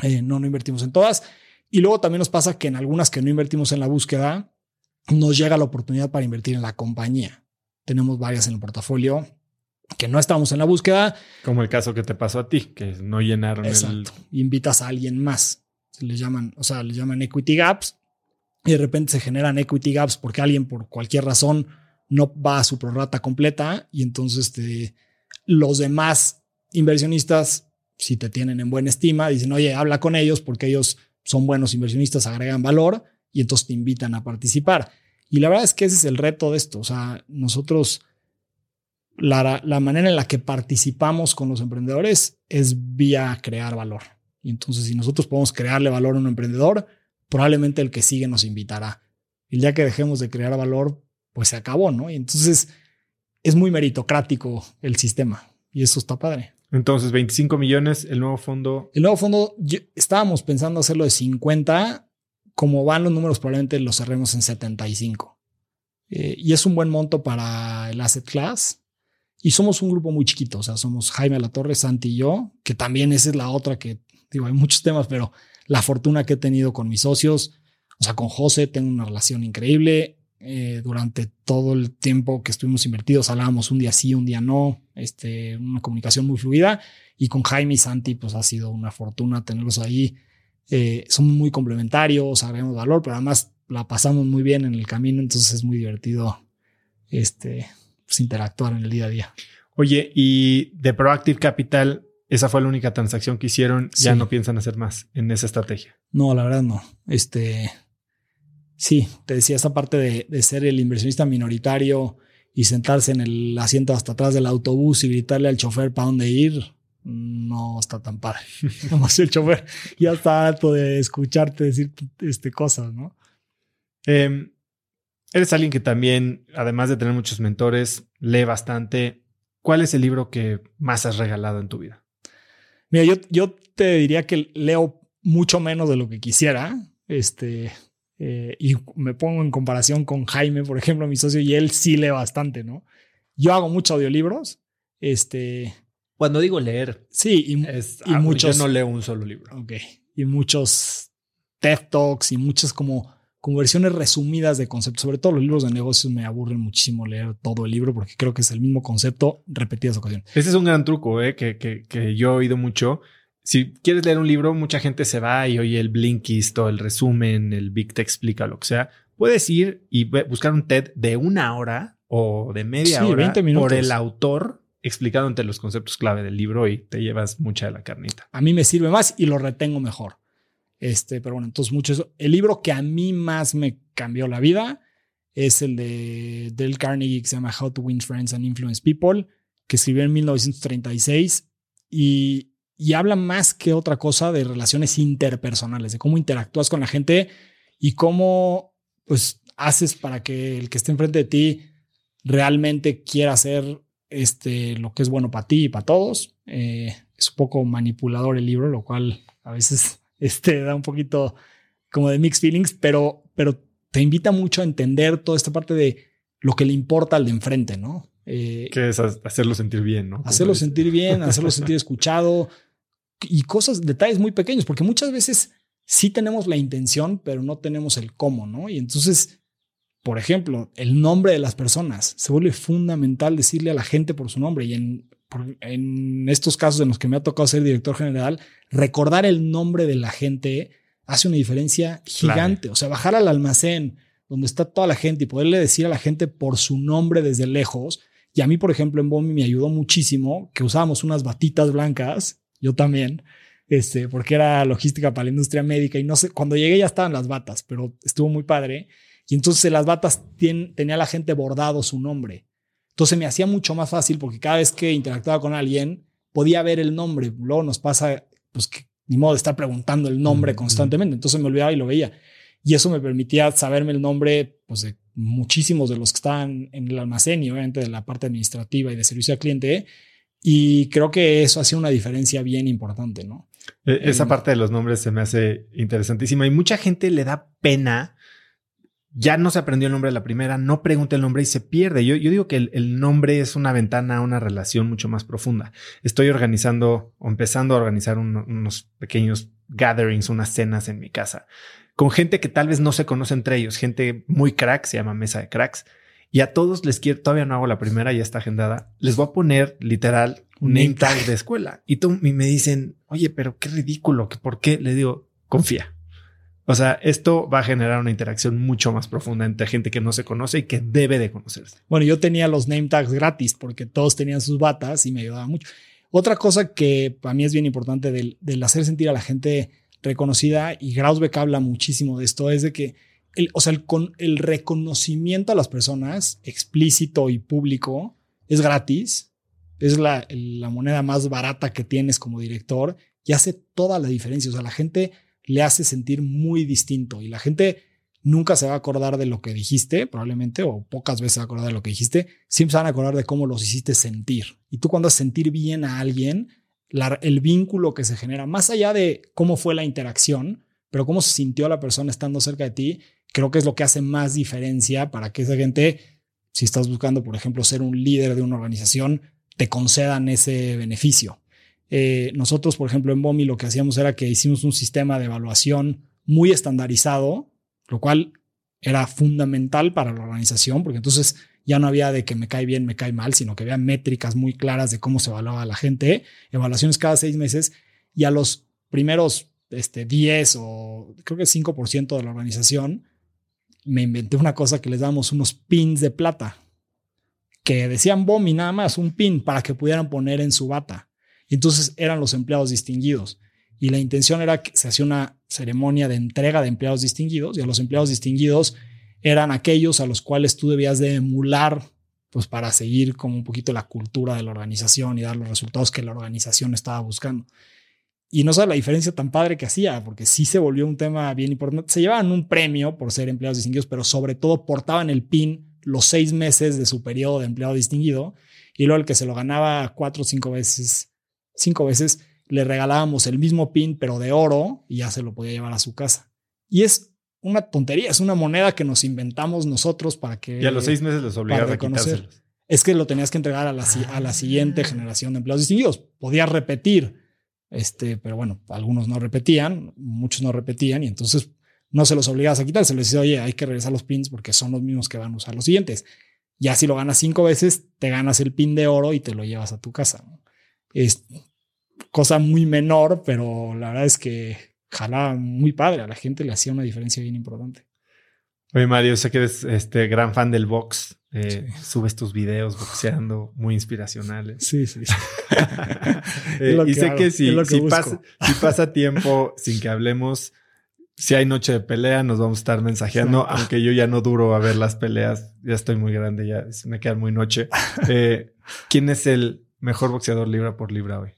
Eh, no, no invertimos en todas. Y luego también nos pasa que en algunas que no invertimos en la búsqueda, nos llega la oportunidad para invertir en la compañía. Tenemos varias en el portafolio que no estamos en la búsqueda. Como el caso que te pasó a ti, que no llenaron Exacto. Invitas a alguien más. Les llaman, o sea, les llaman equity gaps y de repente se generan equity gaps porque alguien por cualquier razón no va a su prorata completa y entonces te, los demás inversionistas, si te tienen en buena estima, dicen, oye, habla con ellos porque ellos son buenos inversionistas, agregan valor y entonces te invitan a participar. Y la verdad es que ese es el reto de esto. O sea, nosotros, la, la manera en la que participamos con los emprendedores es vía crear valor. Y entonces, si nosotros podemos crearle valor a un emprendedor, probablemente el que sigue nos invitará. El día que dejemos de crear valor, pues se acabó, ¿no? Y entonces es muy meritocrático el sistema y eso está padre. Entonces, 25 millones, el nuevo fondo. El nuevo fondo, estábamos pensando hacerlo de 50. Como van los números, probablemente lo cerremos en 75. Eh, y es un buen monto para el asset class. Y somos un grupo muy chiquito. O sea, somos Jaime Latorre, Santi y yo, que también esa es la otra que, digo, hay muchos temas, pero la fortuna que he tenido con mis socios, o sea, con José tengo una relación increíble. Eh, durante todo el tiempo que estuvimos invertidos hablábamos un día sí, un día no, este, una comunicación muy fluida y con Jaime y Santi pues ha sido una fortuna tenerlos ahí. Eh, son muy complementarios, agregamos valor, pero además la pasamos muy bien en el camino, entonces es muy divertido este, pues, interactuar en el día a día. Oye, y de Proactive Capital, esa fue la única transacción que hicieron, ya no piensan hacer más en esa estrategia. No, la verdad no. Este, Sí, te decía esta parte de, de ser el inversionista minoritario y sentarse en el asiento hasta atrás del autobús y gritarle al chofer para dónde ir, no está tan padre. Nomás el chofer ya está harto de escucharte decir este, cosas, ¿no? Em, eres alguien que también, además de tener muchos mentores, lee bastante. ¿Cuál es el libro que más has regalado en tu vida? Mira, yo, yo te diría que leo mucho menos de lo que quisiera. Este, eh, y me pongo en comparación con Jaime, por ejemplo, mi socio, y él sí lee bastante, ¿no? Yo hago muchos audiolibros. Este. Cuando digo leer. Sí, y, y muchos. Yo no leo un solo libro. Ok. Y muchos TED Talks y muchas como, como versiones resumidas de conceptos. Sobre todo los libros de negocios me aburren muchísimo leer todo el libro porque creo que es el mismo concepto repetidas ocasiones. Ese es un gran truco ¿eh? que, que, que yo he oído mucho si quieres leer un libro, mucha gente se va y oye el Blinkist o el resumen, el Big Te explica lo que sea. Puedes ir y buscar un TED de una hora o de media hora por el autor explicando entre los conceptos clave del libro y te llevas mucha de la carnita. A mí me sirve más y lo retengo mejor. Este, pero bueno, entonces mucho eso. El libro que a mí más me cambió la vida es el de Dale Carnegie que se llama How to Win Friends and Influence People, que escribió en 1936 y y habla más que otra cosa de relaciones interpersonales, de cómo interactúas con la gente y cómo pues haces para que el que esté enfrente de ti realmente quiera hacer este, lo que es bueno para ti y para todos. Eh, es un poco manipulador el libro, lo cual a veces este, da un poquito como de mixed feelings, pero, pero te invita mucho a entender toda esta parte de lo que le importa al de enfrente, ¿no? Eh, que es hacerlo sentir bien, ¿no? Hacerlo sentir bien, hacerlo sentir escuchado, y cosas, detalles muy pequeños, porque muchas veces sí tenemos la intención, pero no tenemos el cómo, ¿no? Y entonces, por ejemplo, el nombre de las personas se vuelve fundamental decirle a la gente por su nombre y en, en estos casos en los que me ha tocado ser director general, recordar el nombre de la gente hace una diferencia gigante. O sea, bajar al almacén donde está toda la gente y poderle decir a la gente por su nombre desde lejos. Y a mí, por ejemplo, en Bomi me ayudó muchísimo que usábamos unas batitas blancas yo también, este, porque era logística para la industria médica y no sé, cuando llegué ya estaban las batas, pero estuvo muy padre. Y entonces en las batas tenía la gente bordado su nombre. Entonces me hacía mucho más fácil porque cada vez que interactuaba con alguien podía ver el nombre. Luego nos pasa, pues que ni modo de estar preguntando el nombre constantemente. Entonces me olvidaba y lo veía. Y eso me permitía saberme el nombre pues, de muchísimos de los que estaban en el almacén y obviamente de la parte administrativa y de servicio al cliente y creo que eso hace una diferencia bien importante, ¿no? E, esa parte de los nombres se me hace interesantísima y mucha gente le da pena. Ya no se aprendió el nombre de la primera, no pregunta el nombre y se pierde. Yo, yo digo que el, nombre es una ventana a una relación mucho más profunda. Estoy organizando o empezando a organizar unos pequeños gatherings, unas cenas en mi casa con gente que tal vez no se conoce entre ellos, gente muy crack, se llama mesa de cracks y a todos les quiero, todavía no hago la primera, ya está agendada. Les voy a poner literal un name tag de escuela. Y, y me dicen, oye, pero qué ridículo, ¿por qué? Le digo, confía. O sea, esto va a generar una interacción mucho más profunda entre gente que no se conoce y que debe de conocerse. Bueno, yo tenía los name tags gratis porque todos tenían sus batas y me ayudaba mucho. Otra cosa que para mí es bien importante del, del hacer sentir a la gente reconocida, y Grausbeck habla muchísimo de esto, es de que el, o sea, el, con, el reconocimiento a las personas explícito y público es gratis, es la, la moneda más barata que tienes como director y hace toda la diferencia. O sea, la gente le hace sentir muy distinto y la gente nunca se va a acordar de lo que dijiste, probablemente, o pocas veces se va a acordar de lo que dijiste, siempre se van a acordar de cómo los hiciste sentir. Y tú cuando haces sentir bien a alguien, el vínculo que se genera, más allá de cómo fue la interacción, pero cómo se sintió la persona estando cerca de ti, creo que es lo que hace más diferencia para que esa gente, si estás buscando, por ejemplo, ser un líder de una organización, te concedan ese beneficio. Eh, nosotros, por ejemplo, en BOMI lo que hacíamos era que hicimos un sistema de evaluación muy estandarizado, lo cual era fundamental para la organización, porque entonces ya no había de que me cae bien, me cae mal, sino que había métricas muy claras de cómo se evaluaba a la gente, evaluaciones cada seis meses, y a los primeros este, 10 o creo que 5% de la organización me inventé una cosa que les damos unos pins de plata que decían BOM y nada más, un pin para que pudieran poner en su bata. Entonces eran los empleados distinguidos. y la intención era que se hacía una ceremonia de entrega de empleados distinguidos y a los empleados distinguidos eran aquellos a los cuales tú debías de emular pues para seguir como un poquito la cultura de la organización y dar los resultados que la organización estaba buscando. Y no sabe la diferencia tan padre que hacía, porque sí se volvió un tema bien importante. Se llevaban un premio por ser empleados distinguidos, pero sobre todo portaban el PIN los seis meses de su periodo de empleado distinguido. Y luego el que se lo ganaba cuatro o cinco veces, cinco veces, le regalábamos el mismo PIN, pero de oro, y ya se lo podía llevar a su casa. Y es una tontería, es una moneda que nos inventamos nosotros para que... Y a los seis meses les obligaba a quitárselos. Es que lo tenías que entregar a la, a la siguiente ah. generación de empleados distinguidos. Podías repetir, este, pero bueno, algunos no repetían, muchos no repetían, y entonces no se los obligabas a quitar, se les decía, oye, hay que regresar los pins porque son los mismos que van a usar los siguientes. Ya si lo ganas cinco veces, te ganas el pin de oro y te lo llevas a tu casa. Es cosa muy menor, pero la verdad es que jalaba muy padre. A la gente le hacía una diferencia bien importante. Oye, Mario, sé que eres este gran fan del box. Eh, subes tus videos boxeando muy inspiracionales. Sí, sí. Eh, y sé que, si, si, pasa, si, pasa, tiempo sin que hablemos, si hay noche de pelea, nos vamos a estar mensajeando, aunque yo ya no duro a ver las peleas. Ya estoy muy grande, ya me queda muy noche. Eh, ¿Quién es el mejor boxeador libra por libra hoy?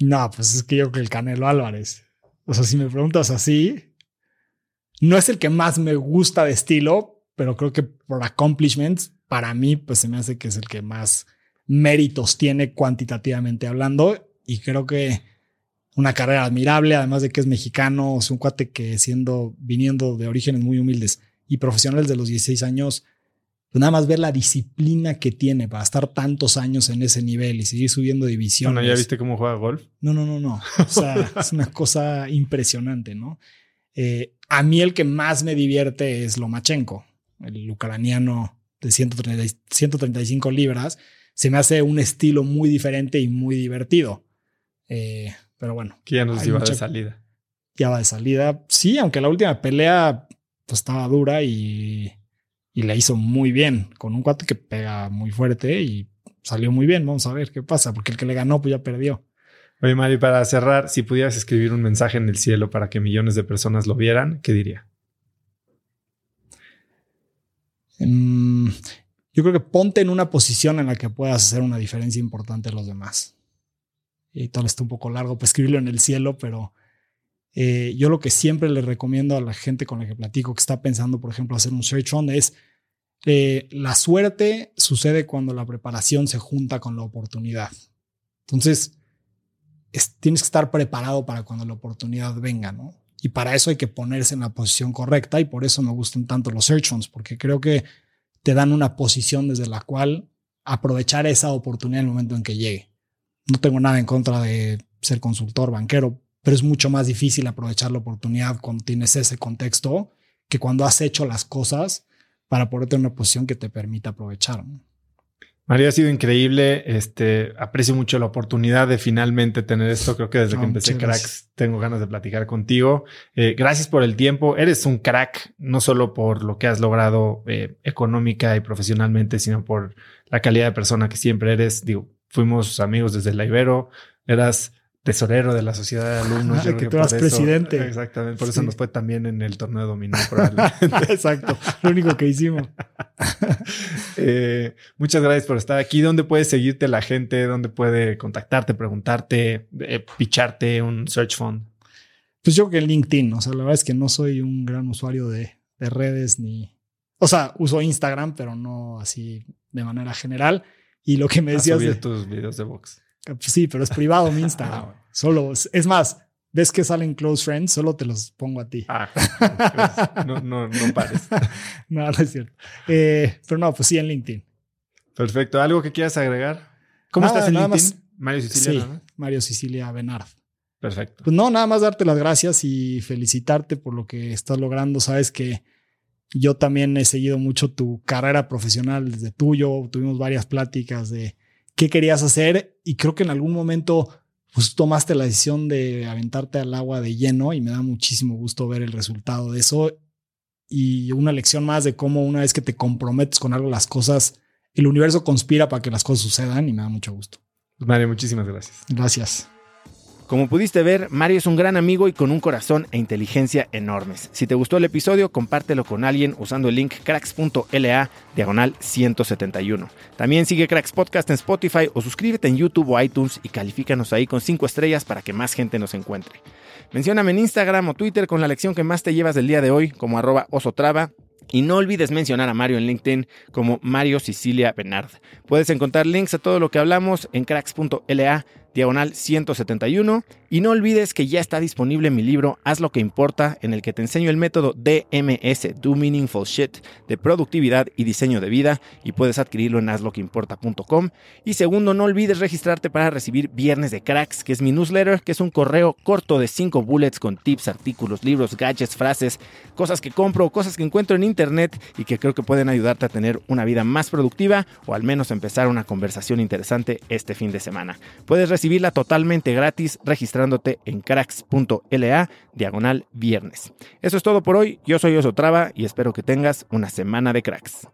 No, pues es que yo creo que el Canelo Álvarez. O sea, si me preguntas así, no es el que más me gusta de estilo, pero creo que por accomplishments, para mí, pues se me hace que es el que más méritos tiene cuantitativamente hablando. Y creo que una carrera admirable, además de que es mexicano, es un cuate que siendo, viniendo de orígenes muy humildes y profesionales de los 16 años, pues nada más ver la disciplina que tiene para estar tantos años en ese nivel y seguir subiendo divisiones. Bueno, ¿ya viste cómo juega golf? No, no, no, no. O sea, es una cosa impresionante, ¿no? Eh, a mí el que más me divierte es Lomachenko, el ucraniano de 135 libras. Se me hace un estilo muy diferente y muy divertido. Eh, pero bueno. Que ya nos iba de salida. Ya va de salida. Sí, aunque la última pelea pues, estaba dura y y le hizo muy bien con un cuate que pega muy fuerte y salió muy bien. Vamos a ver qué pasa, porque el que le ganó pues ya perdió. Oye, Mari, para cerrar, si pudieras escribir un mensaje en el cielo para que millones de personas lo vieran, ¿qué diría? Mm, yo creo que ponte en una posición en la que puedas hacer una diferencia importante a los demás. Y tal está un poco largo para escribirlo en el cielo, pero eh, yo lo que siempre le recomiendo a la gente con la que platico que está pensando, por ejemplo, hacer un search on es eh, la suerte sucede cuando la preparación se junta con la oportunidad. Entonces, tienes que estar preparado para cuando la oportunidad venga, ¿no? Y para eso hay que ponerse en la posición correcta y por eso me gustan tanto los search ons, porque creo que te dan una posición desde la cual aprovechar esa oportunidad en el momento en que llegue. No tengo nada en contra de ser consultor banquero, pero es mucho más difícil aprovechar la oportunidad cuando tienes ese contexto que cuando has hecho las cosas para ponerte en una posición que te permita aprovechar. María, ha sido increíble. Este, aprecio mucho la oportunidad de finalmente tener esto. Creo que desde que empecé Cracks tengo ganas de platicar contigo. Eh, gracias por el tiempo. Eres un crack, no solo por lo que has logrado eh, económica y profesionalmente, sino por la calidad de persona que siempre eres. Digo, fuimos amigos desde la Ibero. Eras tesorero de la sociedad de alumnos. que tú eras presidente. Exactamente, por eso nos fue también en el torneo de dominó. Exacto, lo único que hicimos. Eh, muchas gracias por estar aquí. ¿Dónde puede seguirte la gente? ¿Dónde puede contactarte, preguntarte, eh, picharte un search fund? Pues yo que en LinkedIn, o sea, la verdad es que no soy un gran usuario de, de redes ni... O sea, uso Instagram, pero no así de manera general. Y lo que me decías... de tus videos de box. Pues sí, pero es privado mi Instagram. Ah, solo, es más, ves que salen close friends, solo te los pongo a ti. Ah, no, no, no pares. no, no es cierto. Eh, pero no, pues sí en LinkedIn. Perfecto. ¿Algo que quieras agregar? ¿Cómo estás en LinkedIn? Mario Sicilia. Sí, Mario Sicilia Benard. Perfecto. Pues no, nada más darte las gracias y felicitarte por lo que estás logrando. Sabes que yo también he seguido mucho tu carrera profesional desde tuyo. Tuvimos varias pláticas de qué querías hacer y creo que en algún momento pues tomaste la decisión de aventarte al agua de lleno y me da muchísimo gusto ver el resultado de eso y una lección más de cómo una vez que te comprometes con algo las cosas, el universo conspira para que las cosas sucedan y me da mucho gusto. Mario, muchísimas gracias. Gracias. Como pudiste ver, Mario es un gran amigo y con un corazón e inteligencia enormes. Si te gustó el episodio, compártelo con alguien usando el link cracks.la diagonal 171. También sigue Cracks Podcast en Spotify o suscríbete en YouTube o iTunes y califícanos ahí con 5 estrellas para que más gente nos encuentre. Mencióname en Instagram o Twitter con la lección que más te llevas del día de hoy como arroba osotrava y no olvides mencionar a Mario en LinkedIn como Mario Sicilia Bernard. Puedes encontrar links a todo lo que hablamos en cracks.la diagonal 171. Y no olvides que ya está disponible mi libro Haz lo que importa, en el que te enseño el método DMS, Do Meaningful Shit, de productividad y diseño de vida, y puedes adquirirlo en hazloqueimporta.com. Y segundo, no olvides registrarte para recibir Viernes de Cracks, que es mi newsletter, que es un correo corto de 5 bullets con tips, artículos, libros, gadgets, frases, cosas que compro, cosas que encuentro en internet y que creo que pueden ayudarte a tener una vida más productiva o al menos empezar una conversación interesante este fin de semana. Puedes recibirla totalmente gratis registrándote en cracks.la diagonal viernes. Eso es todo por hoy. Yo soy Osotrava y espero que tengas una semana de cracks.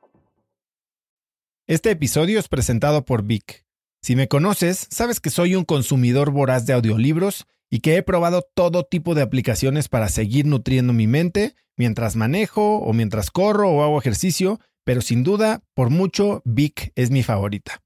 Este episodio es presentado por Vic. Si me conoces, sabes que soy un consumidor voraz de audiolibros y que he probado todo tipo de aplicaciones para seguir nutriendo mi mente mientras manejo o mientras corro o hago ejercicio, pero sin duda, por mucho, Vic es mi favorita.